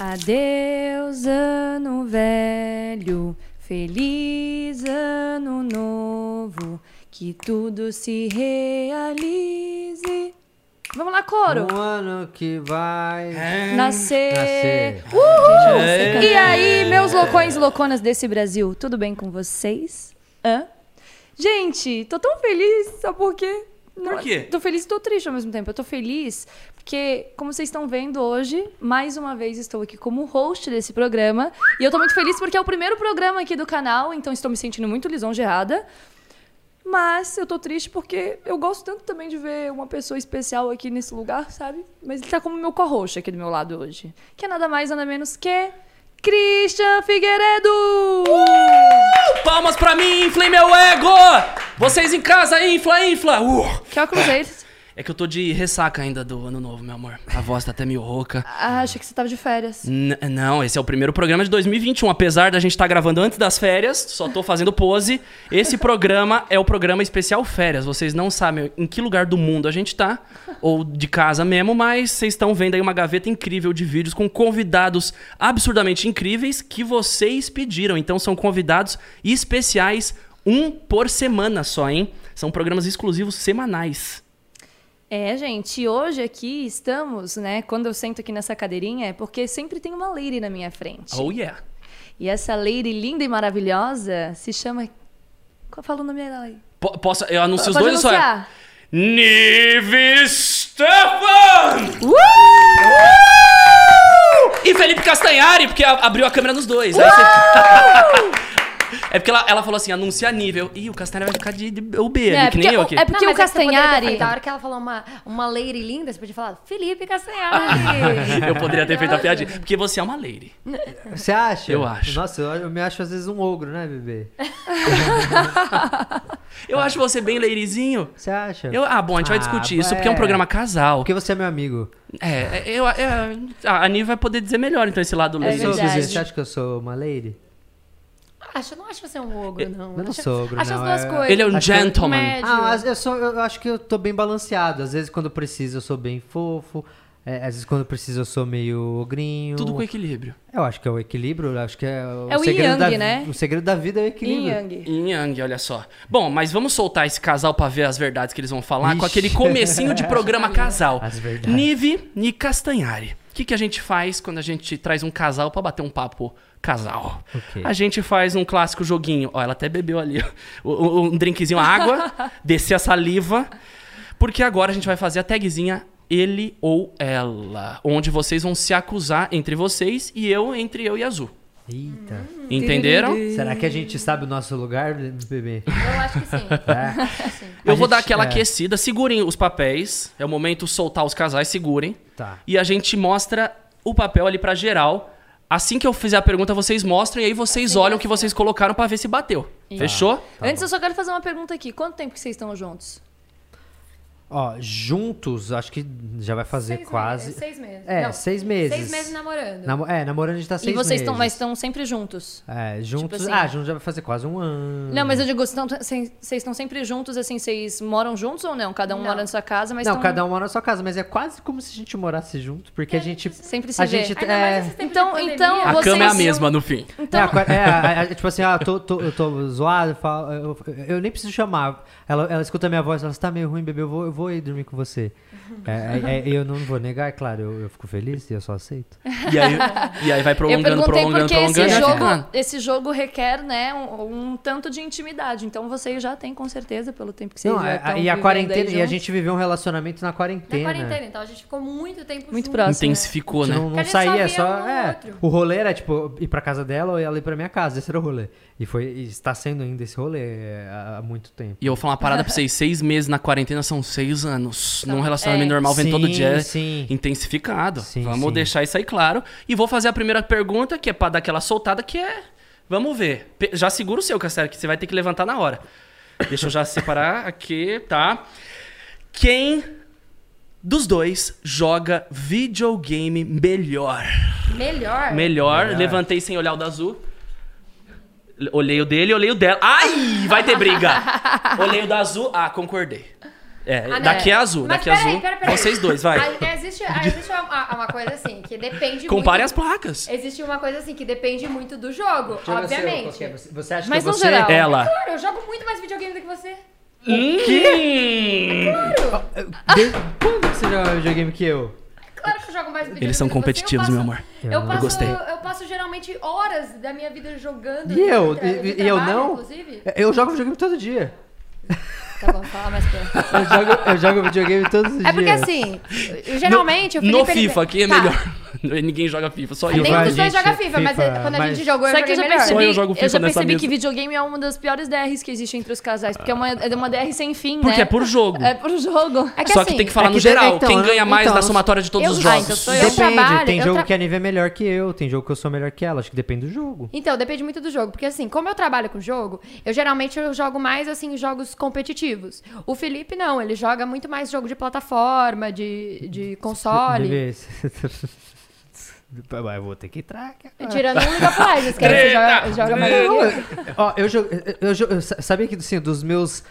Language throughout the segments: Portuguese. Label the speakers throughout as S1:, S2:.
S1: Adeus, ano velho, feliz ano novo, que tudo se realize. Vamos lá, coro!
S2: Um ano que vai.
S1: Nascer.
S2: Nascer.
S1: Uhul!
S3: É.
S1: E aí, meus loucões e louconas desse Brasil, tudo bem com vocês? Hã? Gente, tô tão feliz, sabe por quê?
S3: Por quê?
S1: Tô feliz e tô triste ao mesmo tempo. Eu tô feliz porque, como vocês estão vendo hoje, mais uma vez estou aqui como host desse programa. E eu tô muito feliz porque é o primeiro programa aqui do canal, então estou me sentindo muito lisonjeada. Mas eu tô triste porque eu gosto tanto também de ver uma pessoa especial aqui nesse lugar, sabe? Mas ele tá como meu co-host aqui do meu lado hoje. Que é nada mais, nada menos que. Christian Figueiredo!
S3: Palmas pra mim, inflem meu ego! Vocês em casa, infla, infla! Uh!
S1: Que óculos é esse?
S3: É que eu tô de ressaca ainda do ano novo, meu amor. A voz tá até meio rouca.
S1: Ah, achei que você tava de férias.
S3: N- não, esse é o primeiro programa de 2021. Apesar da gente estar gravando antes das férias, só tô fazendo pose. Esse programa é o programa especial férias. Vocês não sabem em que lugar do mundo a gente tá, ou de casa mesmo, mas vocês estão vendo aí uma gaveta incrível de vídeos com convidados absurdamente incríveis que vocês pediram. Então são convidados especiais, um por semana só, hein? São programas exclusivos semanais.
S1: É, gente, hoje aqui estamos, né? Quando eu sento aqui nessa cadeirinha, é porque sempre tem uma lady na minha frente.
S3: Oh yeah!
S1: E essa lady linda e maravilhosa se chama. Qual fala o nome dela aí?
S3: Po- posso, eu anuncio os
S1: Pode
S3: dois ou só? é?
S1: anunciar.
S3: Nive Stefan! E Felipe Castanhari, porque abriu a câmera nos dois. né? É porque ela, ela falou assim, anuncia nível. Ih, o Castanhari vai ficar de, de UB
S1: É,
S3: ali, que nem eu
S1: o-
S3: aqui.
S1: é porque
S4: Não,
S1: o
S4: é
S1: Castanhari.
S4: A hora que ela falou uma, uma lady linda, você podia falar Felipe Castanhari.
S3: Eu poderia ter feito a piadinha. Porque você é uma lady.
S2: Você acha?
S3: Eu acho.
S2: Nossa, eu, eu me acho às vezes um ogro, né, bebê?
S3: Eu acho você bem ladyzinho.
S2: Você acha?
S3: Eu, ah, bom, a gente vai
S2: Ah,
S3: discutir isso, porque é um
S2: é.
S3: programa casal.
S2: Porque você é meu amigo.
S3: É, eu, eu- a Nive vai poder dizer melhor, então, esse lado
S1: É
S2: Eu
S3: lady.
S2: sou,
S1: verdade.
S2: você acha que eu sou uma lady?
S4: Acho, eu não acho você um ogro, não.
S2: Eu não
S4: acho,
S2: sou ogro,
S4: acho
S2: não,
S4: as duas
S2: é-
S4: coisas.
S3: Ele é um
S2: Acho eu-
S3: gentleman.
S4: Médio.
S2: Ah, eu, sou, eu acho que eu tô bem balanceado. Às vezes, quando preciso, eu sou bem fofo. É, às vezes, quando preciso, eu sou meio ogrinho.
S3: Tudo com equilíbrio.
S2: Eu acho que é o equilíbrio. eu Acho que é o,
S1: É o
S2: segredo
S1: yin-yang,
S2: da,
S1: né?
S2: O segredo da vida é o equilíbrio.
S1: Yang.
S3: Yin Yang, olha só. Bom, mas vamos soltar esse casal pra ver as verdades que eles vão falar com
S2: Ixi.
S3: aquele comecinho de programa casal.
S2: As verdades.
S3: Nive e Castanhari. O que, que a gente faz quando a gente traz um casal pra bater um papo casal?
S2: Ok.
S3: A gente faz um clássico joguinho. Ó, ela até bebeu ali. o- Um drinkzinho, água, descer a saliva. Porque agora a gente vai fazer a tagzinha ele ou ela. Onde vocês vão se acusar entre vocês e eu entre eu e Azul.
S2: Eita.
S3: Entenderam?
S2: Será que a gente sabe o nosso lugar, bebê?
S4: Eu acho que sim.
S2: É?
S4: Sim.
S3: Eu
S2: A
S3: vou dar
S2: gente-
S3: aquela
S2: é.
S3: aquecida. Segurem os papéis. É o momento de soltar os casais, segurem.
S2: Tá.
S3: E a gente mostra o papel ali pra geral. Assim que eu fizer a pergunta, vocês mostram e aí vocês olham o que vocês colocaram pra ver se bateu. Fechou?
S2: Tá
S1: Antes
S2: bom.
S1: eu só quero fazer uma pergunta aqui. Quanto tempo que vocês estão juntos?
S2: Ó, juntos, acho que já vai fazer
S4: Seis
S2: quase.
S4: meses, seis meses.
S2: É,
S4: Não,
S2: seis meses.
S4: Seis meses namorando.
S2: Namo- é, namorando a gente tá seis
S1: e vocês
S2: meses.
S1: estão, mas estão sempre juntos?
S2: É, juntos.
S1: assim-
S2: Ah, juntos já vai fazer quase um ano.
S1: Não, mas eu digo, vocês estão- sempre juntos, assim, vocês moram juntos ou não? Cada um
S4: Não.
S1: mora na sua casa, mas
S2: Não,
S1: estão-
S2: cada um mora na sua casa, mas é quase como se a gente morasse junto, porque a gente.
S1: sempre se
S2: a
S1: vê.
S2: gente
S4: mais
S2: é,
S1: Então- então
S3: A
S1: Vocês
S3: cama é a mesma no fim.
S1: Então,
S2: É, a qua- é, a- a- tipo assim, ah, tô, tô, eu tô zoado, eu, falo- eu, eu nem preciso chamar. Ela, ela escuta a minha voz, ela tá meio ruim, bebê, eu vou, eu vou ir dormir com você. É, é, é, eu não vou negar, é claro, eu, eu fico feliz e eu só aceito.
S3: E aí, e aí vai prolongando, prolongando,
S1: porque
S3: prolongando.
S1: esse jogo, esse jogo requer, né, um, um tanto de intimidade. Então vocês já têm, com certeza, pelo tempo que vocês
S2: Não,
S1: já
S2: a-
S1: estão
S2: e a quarentena, e a gente viveu um relacionamento na
S4: Na
S2: quarentena.
S4: quarentena, então a gente ficou muito tempo
S1: Muito
S4: junto.
S1: próximo.
S3: Intensificou,
S2: gente
S3: né?
S2: não, não saía, só.
S4: um
S2: é, o rolê era, tipo, ir pra casa dela ou ela ir pra minha casa. Esse era o rolê. E foi, e está sendo ainda esse rolê é, há, muito tempo.
S3: E eu vou falar uma parada pra vocês. Seis meses na quarentena são seis anos. Num relacionamento
S1: é.
S3: normal vem todo
S2: Sim,
S3: dia
S2: sim.
S3: intensificado.
S2: Sim,
S3: vamos
S2: sim.
S3: deixar isso aí claro. E vou fazer a primeira pergunta, que é pra dar aquela soltada, que é... Vamos ver. Já segura o seu, Castelo, que você vai ter que levantar na hora. Deixa eu já separar aqui, tá? Quem dos dois joga videogame melhor?
S4: Melhor.
S3: Melhor.
S2: Melhor.
S3: Levantei sem olhar o da azul. Olhei o dele, olhei o dela. Ai, vai ter briga. olhei o da azul. Ah, concordei. É,
S4: Ah,
S3: daqui é
S4: é.
S3: azul,
S4: Mas
S3: daqui é azul.
S4: peraí, peraí.
S3: Vocês dois, vai.
S4: Ah, Existe, ah, existe uma, uma coisa assim, que depende
S3: Compare
S4: muito...
S3: as placas.
S4: Existe uma coisa assim, que depende muito do jogo, obviamente.
S2: Você, você acha
S1: Mas
S2: que é você...
S1: geral.
S3: Ela.
S4: Claro, eu jogo muito mais videogame do que você.
S3: Hum.
S2: De- Quando que você joga videogame que eu?
S4: Claro que eu jogo mais videogame
S3: Eles são
S4: do que você.
S3: competitivos,
S4: Eu
S3: meu
S4: passo-
S3: amor.
S4: Eu,
S2: Eu
S4: passo,
S3: gostei.
S4: Eu, passo geralmente horas da minha vida jogando.
S2: E eu?
S4: de tra- de
S2: E- e eu
S4: trabalho,
S2: não?
S4: Inclusive.
S2: Eu jogo videogame todo dia.
S4: Tá bom, fala mais perto.
S2: Eu jogo, eu jogo videogame todos os
S4: É porque
S2: dias.
S4: assim, eu- geralmente o
S3: No
S4: Felipe... ele-
S3: FIFA aqui é
S4: Tá,
S3: melhor. Ninguém joga FIFA, só eu.
S4: Nenhum dos dois joga FIFA, mas
S2: FIFA,
S4: quando a
S2: mas-
S4: gente jogou, eu joguei
S1: eu já
S4: melhor.
S1: percebi,
S3: Só eu jogo
S1: eu
S3: FIFA
S1: já
S3: nessa
S1: percebi
S3: mesa.
S1: que videogame é uma das piores DRs que existe entre os casais, porque é uma, é uma DR sem fim,
S3: Porque
S1: né?
S3: é por jogo.
S1: É por jogo.
S4: É que
S3: Só
S4: assim,
S3: que tem que falar
S2: é
S3: no
S2: que
S3: geral.
S2: deve- então,
S3: Quem ganha mais
S2: então,
S3: na
S2: eu-
S3: somatória de todos
S4: eu-
S3: os
S4: ah,
S3: jogos.
S4: então sou eu.
S2: Depende,
S4: trabalho,
S2: tem
S4: eu
S2: jogo
S4: tra-
S2: que a Nive é melhor que eu, tem jogo que eu sou melhor que ela, acho que depende do jogo.
S4: Então, depende muito do jogo. Porque assim, como eu trabalho com jogo, eu geralmente eu jogo mais assim jogos competitivos. O Felipe não, ele joga muito mais jogo de plataforma, de, de console.
S2: Eu vou ter que entrar aqui agora.
S4: Tirando o League of Legends, que aí você joga, joga mais eu.
S2: Ó, eu, eu, eu sa- sabia que assim, dos meus.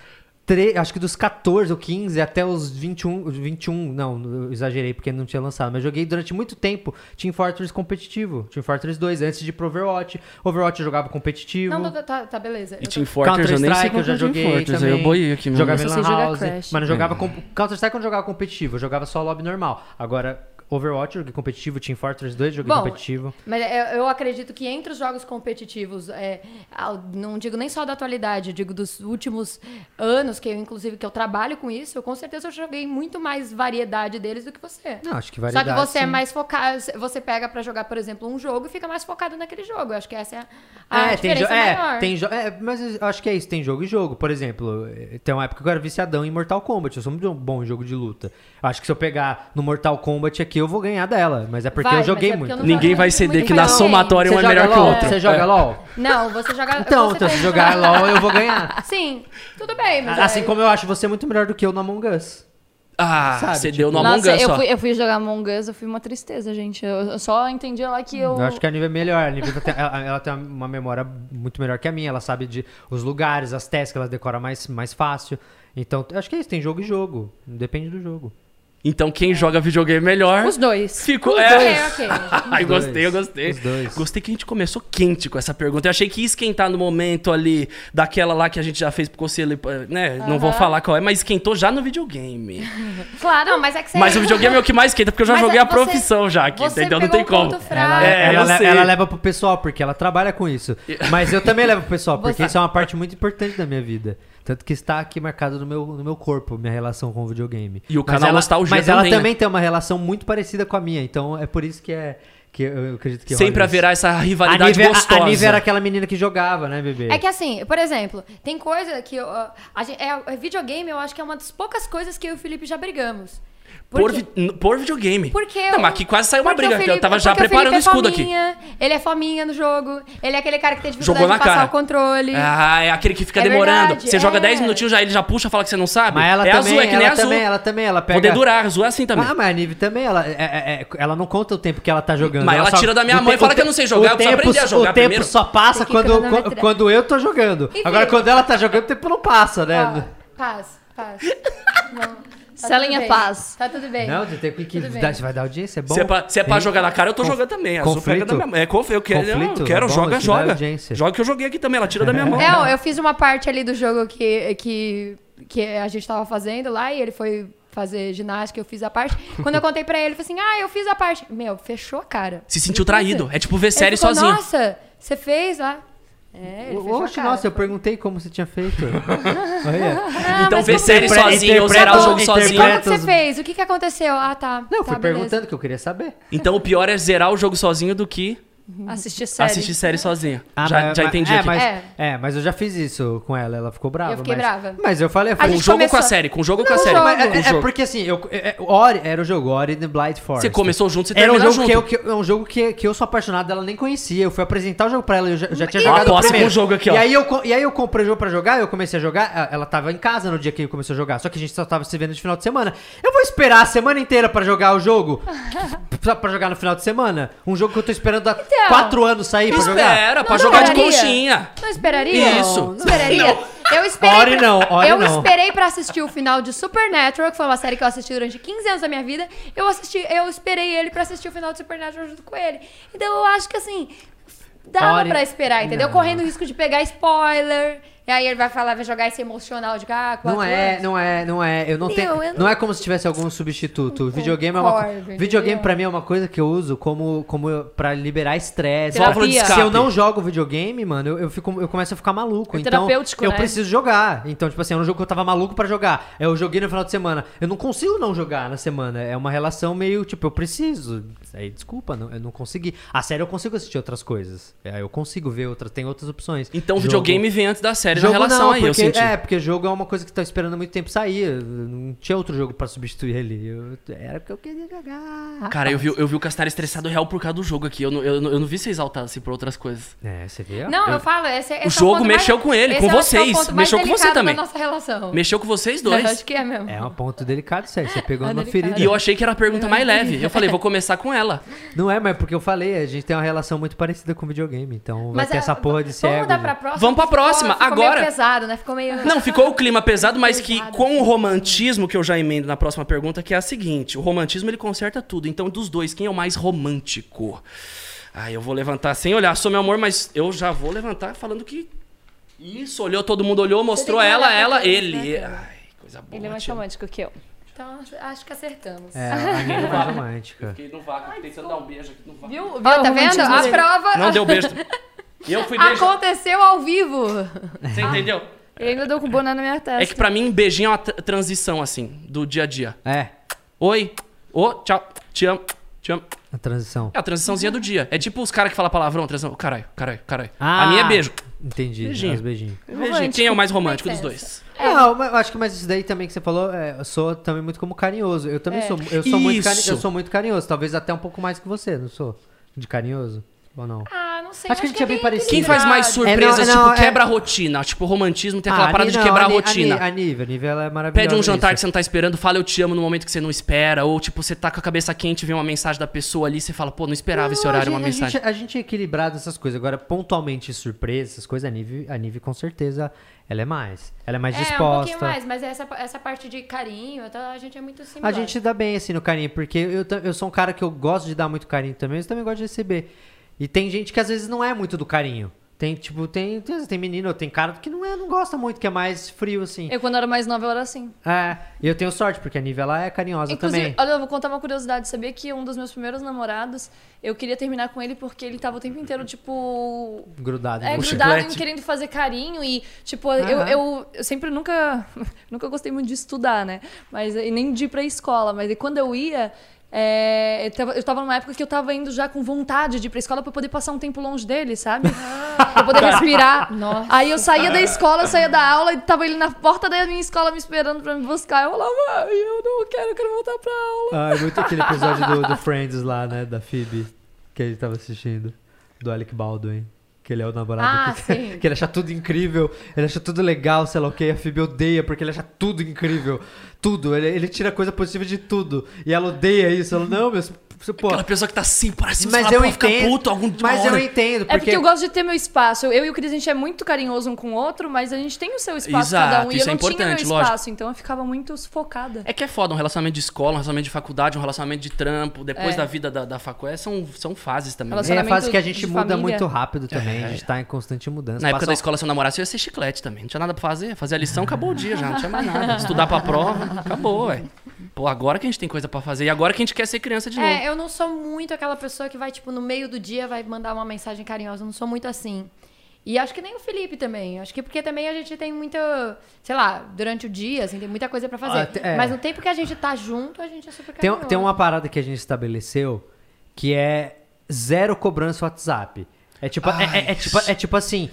S2: Tre- Acho que dos 14 ou 15 até os 21. 21 não, eu exagerei porque não tinha lançado. Mas joguei durante muito tempo Team Fortress competitivo. Team Fortress 2, antes de ir pro Overwatch. Overwatch eu jogava competitivo.
S4: Não, tá, tá, tá, beleza.
S3: E
S4: Eu
S3: Team Fortress eu nem sei
S2: Counter-Strike eu já
S3: é
S2: joguei
S3: Fortress.
S2: Também.
S3: eu boiei aqui, meu.
S2: Jogava em Lan House, mas não jogava com... Counter-Strike eu não jogava competitivo, eu jogava só lobby normal. Agora, Overwatch joguei competitivo, Team Fortress 2 eu joguei
S4: Bom,
S2: competitivo.
S4: Mas eu, eu acredito que entre os jogos competitivos, é, não digo nem só da atualidade, digo dos últimos anos, que eu, inclusive, que eu trabalho com isso, eu com certeza eu joguei muito mais variedade deles do que você.
S2: Não, acho que
S4: Só
S2: variedade.
S4: que você é
S2: sim.
S4: mais focado, você pega pra jogar, por exemplo, um jogo e fica mais focado naquele jogo. Eu acho que essa é a,
S2: É, tem
S4: diferença
S2: é,
S4: maior.
S2: tem jo- é, mas eu acho que é isso, tem jogo e jogo. Por exemplo, tem uma época que eu era viciadão em Mortal Kombat. Eu sou muito bom em jogo de luta. Acho que se eu pegar no Mortal Kombat aqui, eu vou ganhar dela. Mas é porque
S4: Vai,
S2: eu joguei
S4: mas é porque
S2: muito.
S4: eu não
S3: Ninguém
S4: jogo
S3: vai
S4: muito
S3: ceder que na somatória um é melhor que o
S2: LOL?
S3: outro.
S2: Você joga. LOL?
S4: Não, você joga.
S2: Então,
S4: você
S2: então, se jogar LOL, eu vou ganhar.
S4: Sim, tudo bem, mas.
S2: Assim
S4: é-
S2: como eu acho você muito melhor do que eu no Among Us.
S3: Ah,
S2: Sabe,
S3: você
S2: tipo-
S3: deu no Among
S1: Nossa,
S3: Us
S1: eu
S3: só.
S1: fui, eu fui jogar Among Us, eu fui uma tristeza, gente. Eu, eu só entendi lá que eu.
S2: Eu acho que a Nívia é melhor. A Nívia tem, ela, ela tem uma memória muito melhor que a minha. Ela sabe de os lugares, as tasks, ela decora mais, mais fácil. Então, eu acho que é isso. Tem jogo e jogo. Depende do jogo.
S3: Então quem joga videogame melhor.
S1: Os dois.
S3: Ficou.
S4: Ok,
S3: É.
S4: ok.
S3: Ai,
S2: Os dois.
S3: gostei, eu gostei.
S2: Os dois.
S3: Gostei que a gente começou quente com essa pergunta. Eu achei que ia esquentar no momento ali daquela lá que a gente já fez pro conselho, né? Não vou falar qual é, mas esquentou já no videogame.
S4: Claro, não, mas é que você.
S3: Mas o videogame é o que mais esquenta, porque eu já
S4: Mas
S3: joguei
S4: é
S3: a
S4: você-
S3: profissão já aqui,
S4: você
S3: entendeu? Não tem
S4: um
S3: como.
S2: Ela,
S3: É,
S2: ela, le-
S3: sei.
S2: ela leva pro pessoal, porque ela trabalha com isso. Mas eu também levo pro pessoal, porque
S4: Você-
S2: isso é uma parte muito importante da minha vida. Tanto que está aqui marcado no meu, no meu corpo, minha relação com o videogame.
S3: E o
S2: Mas
S3: canal
S2: ela,
S3: Nostalgia
S2: Mas ela
S3: também, né?
S2: também tem uma relação muito parecida com a minha, então é por isso que é. Que eu acredito que
S3: Sempre haverá essa rivalidade
S2: a Nívia,
S3: gostosa.
S2: A, a Nívia era aquela menina que jogava, né, bebê?
S4: É que assim, por exemplo, tem coisa que. eu, ah, a gente, é, é videogame, eu acho que é uma das poucas coisas que eu e o Felipe já brigamos.
S3: Por, n- por videogame.
S4: Porque
S3: Não,
S4: eu-
S3: mas aqui quase saiu uma briga, que eu
S4: Felipe-
S3: tava já preparando o
S4: Felipe é
S3: escudo aqui.
S4: fominha, Ele é fominha no jogo. Ele é aquele cara que tem
S3: Jogou
S4: dificuldade
S3: na
S4: de passar
S3: cara.
S4: o controle.
S3: Ah, é aquele que fica
S4: É
S3: demorando.
S4: verdade,
S3: Você joga
S4: é.
S3: 10 minutinhos, já ele já puxa, fala que você não sabe.
S2: Mas ela
S3: é
S2: também,
S3: azul, é que nem
S2: ela
S3: azul.
S2: também, ela também, ela pega...
S3: Poder durar, azul é assim também.
S2: Ah, mas a Nive também, ela, é- é- é- ela não conta o tempo que ela tá jogando.
S3: Mas ela
S2: só-
S3: tira da minha
S2: o
S3: mão e fala que eu não sei jogar,
S2: o
S3: eu preciso
S2: tempo-
S3: aprender a jogar
S2: O tempo
S3: primeiro.
S2: só passa quando, eu tô jogando. Agora, quando ela tá jogando, o tempo não passa, né?
S4: Paz, paz. Não, tá
S1: é
S4: bem.
S1: paz.
S4: Tá tudo bem.
S2: Não, tem que, que dar- você vai dar audiência, é bom.
S3: Se é pra, se é pra jogar na cara, eu tô
S2: Conf-
S3: jogando também. Azul
S2: conflito?
S3: pega da minha mão. É conf, eu quero,
S2: Conflito?
S3: eu quero
S2: Bom,
S3: joga,
S2: dá
S3: joga. Joga que eu joguei aqui também, ela tira da minha mão.
S4: Não, eu fiz uma parte ali do jogo que, que, que a gente tava fazendo lá e ele foi fazer ginástica, eu fiz a parte. Quando eu contei pra ele, ele falou assim: ah, eu fiz a parte. Meu, fechou a cara.
S3: Se sentiu traído. É tipo ver série
S4: ficou,
S3: sozinho.
S4: Nossa, você fez lá. É,
S2: Oxe,
S4: cara.
S2: nossa, eu perguntei como você tinha feito. Olha.
S4: Ah,
S3: então
S4: como-
S3: série sozinho ou zerar o jogo sozinho.
S4: Como que
S2: os-
S4: você fez? O que que aconteceu? Ah, tá.
S2: Não, eu
S4: tá,
S2: fui
S4: beleza.
S2: perguntando que eu queria saber.
S3: Então o pior é zerar o jogo sozinho do que
S1: Assistir série.
S3: assistir série sozinho.
S2: Ah,
S3: já
S2: mas-
S3: já entendi
S2: é,
S3: aqui.
S2: Mas,
S4: É.
S2: é. mas eu já fiz isso com ela, ela ficou brava.
S4: Eu fiquei
S2: mas-
S4: brava.
S2: Mas eu falei, eu falei
S3: Com o jogo ou com a
S4: começou-
S3: série? Com o jogo ou com a
S4: Não,
S3: série?
S2: Mas é, é porque assim, eu, é- é- Ori era o jogo, Ori the Blind Forest.
S3: Você começou junto, você
S2: Era um jogo,
S3: junto.
S2: que eu, que, é um jogo que, que eu sou apaixonado, ela nem conhecia. Eu fui apresentar o jogo pra ela, eu já, eu já tinha
S3: Ó,
S2: jogado o primeiro.
S3: com o jogo aqui, ó.
S2: E aí, eu, e aí eu comprei o jogo pra jogar, eu comecei a jogar, ela tava em casa no dia que eu comecei a jogar, só que a gente só tava se vendo de final de semana. Eu vou esperar a semana inteira pra jogar o jogo? Pra jogar no final de semana? Um jogo que eu tô esperando quatro anos sair pra jogar?
S3: Espera, pra
S4: Não
S3: jogar de
S4: esperaria.
S3: conchinha.
S4: Não esperaria?
S3: Isso.
S4: Não esperaria? Eu esperei.
S2: Ore
S4: pra-
S2: não, ore
S4: eu
S2: não.
S4: esperei pra assistir o final de Supernatural, que foi uma série que eu assisti durante 15 anos da minha vida. Eu assisti, eu esperei ele pra assistir o final de Supernatural junto com ele. Então eu acho que assim, dava
S2: Ore-
S4: pra esperar, entendeu?
S2: Não.
S4: Correndo o risco de pegar spoiler. E aí ele vai falar, vai jogar esse emocional de ah, quatro
S2: Não é,
S4: anos.
S2: não é, não é. Eu não
S4: Meu,
S2: tenho.
S4: eu
S2: Não...
S4: não-
S2: é como se tivesse algum substituto. O videogame é uma.
S4: concordo,
S2: Videogame pra mim é uma coisa que eu uso como, como pra liberar estresse. Se eu não jogo videogame, mano, eu, eu, fico, eu começo a ficar maluco.
S1: É
S2: então
S1: terapêutico,
S2: eu
S1: né?
S2: preciso jogar. Então, tipo assim, é um jogo que eu tava maluco pra jogar. Eu joguei no final de semana. Eu não consigo não jogar na semana. É uma relação meio, tipo, eu preciso. Aí, desculpa, não, eu não consegui. A série eu consigo assistir outras coisas. É, eu consigo ver outras, tem outras opções.
S3: Então o videogame vem antes da série
S2: Jogo
S3: na relação
S2: não,
S3: aí,
S2: porque,
S3: eu senti.
S2: É, porque jogo é uma coisa que tá esperando há muito tempo sair. Eu Não tinha outro jogo pra substituir ele. Eu- era porque eu queria jogar.
S3: Cara, eu vi, eu vi o Castar estressado real por causa do jogo aqui. Eu não, eu, não- eu não vi você exaltado assim por outras coisas.
S2: É, você vê? ó.
S4: Não, eu falo, esse, esse é
S3: O jogo
S4: ponto
S3: mexeu
S4: mais-
S3: com ele, com
S4: eu é o
S3: vocês.
S4: mais
S3: Mexeu com você também.
S4: Nossa relação.
S3: Mexeu com vocês
S4: Eu
S3: dois.
S4: acho que é mesmo.
S2: É um ponto delicado aí. Você pegou
S4: É delicado.
S2: ferida.
S3: E eu achei que era a pergunta mais leve. Eu falei, vou começar com ela.
S2: Não é, mas porque eu falei, a gente tem uma relação muito parecida com videogame. Então vai ter
S4: é,
S2: essa porra de cego.
S4: Vamos mudar pra próxima?
S3: Vamos pra
S4: Ficou-
S3: próxima,
S4: ficou
S3: agora.
S4: Meio pesado, né? Ficou meio...
S3: Não, ficou o clima pesado, mas que
S4: Pesado.
S3: com o romantismo, que eu já emendo na próxima pergunta, que é a seguinte: o romantismo ele conserta tudo. Então, dos dois, quem é o mais romântico? Ah, eu vou levantar sem olhar, sou meu amor, mas eu já vou levantar falando que. Isso, olhou, todo mundo olhou, mostrou
S4: que
S3: ela, ela, ele.
S4: né,
S3: Ai, coisa boa.
S1: Ele é mais
S3: tia.
S1: romântico que eu.
S4: Então, acho- que acertamos.
S2: É, a minha é mais romântica.
S3: Fiquei no vácuo, tentando dar um beijo aqui no vácuo.
S1: Viu?
S4: Ó, tá vendo? A prova
S3: Não deu beijo. E eu fui beijar.
S4: aconteceu ao vivo.
S3: Você entendeu?
S1: Ele ainda deu com o boné na minha testa.
S3: É que pra mim, beijinho é uma tra- transição, assim, do dia a dia.
S2: É,
S3: Oi, ô, tchau, te amo, te amo.
S2: a transição.
S3: É a transiçãozinha do dia. É tipo os caras que falam palavrão, transição. Caralho, caralho, caralho.
S2: Ah,
S3: a minha é beijo.
S2: Entendi.
S3: Beijinho.
S2: Os beijinhos.
S3: Beijinho. Quem é o mais romântico dos dois?
S2: Não, mas eu acho que mas isso daí também que você falou, é, eu sou também muito como carinhoso. Eu também
S1: É.
S2: sou, eu sou muito cari-
S3: Isso.
S2: eu sou muito carinhoso, talvez até um pouco mais que você, não sou? De carinhoso ou não?
S4: Ah, não sei.
S2: Acho que a gente é bem parecido.
S3: Quem faz mais
S2: surpresa?
S3: surpresas,
S2: É, não,
S3: tipo,
S2: é não, é-
S3: quebra a rotina? Tipo, o romantismo tem aquela
S2: Ah,
S3: parada
S2: Ni-
S3: de
S2: não,
S3: quebrar a
S2: Ni-
S3: rotina.
S2: Ni- A Nive, a Nive ela é maravilhosa.
S3: Pede um jantar que
S2: nisso.
S3: você não tá esperando, fala eu te amo no momento que você não espera. Ou, tipo, você tá com a cabeça quente, vê uma mensagem da pessoa ali, você fala, pô, não esperava esse
S2: Não,
S3: horário,
S2: a
S3: uma
S2: gente, a
S3: mensagem.
S2: gente- A gente é equilibrado essas coisas. Agora, pontualmente surpresa, essas coisas, a Nive, a Nive com certeza, ela é mais. Ela é mais
S4: É, um
S2: disposta.
S4: pouquinho mais, mas essa, essa parte de carinho, então a gente é muito similar.
S2: A gente dá bem, assim, no carinho, porque eu, ta- eu sou um cara que eu gosto de dar muito carinho também, mas também gosto de receber. E tem gente que às vezes não é muito do carinho. Tem, tipo, tem, tem, tem menino, tem cara que não, é, não gosta muito, que é mais frio, assim.
S1: Eu, quando era mais nova, eu era assim.
S2: É, e eu tenho sorte, porque a Nive, ela é carinhosa
S1: Inclusive,
S2: também.
S1: olha, eu vou contar uma curiosidade. Sabia que um dos meus primeiros namorados, eu queria terminar com ele porque ele tava o tempo inteiro, tipo,
S2: Grudado.
S1: É, grudado em querendo fazer carinho e, tipo, eu, eu, eu sempre nunca, nunca gostei muito de estudar, né? Mas, e nem de ir pra escola, mas e quando eu ia, é, eu, tava, eu tava numa época que eu tava indo já com vontade de ir pra escola pra poder passar um tempo longe dele, sabe? pra poder respirar.
S4: Nossa.
S1: Aí eu saía da escola, eu saía da aula e tava ele na porta da minha escola me esperando pra me buscar. Eu falava, "Ai, eu não quero, eu quero voltar pra aula.
S2: Ah, é muito aquele episódio do, do Friends lá, né, da Phoebe, que ele tava assistindo, do Alec Baldwin. Que ele é o namorado
S4: Ah,
S2: que,
S4: sim.
S2: que ele acha tudo incrível, ele acha tudo legal, sei lá o que, a Phoebe odeia porque ele acha tudo incrível. Tudo, ele, ele tira coisa positiva de tudo. E ela odeia isso, ela, não, mas, pô.
S3: Aquela pessoa que tá assim, parece
S2: Mas eu entendo.
S3: puto algum
S2: mas
S3: hora.
S2: eu entendo, porque.
S1: É porque eu gosto de ter meu espaço. Eu e o Cris, a gente é muito carinhoso um com o outro, mas a gente tem o seu espaço
S3: Exato,
S1: cada um. E
S3: isso
S1: eu
S3: é
S1: não tinha meu
S3: importante,
S1: espaço,
S3: lógico.
S1: então eu ficava muito sufocada.
S3: É que é foda, um relacionamento de escola, um relacionamento de faculdade, um relacionamento de trampo, depois
S1: É.
S3: da vida da, da facu, é, são, são fases também.
S2: É a fase que a gente muda
S1: família.
S2: muito rápido também, a gente tá em constante mudança.
S3: Na época
S2: Passa-
S3: da escola, se eu namorasse, eu ia ser chiclete também. Não tinha nada pra fazer. Fazer a lição, acabou o dia já. Não tinha mais nada. Estudar pra prova, acabou, velho. Pô, agora que a gente tem coisa pra fazer. E agora que a gente quer ser criança de novo.
S4: É, eu não sou muito aquela pessoa que vai, tipo, no meio do dia vai mandar uma mensagem carinhosa. Eu não sou muito assim. E acho que nem o Felipe também. Acho que porque também a gente tem muita, sei lá, durante o dia, assim, tem muita coisa pra fazer.
S2: Ah, é.
S4: Mas no tempo que a gente tá junto, a gente é super
S2: Tem,
S4: carinhoso.
S2: tem uma parada que a gente estabeleceu que é zero cobrança WhatsApp. É tipo, é, é- é tipo, é tipo assim.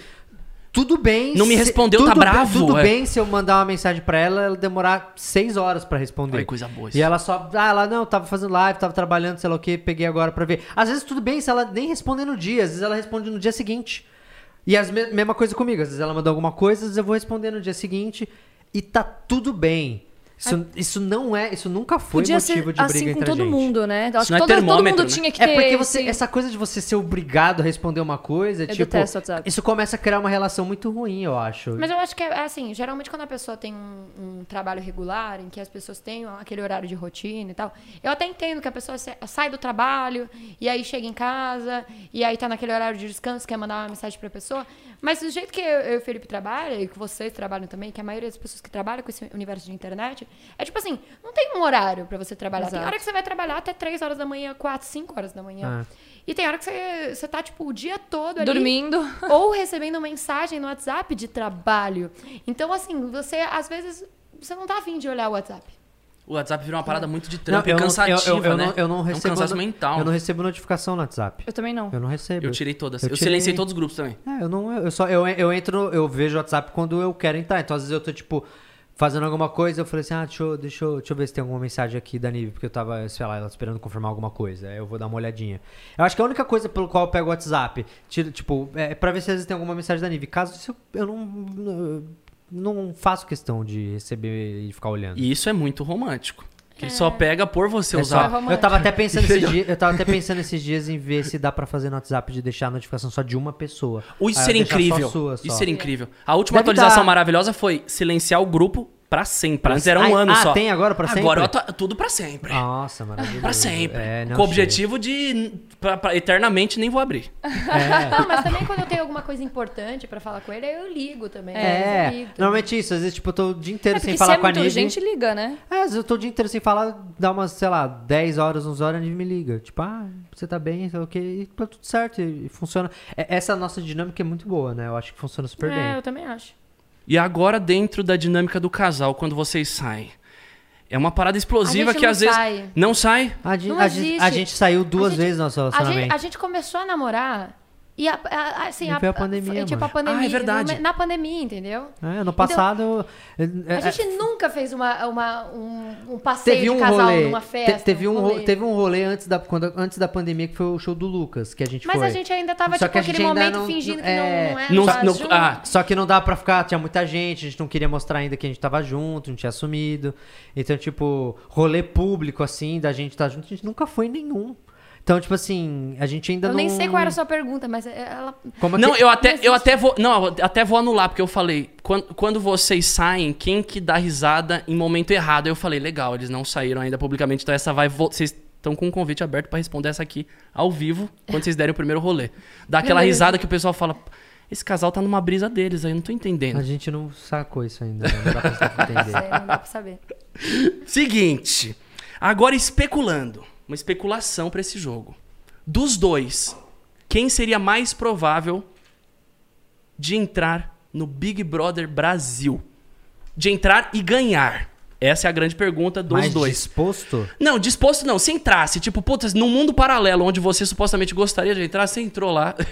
S2: Tudo bem.
S3: Não me
S2: se-
S3: respondeu,
S2: tudo
S3: tá
S2: bem-
S3: bravo,
S2: Tudo
S3: é.
S2: bem se eu mandar uma mensagem pra ela, ela demorar seis horas pra responder.
S3: Olha coisa boa isso.
S2: E ela só. Ah, ela não, tava fazendo live, tava trabalhando, sei lá o que, peguei agora pra ver. Às vezes tudo bem se ela nem responder no dia, às vezes ela responde no dia seguinte. E a mesma coisa comigo, às vezes ela mandou alguma coisa, às vezes eu vou responder no dia seguinte e tá tudo bem. Isso, isso não é, isso nunca foi
S1: Podia
S2: motivo
S1: ser
S2: de briga
S1: assim com
S2: entre a
S1: todo
S2: gente.
S1: mundo, né? Eu acho
S3: é
S1: que todo, todo
S3: termômetro,
S1: mundo
S3: né?
S1: tinha que ter
S2: É porque você,
S1: esse-
S2: essa coisa de você ser obrigado a responder uma coisa,
S1: Eu
S2: tipo, isso começa a criar uma relação muito ruim, eu acho.
S4: Mas eu acho que é assim, geralmente quando a pessoa tem um, um trabalho regular, em que as pessoas têm aquele horário de rotina e tal, eu até entendo que a pessoa sa- sai do trabalho e aí chega em casa e aí tá naquele horário de descanso, quer mandar uma mensagem pra pessoa. Mas do jeito que eu, e o Felipe trabalham, e que vocês trabalham também, que a maioria das pessoas que trabalham com esse universo de internet, é tipo assim, não tem um horário pra você trabalhar. Tem
S1: Exato.
S4: hora que você vai trabalhar até 3 horas da manhã, 4, 5 horas da manhã. E tem hora que você, você tá, tipo, o dia todo ali
S1: Dormindo.
S4: ou recebendo mensagem no WhatsApp de trabalho. Então, assim, você, às vezes, você não tá afim de olhar o WhatsApp.
S3: O WhatsApp virou uma parada muito de
S2: Não,
S3: trampo e cansativa,
S2: eu, eu, eu
S3: né?
S2: não, eu não
S3: é um
S2: recebo.
S3: cansaço mental.
S2: Eu não recebo notificação no WhatsApp.
S1: Eu também não.
S2: Eu não recebo.
S3: Eu tirei todas.
S2: Eu
S3: Eu,
S2: tirei-
S3: silenciei todos os grupos também.
S2: É, eu não. Eu só eu, eu entro, eu vejo o WhatsApp quando eu quero entrar. Então, às vezes eu tô, tipo, fazendo alguma coisa, eu falei assim, ah, deixa eu, deixa eu, deixa eu ver se tem alguma mensagem aqui da Nive, porque eu tava, sei lá, ela esperando confirmar alguma coisa. Aí eu vou dar uma olhadinha. Eu acho que a única coisa pelo qual eu pego o WhatsApp, tiro, tipo, é pra ver se às vezes tem alguma mensagem da Nive. Caso isso, eu não. Não faço questão de receber e ficar olhando.
S3: E isso é muito romântico. Que ele só pega por você
S2: É
S3: usar.
S2: eu tava até pensando esses dias, eu tava até pensando esses dias em ver se dá pra fazer no WhatsApp de deixar a notificação só de uma pessoa.
S3: Ou isso seria
S2: deixar só
S3: incrível.
S2: sua, só.
S3: Isso seria incrível. A última
S2: Deve
S3: atualização
S2: dar.
S3: maravilhosa foi silenciar o grupo pra sempre.
S2: Pra
S3: Antes era um
S2: Ai,
S3: ano
S2: ah,
S3: só.
S2: tem agora pra sempre?
S3: Agora tudo pra sempre.
S2: Nossa, maravilhoso.
S3: Pra sempre.
S2: É, não,
S3: Com o objetivo de. Pra, pra- eternamente nem vou abrir.
S2: É.
S4: Não, mas também quando eu tenho alguma coisa importante pra falar com ele, eu ligo também.
S2: É,
S4: ligo
S2: normalmente isso. Às vezes, tipo, eu tô o dia inteiro
S1: É
S2: sem
S1: se
S2: falar
S1: é
S2: com a Nive.
S1: urgente, liga, né?
S2: É, às vezes eu tô o dia inteiro sem falar, dá umas, sei lá, 10 horas, 11 horas, a Nive me liga. Tipo, ah, você tá bem, sei lá o que, e tá tudo certo, e, e funciona. É, essa nossa dinâmica é muito boa, né? Eu acho que funciona super
S4: É,
S2: bem.
S4: eu também acho.
S3: E agora, dentro da dinâmica do casal, quando vocês saem. É uma parada explosiva que às vezes.
S4: sai.
S3: Não sai.
S2: A, gente-
S4: Não
S2: a gente, a gente saiu duas
S4: A gente-
S2: vezes no nosso
S4: A gente,
S2: relacionamento.
S4: a gente começou a namorar e a, a- assim,
S2: E veio a pandemia,
S4: Tipo,
S2: mano.
S4: a pandemia.
S3: Ah, é verdade.
S4: Na pandemia, entendeu?
S2: É, ano passado. é,
S4: A
S2: é,
S4: gente nunca fez uma, uma, um, um passeio
S2: Teve um
S4: de casal
S2: rolê.
S4: numa
S2: te-
S4: festa.
S2: teve, um, ro-
S4: rolê.
S2: teve um rolê antes da, quando, antes da pandemia que foi o show do Lucas, que a gente
S4: Mas
S2: foi.
S4: a gente ainda tava,
S2: Só
S4: tipo,
S2: que a gente
S4: aquele
S2: ainda
S4: momento
S2: não-
S4: fingindo que
S2: é,
S4: não, não é.
S3: não- não-
S4: junto.
S3: ah,
S2: Só que não dá pra ficar, tinha muita gente, a gente não queria mostrar ainda que a gente tava junto, não tinha assumido. Então, tipo, rolê público, assim, da gente estar junto, a gente nunca foi nenhum. Então, tipo assim, a gente ainda
S4: Eu
S2: não...
S4: nem sei qual era a sua pergunta, mas ela.
S2: Como é
S3: Não,
S2: que-
S3: eu até,
S4: Não
S3: eu até vou. Não, eu até vou anular, porque eu falei, quando, quando vocês saem, quem que dá risada em momento errado? Eu falei, legal, eles não saíram ainda publicamente, então essa vai. vo- Vocês estão com um convite aberto pra responder essa aqui ao vivo, quando vocês derem o primeiro rolê. Dá aquela
S4: Beleza.
S3: risada que o pessoal fala. Esse casal tá numa brisa deles aí, eu não tô entendendo.
S2: A gente não sacou isso ainda, né? não dá pra entender.
S4: Sei, não dá pra saber.
S3: Seguinte. Agora especulando. Uma especulação pra esse jogo. Dos dois, quem seria mais provável de entrar no Big Brother Brasil? De entrar e ganhar. Essa é a grande pergunta dos
S2: Mais
S3: dois.
S2: disposto?
S3: Não, disposto não. Se entrasse, tipo, putz, num mundo paralelo onde você supostamente gostaria de entrar, você entrou lá.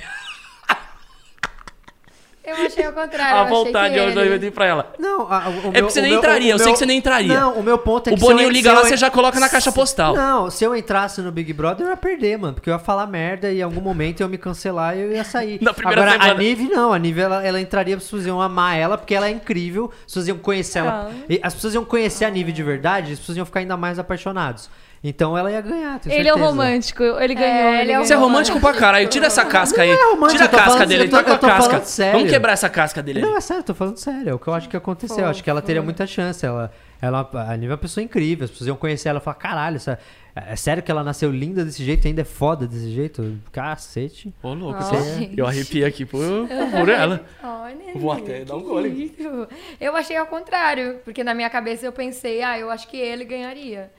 S4: Eu achei ao contrário.
S3: a
S4: eu achei
S3: vontade
S4: que
S3: eu já
S4: ele...
S3: inventei pra ela.
S2: Não, a- o
S3: É
S2: meu-
S3: porque você
S2: o
S3: nem
S2: meu-
S3: entraria,
S2: o
S3: eu sei
S2: meu-
S3: que você nem entraria.
S2: Não, o meu ponto é
S3: O
S2: que se eu
S3: Boninho liga
S2: se
S3: lá,
S2: eu
S3: você já coloca na caixa postal.
S2: Não, se eu entrasse no Big Brother, eu ia perder, mano. Porque eu ia falar merda e em algum momento eu ia me cancelar e eu ia sair.
S3: Na primeira
S2: Agora, a
S3: semana.
S2: Nive não. A Nive, ela, ela entraria, as pessoas iam amar ela, porque ela é incrível. As pessoas iam conhecer ela.
S1: Ah.
S2: E as pessoas iam conhecer a Nive de verdade, as pessoas iam ficar ainda mais apaixonados. Então ela ia ganhar, tenho
S1: Ele é o romântico, ele ganhou.
S4: ele é o
S1: ganhou.
S3: Você é romântico pra caralho. Tira essa casca aí.
S2: é romântico,
S3: Tira a casca
S2: falando-
S3: dele. com a casca.
S2: sério.
S3: Vamos quebrar essa casca dele.
S2: Não, é sério, eu tô falando sério. É o que eu acho que aconteceu. Eu acho que ela teria muita chance. Ela, ela, a Nive é uma pessoa incrível. As pessoas iam conhecer ela e falar: caralho, essa, é sério que ela nasceu linda desse jeito e ainda é foda desse jeito? Cacete.
S3: Ô, louco. Você-
S4: gente.
S3: Eu arrepiei aqui por, por ela.
S4: Olha,
S3: Vou até dar um gole.
S4: Eu achei ao contrário, porque na minha cabeça eu pensei, ah, eu acho que ele ganharia.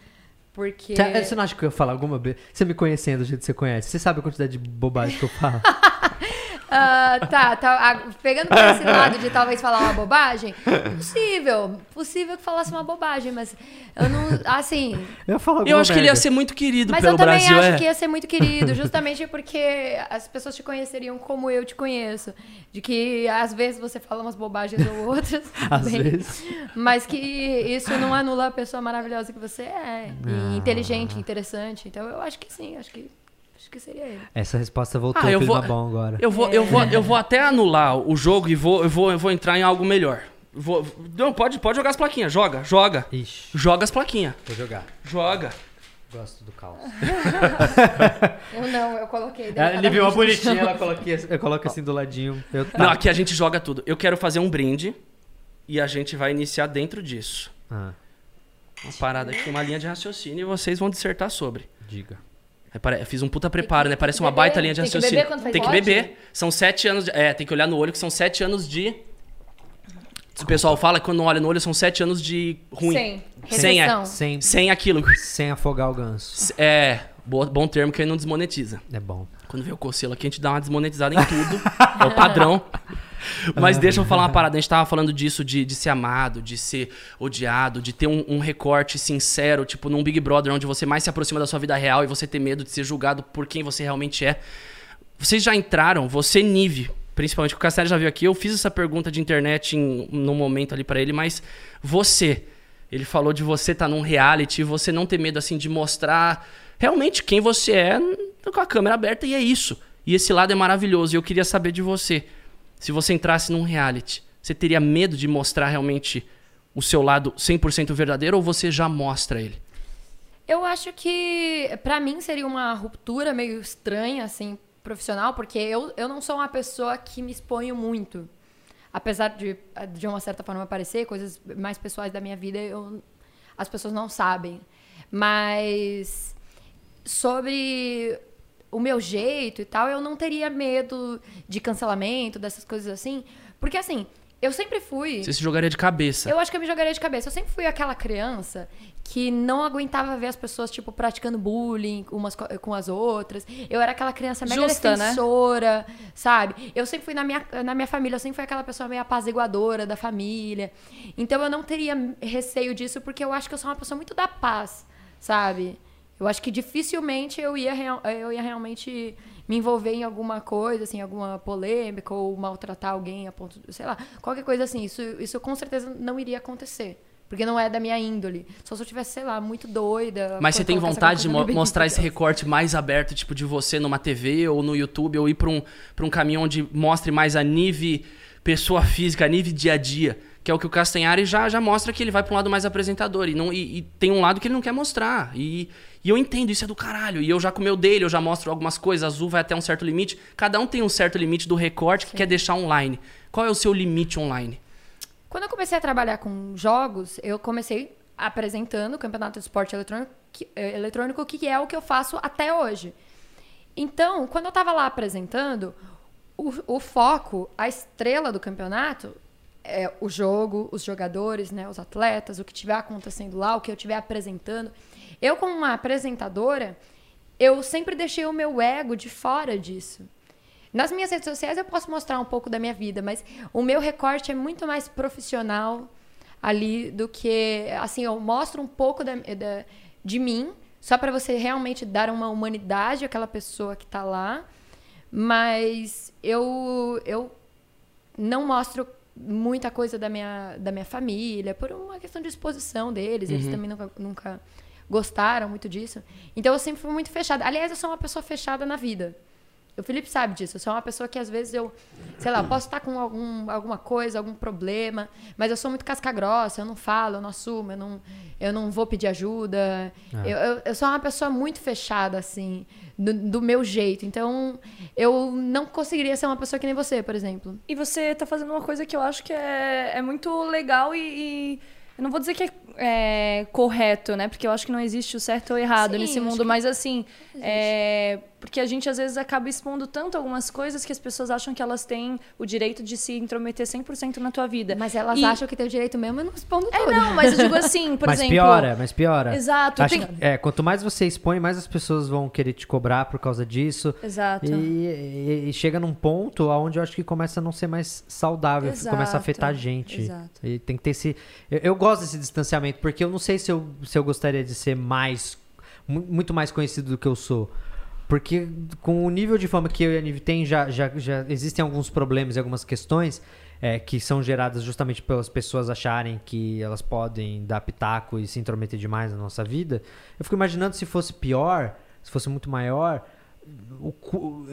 S4: Porque.
S2: Você, você não acha que eu falo alguma? Você me conhecendo do jeito que você conhece, você sabe a quantidade de bobagem que eu falo?
S4: Ah, tá, tá. ah, pegando por esse lado de talvez falar uma bobagem, possível. Possível que falasse uma bobagem, mas eu não. Assim.
S2: Eu falo
S3: Eu acho que ele ia ser muito querido
S4: Mas
S3: pelo
S4: eu também
S3: Brasil,
S4: acho
S3: é.
S4: que ia ser muito querido, justamente porque as pessoas te conheceriam como eu te conheço. De que às vezes você fala umas bobagens ou outras.
S2: Às
S4: bem,
S2: vezes.
S4: Mas que isso não anula a pessoa maravilhosa que você é. E
S2: Ah.
S4: inteligente, interessante. Então eu acho que sim, acho que. Acho que seria ele.
S2: Essa resposta voltou
S3: Ah, eu vou-
S2: bom agora.
S3: Eu vou, eu, vou, eu vou até anular o jogo e vou, eu, vou, eu vou entrar em algo melhor. Vou- não, pode, pode jogar as plaquinhas. Joga, joga.
S2: Ixi,
S3: Joga as plaquinhas.
S2: vou jogar.
S3: Joga.
S2: Gosto do caos.
S4: Eu não, eu coloquei.
S2: Ele viu uma bonitinha, ela coloca, eu coloco assim do ladinho. Eu, tá.
S3: Não, aqui a gente joga tudo. Eu quero fazer um brinde e a gente vai iniciar dentro disso.
S2: Ah,
S3: Uma parada aqui, uma linha de raciocínio e vocês vão dissertar sobre.
S2: diga.
S3: Eu fiz um puta preparo,
S4: que-
S3: né? Parece uma
S4: beber?
S3: baita linha de
S4: Tem que
S3: raciocínio.
S4: beber quando faz
S3: tem que
S4: pode?
S3: beber. São sete anos. De... É, tem que olhar no olho, que são sete anos de. O pessoal fala que quando olha no olho são sete anos de ruim.
S1: Sem.
S3: Sem é.
S2: Sem,
S3: Sem aquilo.
S2: sem afogar o ganso.
S3: É. bo- Bom termo que aí não desmonetiza.
S2: É bom.
S3: Quando vê o Cocelo aqui, a gente dá uma desmonetizada em tudo. é o padrão. Mas deixa eu falar uma parada. A gente tava falando disso, de, de ser amado, de ser odiado, de ter um, um recorte sincero, tipo num Big Brother, onde você mais se aproxima da sua vida real e você ter medo de ser julgado por quem você realmente é. Vocês já entraram, você, Nive, principalmente, o Castelli já viu aqui, eu fiz essa pergunta de internet em, num momento ali pra ele, mas você, ele falou de você estar num reality, você não ter medo, assim, de mostrar realmente quem você é com a câmera aberta, e é isso. E esse lado é maravilhoso, e eu queria saber de você, se você entrasse num reality, você teria medo de mostrar realmente o seu lado 100% verdadeiro, ou você já mostra ele?
S4: Eu acho que pra mim seria uma ruptura meio estranha, assim, profissional, porque eu, eu não sou uma pessoa que me exponho muito. Apesar de, de uma certa forma aparecer, coisas mais pessoais da minha vida, eu, as pessoas não sabem. Mas sobre o meu jeito e tal, eu não teria medo de cancelamento, dessas coisas assim. Porque assim, eu sempre fui.
S3: Você se jogaria de cabeça.
S4: Eu acho que eu me jogaria de cabeça. Eu sempre fui aquela criança que não aguentava ver as pessoas, tipo, praticando bullying umas co- com as outras. Eu era aquela criança mega
S1: Justa, né?
S4: defensora, sabe? Eu sempre fui na minha, na minha família, eu sempre fui aquela pessoa meio apaziguadora da família. Então eu não teria receio disso, porque eu acho que eu sou uma pessoa muito da paz, sabe? Eu acho que dificilmente eu ia, real- eu ia realmente me envolver em alguma coisa, assim, alguma polêmica ou maltratar alguém a ponto, de- sei lá, qualquer coisa assim. Isso, isso com certeza não iria acontecer. Porque não é da minha índole. Só se eu tivesse, sei lá, muito doida.
S3: Mas você tem
S4: essa
S3: vontade de mo- mostrar esse recorte mais aberto, tipo, de você numa TV ou no YouTube, ou ir pra um, pra um caminho onde mostre mais a Nive pessoa física, a Nive dia a dia, que é o que o Castanhari já, já mostra que ele vai pra um lado mais apresentador. E, não, e, e tem um lado que ele não quer mostrar. E, e eu entendo, isso é do caralho. E eu já com o meu dele, eu já mostro algumas coisas, azul vai até um certo limite. Cada um tem um certo limite do recorte que quer deixar online. Qual é o seu limite online?
S4: Quando eu comecei a trabalhar com jogos, eu comecei apresentando o campeonato de esporte eletrônico, que, eh, eletrônico, que é o que eu faço até hoje. Então, quando eu estava lá apresentando, o, o foco, a estrela do campeonato é o jogo, os jogadores, né, os atletas, o que estiver acontecendo lá, o que eu estiver apresentando. Eu, como uma apresentadora, eu sempre deixei o meu ego de fora disso. Nas minhas redes sociais eu posso mostrar um pouco da minha vida, mas o meu recorte é muito mais profissional ali do que. Assim, eu mostro um pouco da, da- de mim, só para você realmente dar uma humanidade àquela pessoa que tá lá. Mas eu, eu não mostro muita coisa da minha, da minha família, por uma questão de exposição deles. Eles também nunca, nunca gostaram muito disso. Então eu sempre fui muito fechada. Aliás, eu sou uma pessoa fechada na vida. O Felipe sabe disso. Eu sou uma pessoa que às vezes eu, sei lá, posso estar com algum, alguma coisa, algum problema, mas eu sou muito casca grossa, eu não falo, eu não assumo, eu não, eu não vou pedir ajuda.
S2: Ah.
S4: Eu, eu, eu sou uma pessoa muito fechada, assim, do, do meu jeito. Então, eu não conseguiria ser uma pessoa que nem você, por exemplo.
S1: E você tá fazendo uma coisa que eu acho que é, é muito legal e, e eu não vou dizer que é, é, correto, né? Porque eu acho que não existe o certo ou errado
S4: Sim,
S1: nesse mundo, mas assim, é, porque a gente às vezes acaba expondo tanto algumas coisas que as pessoas acham que elas têm o direito de se intrometer 100% na tua vida.
S4: Mas elas
S1: E-
S4: acham que tem o direito mesmo e não respondem
S1: É,
S4: tudo.
S1: não, mas eu digo assim, por
S2: mas
S1: exemplo.
S2: piora, mas piora.
S1: Exato,
S2: Acho
S1: tem-
S2: que, é, quanto mais você expõe, mais as pessoas vão querer te cobrar por causa disso.
S1: Exato.
S2: E, e- e chega num ponto onde eu acho que começa a não ser mais saudável,
S1: Exato,
S2: começa a afetar a gente.
S1: exato.
S2: E tem que ter esse. Eu, eu gosto desse distanciamento, porque eu não sei se eu, se eu gostaria de ser mais. mu- muito mais conhecido do que eu sou. Porque com o nível de fama que eu e a Nive tem, já, já, já existem alguns problemas e algumas questões é, que são geradas justamente pelas pessoas acharem que elas podem dar pitaco e se intrometer demais na nossa vida. Eu fico imaginando se fosse pior, se fosse muito maior, o,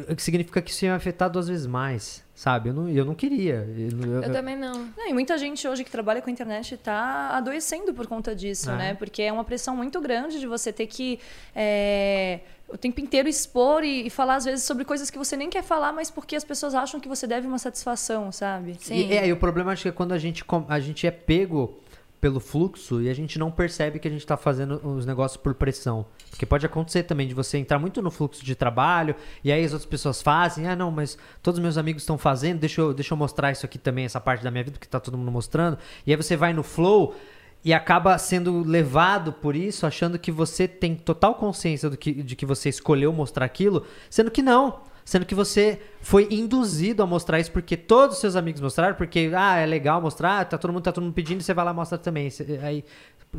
S2: o que significa que isso ia me afetar duas vezes mais, sabe? Eu não, eu não queria. Eu, eu-
S4: Eu também não.
S1: Não, e muita gente hoje que trabalha com a internet tá adoecendo por conta disso,
S2: É.
S1: né? Porque é uma pressão muito grande de você ter que é, o tempo inteiro expor e, e falar, às vezes, sobre coisas que você nem quer falar, mas porque as pessoas acham que você deve uma satisfação, sabe?
S4: Sim.
S2: E, é, e o problema acho que é quando a gente, a gente é pego pelo fluxo e a gente não percebe que a gente tá fazendo os negócios por pressão. Porque pode acontecer também de você entrar muito no fluxo de trabalho e aí as outras pessoas fazem, ah não, mas todos os meus amigos estão fazendo, deixa eu, deixa eu mostrar isso aqui também, essa parte da minha vida, porque tá todo mundo mostrando. E aí você vai no flow e acaba sendo levado por isso, achando que você tem total consciência do que, de que você escolheu mostrar aquilo, sendo que não. Sendo que você foi induzido a mostrar isso porque todos os seus amigos mostraram, porque, ah, é legal mostrar, tá todo mundo, tá todo mundo pedindo, você vai lá e mostra também. Cê- Aí,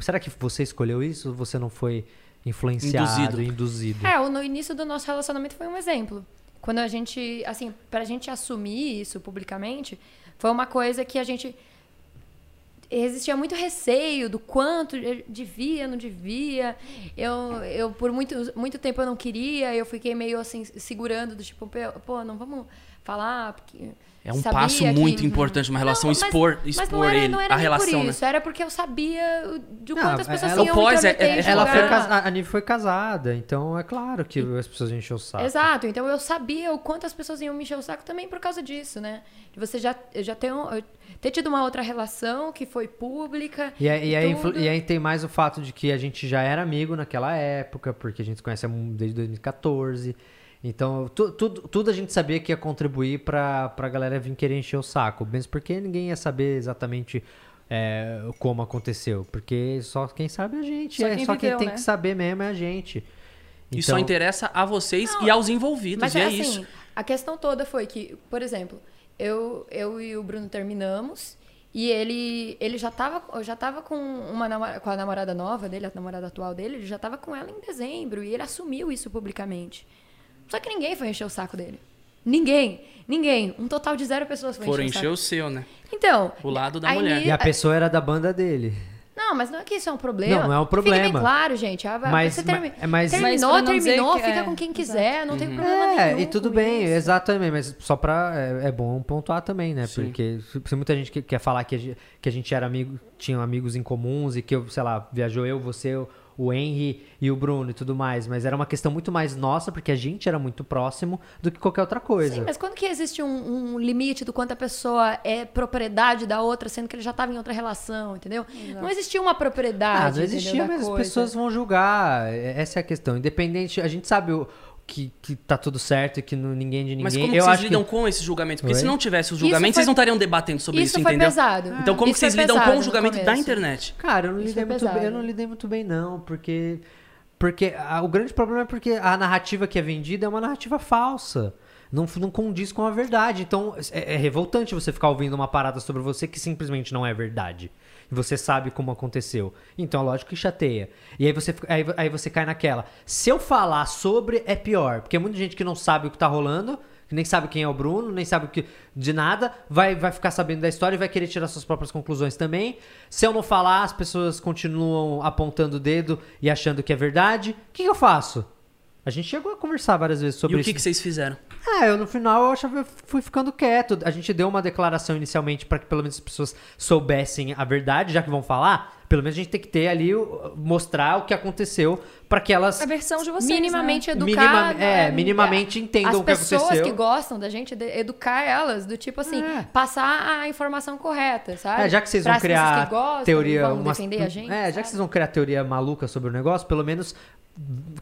S2: será que você escolheu isso ou você não foi influenciado,
S3: Induzido.
S2: induzido?
S4: É, o- no início do nosso relacionamento foi um exemplo. Quando a gente, assim, pra gente assumir isso publicamente, foi uma coisa que a gente existia muito receio do quanto devia, não devia. Eu, eu por muito, muito tempo eu não queria, eu fiquei meio assim segurando do tipo, pô, não vamos falar porque
S3: É um
S4: sabia
S3: passo
S4: que-
S3: muito importante, uma relação
S4: Não, mas-
S3: expor,
S4: mas não era,
S3: ele,
S4: não era
S3: a relação,
S4: por
S3: né?
S4: isso, era porque eu sabia o- de
S2: Não,
S4: quantas pessoas
S2: ela-
S4: iam
S3: pós é- é-
S4: e
S2: Ela foi a Nive foi casada, então é claro que as pessoas enchem o saco.
S4: Exato, então eu sabia o quanto as pessoas iam me encher o saco também por causa disso, né? De você já, já ter, um- ter tido uma outra relação que foi pública.
S2: E aí, e, aí,
S4: tudo.
S2: e aí tem mais o fato de que a gente já era amigo naquela época, porque a gente se conhece desde 2014. Então, tu- tudo, tudo a gente sabia que ia contribuir pra, pra galera vir querer encher o saco. Mesmo porque ninguém ia saber exatamente é, como aconteceu. Porque só quem sabe é a gente.
S1: Só
S2: é,
S1: quem
S2: só quem tem
S1: né?
S2: que saber mesmo é a gente.
S3: E só interessa a vocês e aos envolvidos,
S4: Mas
S3: e é
S4: assim,
S3: isso.
S4: a questão toda foi que, por exemplo, eu, eu e o Bruno terminamos e ele, ele já tava, eu já tava com, uma namora- com a namorada nova dele, a namorada atual dele, ele já tava com ela em dezembro e ele assumiu isso publicamente. Só que ninguém foi encher o saco dele. Ninguém, ninguém. Um total de zero pessoas foi
S3: Foram
S4: encher o
S3: encher
S4: saco.
S3: o seu, né?
S4: Então,
S3: O lado da
S4: aí
S3: mulher.
S2: E a pessoa era da banda dele.
S4: Não, mas não é que isso é um problema.
S2: Não, não é um
S4: Fique bem
S2: problema.
S4: claro, gente. Ah,
S2: Mas-
S4: você termi-
S2: mas- mas-
S4: terminou,
S1: Mas
S4: terminou, fica
S1: é,
S4: com quem
S1: exato.
S4: quiser, não tem problema
S2: É,
S4: nenhum.
S2: e tudo
S4: com
S2: bem,
S4: isso.
S2: exatamente, mas só pra. É, é bom pontuar também, né?
S3: Sim.
S2: Porque se muita gente que- quer falar que a gente, que a gente era amigo, tinha amigos em comuns e que eu, sei lá, viajou eu, você, o- o Henry e o Bruno e tudo mais, mas era uma questão muito mais nossa, porque a gente era muito próximo do que qualquer outra coisa.
S4: Sim, mas quando que existe um, um limite do quanto a pessoa é propriedade da outra, sendo que ele já estava em outra relação, entendeu? Não existia uma propriedade.
S2: Ah, não existia, mas as pessoas vão julgar. é- Essa é a questão. Independente, a gente sabe o, que, que tá tudo certo e que não, ninguém de ninguém.
S3: Mas como que
S2: eu
S3: vocês
S2: acho
S3: lidam
S2: que...
S3: com esses julgamentos? Porque
S2: Oi?
S3: se não tivesse os
S4: Isso
S3: julgamentos,
S4: foi-
S3: vocês não estariam debatendo sobre isso,
S4: Isso foi
S3: entendeu?
S4: pesado.
S3: Então como
S4: Isso
S3: que vocês lidam com o julgamento da internet?
S2: Cara, eu não
S4: Isso
S2: lidei
S4: é
S2: muito bem, eu não lidei muito bem não, porque porque a- o grande problema é porque a narrativa que é vendida é uma narrativa falsa. Não, não condiz com a verdade. Então é, é revoltante você ficar ouvindo uma parada sobre você que simplesmente não é verdade. E você sabe como aconteceu. Então, lógico que chateia. E aí você, aí, aí você cai naquela. Se eu falar sobre, é pior. Porque muita gente que não sabe o que tá rolando, nem sabe quem é o Bruno, nem sabe que, de nada, vai, vai ficar sabendo da história e vai querer tirar suas próprias conclusões também. Se eu não falar, as pessoas continuam apontando o dedo e achando que é verdade. O que, que eu faço? A gente chegou a conversar várias vezes
S3: E
S2: sobre
S3: o
S2: isso.
S3: que, que vocês fizeram?
S2: Ah, eu no final eu achava, eu fui ficando quieto. A gente deu uma declaração inicialmente para que pelo menos as pessoas soubessem a verdade, já que vão falar. Pelo menos a gente tem que ter ali, mostrar o que aconteceu para que elas
S1: A versão de vocês,
S4: minimamente
S1: né?
S2: Minima-
S4: educada.
S2: é, minimamente entendam
S4: As
S2: o que
S4: pessoas
S2: aconteceu.
S4: que gostam da gente, de- educar elas, do tipo assim,
S2: É.
S4: passar a informação correta, sabe?
S2: É, já que vocês
S4: Pra
S2: vão
S4: as pessoas
S2: criar
S4: que gostam,
S2: teoria,
S4: vão
S2: umas-
S4: defender a gente.
S2: é, já
S4: sabe?
S2: que vocês vão criar teoria maluca sobre o negócio, pelo menos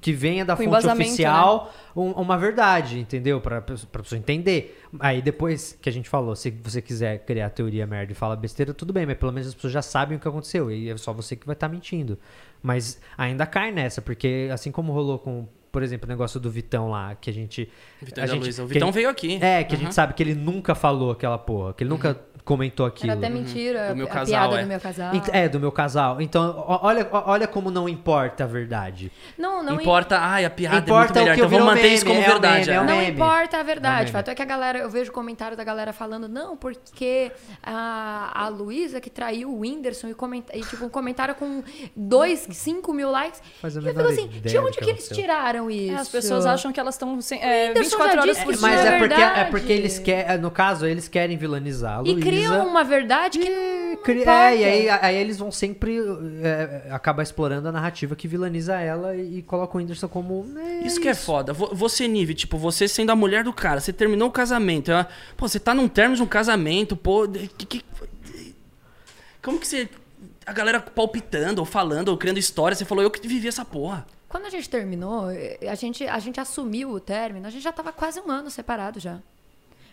S2: que venha da fonte oficial um- uma verdade, entendeu? Pra pessoa entender. Aí depois que a gente falou, se você quiser criar teoria merda e falar besteira, tudo bem, mas pelo menos as pessoas já sabem o que aconteceu. E é só você que vai estar mentindo. Mas ainda cai nessa, porque assim como rolou com, por exemplo, o negócio do Vitão lá, que a gente.
S3: Vitão
S2: a gente-
S3: Luísa. O
S2: a
S3: Vitão veio aqui.
S2: É, que a
S3: Uhum.
S2: gente sabe que ele nunca falou aquela porra, que ele nunca comentou aquilo.
S4: Era até mentira,
S3: Do meu
S4: a
S3: casal,
S4: piada
S3: é.
S4: do meu casal.
S2: É, do meu casal. Então, olha, olha como não importa a verdade.
S4: Não, não
S3: Importa, ai, a piada
S2: Importa
S3: é muito
S2: o
S3: melhor.
S2: que
S3: Então vamos manter
S2: meme,
S3: isso como
S2: é
S3: verdade.
S2: meme, é
S3: é.
S4: Não
S2: meme.
S4: importa a
S2: É o
S4: verdade.
S2: meme.
S4: Fato é que a galera, eu vejo comentários da galera falando, não, porque a, a Luísa que traiu o Whindersson e, comenta, e tipo, um comentário com 2, 5 mil likes.
S2: Faz a
S4: E eu fico assim, de onde
S2: que
S4: que eles tiraram falaram isso.
S1: É, as pessoas acham que elas estão é,
S4: Whindersson
S1: 24
S4: já
S1: horas
S4: disse
S1: por dia.
S2: Mas é
S4: é
S2: porque, é porque eles querem, no caso, eles querem vilanizar a
S4: E criam uma verdade que não,
S2: Cri-. É, e aí, aí eles vão sempre é, acabar explorando a narrativa que vilaniza ela e, e coloca o Whindersson como. "É,
S3: Isso que é foda. Vo- Você, Nive, tipo, você sendo a mulher do cara, você terminou o casamento. ela- Pô, você tá num término de um casamento, pô. que- que- como que você. A galera palpitando, ou falando, ou criando história, você falou, eu que vivi essa porra.
S4: Quando a gente terminou, eh, a gente, a gente assumiu o término, a gente já tava quase um ano separado já.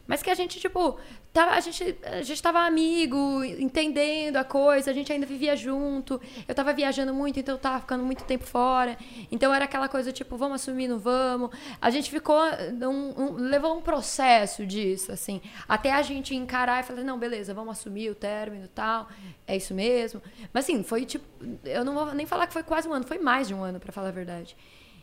S4: Mas que a gente, tipo, tava, a, gente, a gente tava amigo, entendendo a coisa, a gente ainda vivia junto. Eu tava viajando muito, então eu tava ficando muito tempo fora. Então era aquela coisa, tipo, vamos assumir, não vamos. A gente ficou. um- um- levou um processo disso, assim. Até a gente encarar e falar, não, beleza, vamos assumir o término e tal. É isso mesmo. Mas assim, foi tipo. Eu não vou nem falar que foi quase um ano, foi mais de um ano, pra falar a verdade.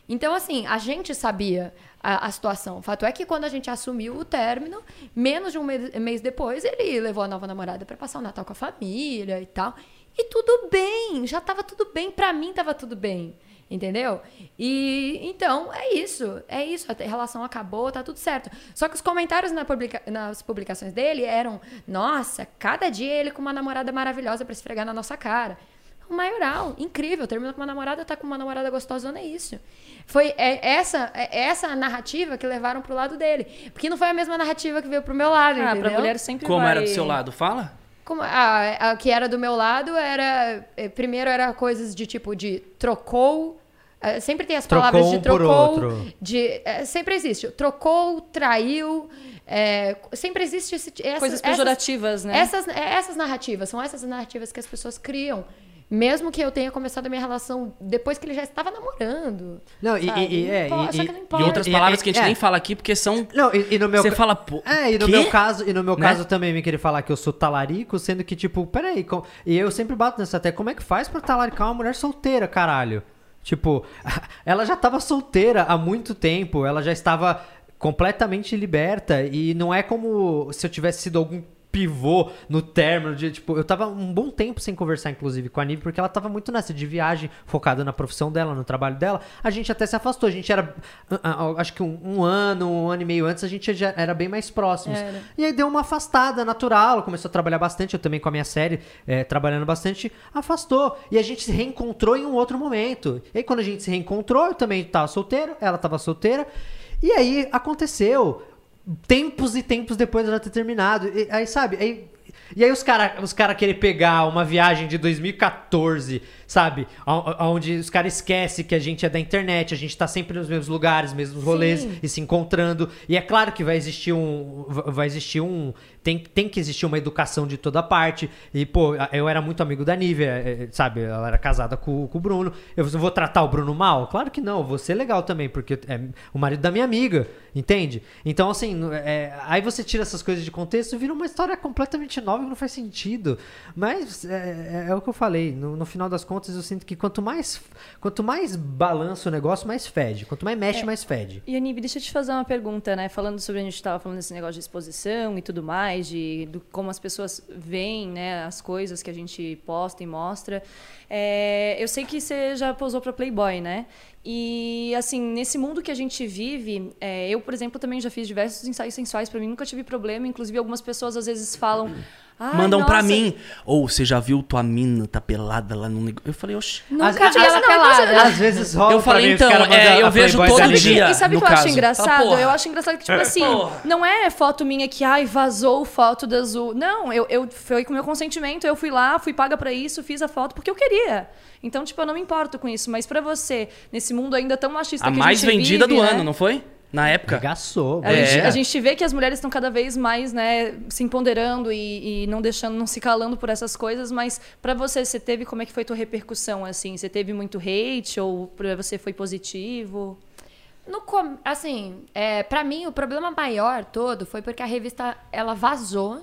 S4: Então, assim, a gente sabia a, a situação. O fato é que quando a gente assumiu o término, menos de um mês, mês depois, ele levou a nova namorada pra passar o Natal com a família e tal. E tudo bem, já tava tudo bem. Pra mim tava tudo bem. Entendeu? E então é isso. É isso. A relação acabou, tá tudo certo. Só que os comentários na publica- nas publicações dele eram: nossa, cada dia ele com uma namorada maravilhosa pra esfregar na nossa cara. O maioral, incrível, terminou com uma namorada, tá com uma namorada gostosona, é isso. Foi é, essa é essa narrativa que levaram pro lado dele. Porque não foi a mesma narrativa que veio pro meu lado,
S1: Ah,
S4: entendeu?
S1: pra mulher sempre
S3: Como
S1: vai...
S3: era do seu lado? Fala?
S4: Como, a, a que era do meu lado era. eh, Primeiro era coisas de tipo de trocou. eh, Sempre tem as
S2: Trocou
S4: palavras
S2: um
S4: de trocou.
S2: outro.
S4: De, eh, sempre existe. Trocou, traiu. eh, sempre existe esse, essas,
S1: Coisas
S4: essas-
S1: pejorativas, né?
S4: essas, é, essas narrativas, são essas narrativas que as pessoas criam. Mesmo que eu tenha começado a minha relação depois que ele já estava namorando.
S2: Não, e, e, e- é,
S4: Não importa,
S2: e-
S4: não
S2: e-
S3: Em
S4: importa.
S3: outras
S2: e-
S3: palavras
S2: e-
S3: que a gente
S2: é.
S3: nem fala aqui, porque são.
S2: Não, e, e no meu
S3: Você
S2: ca-
S3: fala, pô.
S2: É, e no
S3: quê?
S2: meu caso, e no meu
S3: Né?
S2: caso também me querer falar que eu sou talarico, sendo que, tipo, peraí, com... e eu sempre bato nessa até, como é que faz pra talaricar uma mulher solteira, caralho? Tipo, ela já tava solteira há muito tempo, ela já estava completamente liberta, e não é como se eu tivesse sido algum pivô no término de, tipo, eu tava um bom tempo sem conversar, inclusive, com a Nive, porque ela tava muito nessa de viagem, focada na profissão dela, no trabalho dela. A gente até se afastou, a gente era, ah, ah, acho que um, um ano, um ano e meio antes, a gente já era bem mais próximos.
S4: Era.
S2: E aí deu uma afastada natural, ela começou a trabalhar bastante, eu também com a minha série, eh, trabalhando bastante, afastou. E a gente se reencontrou em um outro momento. E aí quando a gente se reencontrou, eu também tava solteiro, ela tava solteira. E aí aconteceu, tempos e tempos depois dela ter terminado. E aí, sabe, aí... E aí os caras os cara querem pegar uma viagem de 2014, sabe? Onde os caras esquecem que a gente é da internet, a gente tá sempre nos mesmos lugares, mesmos rolês
S4: Sim.
S2: e se encontrando. E é claro que vai existir um. va- Vai existir um. Tem, tem que existir uma educação de toda parte. E, pô, eu era muito amigo da Nívia, é, sabe? Ela era casada com, com o Bruno. Eu vou tratar o Bruno mal? Claro que não, eu vou ser legal também, porque é o marido da minha amiga, entende? Então, assim, é, aí você tira essas coisas de contexto e vira uma história completamente nova que não faz sentido. Mas é, é- é o que eu falei, no, no final das contas eu sinto que quanto mais, quanto mais balança o negócio, mais fede. Quanto mais mexe, mais fede.
S1: E Anibe, deixa eu te fazer uma pergunta, né? Falando sobre a gente estava falando desse negócio de exposição e tudo mais, de do, como as pessoas veem, né, as coisas que a gente posta e mostra. É, eu sei que você já posou para Playboy, né? E assim, nesse mundo que a gente vive, é, eu, por exemplo, também já fiz diversos ensaios sensuais para mim, nunca tive problema. Inclusive, algumas pessoas às vezes falam. "Ai,
S3: Mandam pra
S1: nossa,
S3: mim. Ou você já viu tua mina tá pelada lá no negócio? Eu falei, oxi.
S4: Nunca vi ela
S1: não,
S4: pelada.
S2: Às vezes rola
S3: Eu
S2: pra
S3: falei,
S2: mim,
S3: então, é, eu
S2: a
S3: vejo todo dia.
S1: E sabe o que eu acho engraçado?
S3: Ah,
S1: eu acho engraçado que, tipo assim,
S3: Porra.
S1: não é foto minha que, ai, vazou foto da Azul. Não, eu, eu foi com meu consentimento, eu fui lá, fui paga pra isso, fiz a foto porque eu queria. Então, tipo, eu não me importo com isso. Mas pra você, nesse mundo ainda tão machista
S3: A
S1: que
S3: mais
S1: a gente
S3: vendida
S1: vive,
S3: do
S1: né?
S3: ano, não foi? Na época.
S2: Regaçou.
S1: A,
S3: É.
S1: gente, a gente vê que as mulheres estão cada vez mais, né, se empoderando e, e não deixando, não se calando por essas coisas, mas pra você, você teve, como é que foi tua repercussão, assim? Você teve muito hate ou pra você foi positivo?
S4: No com- assim, é, para mim o problema maior todo foi porque a revista ela vazou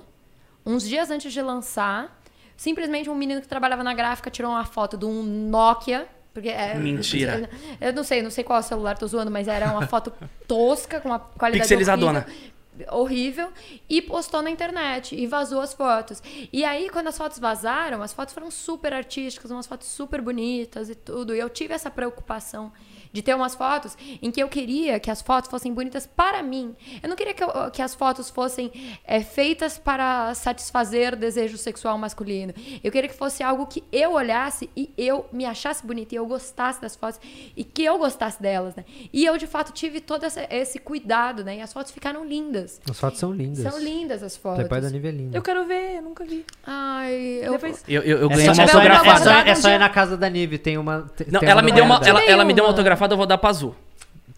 S4: uns dias antes de lançar. Simplesmente um menino que trabalhava na gráfica tirou uma foto de um Nokia. Porque é,
S3: Mentira.
S4: Eu não sei, não sei qual celular tô zoando, mas era uma foto tosca com uma qualidade
S3: Pixelizadona.
S4: horrível. horrível e postou na internet e vazou as fotos. E aí, quando as fotos vazaram, as fotos foram super artísticas, umas fotos super bonitas e tudo. E eu tive essa preocupação de ter umas fotos em que eu queria que as fotos fossem bonitas para mim. Eu não queria que, eu- que as fotos fossem é, feitas para satisfazer o desejo sexual masculino. Eu queria que fosse algo que eu olhasse e eu me achasse bonita e eu gostasse das fotos e que eu gostasse delas, né? E eu, de fato, tive todo essa- esse cuidado, né? E as fotos ficaram lindas.
S2: As fotos são lindas.
S4: São lindas as
S2: O
S4: fotos.
S2: Playboy da Nive é lindo.
S1: Eu quero ver, eu nunca vi.
S4: Ai, eu...
S1: Depois...
S3: Eu, eu, eu
S2: É
S3: ganhei
S2: só,
S3: uma
S2: é só-
S1: autografada.
S3: autografada.
S2: é só- é na casa da Nive, tem uma. tem-
S3: Não,
S2: tem
S3: ela me deu uma, ela, ela me deu uma
S4: uma.
S3: Autografada, eu vou dar pra Azul.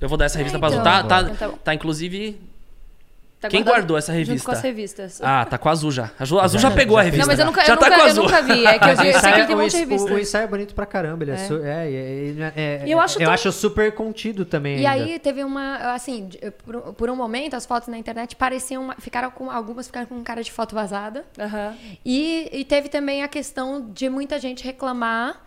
S3: Eu vou dar essa revista pra Azul. Tá,
S4: então.
S3: tá,
S1: Então tá
S3: tá, inclusive.
S1: Tá
S3: Quem guardou essa
S1: Junto com
S3: revista?
S1: as revistas.
S3: Ah, tá com a Azul já. A Azul, Azul já pegou a revista.
S1: não, mas eu nunca,
S3: já
S1: eu,
S3: tá
S1: nunca,
S3: com a
S1: eu
S3: Azul.
S1: nunca vi. É que eu, vi- eu sei que
S2: ensaio,
S1: ele tem um monte de revista.
S2: o ensaio é bonito pra caramba. Ele é,
S1: É.
S2: su- é, é, é, é-
S1: eu acho
S2: eu
S1: tão-
S2: acho super contido também.
S4: E
S2: ainda.
S4: aí teve uma, assim, por, por um momento as fotos na internet pareciam, uma- ficaram com, algumas ficaram com cara de foto vazada. E, e teve também a questão de muita gente reclamar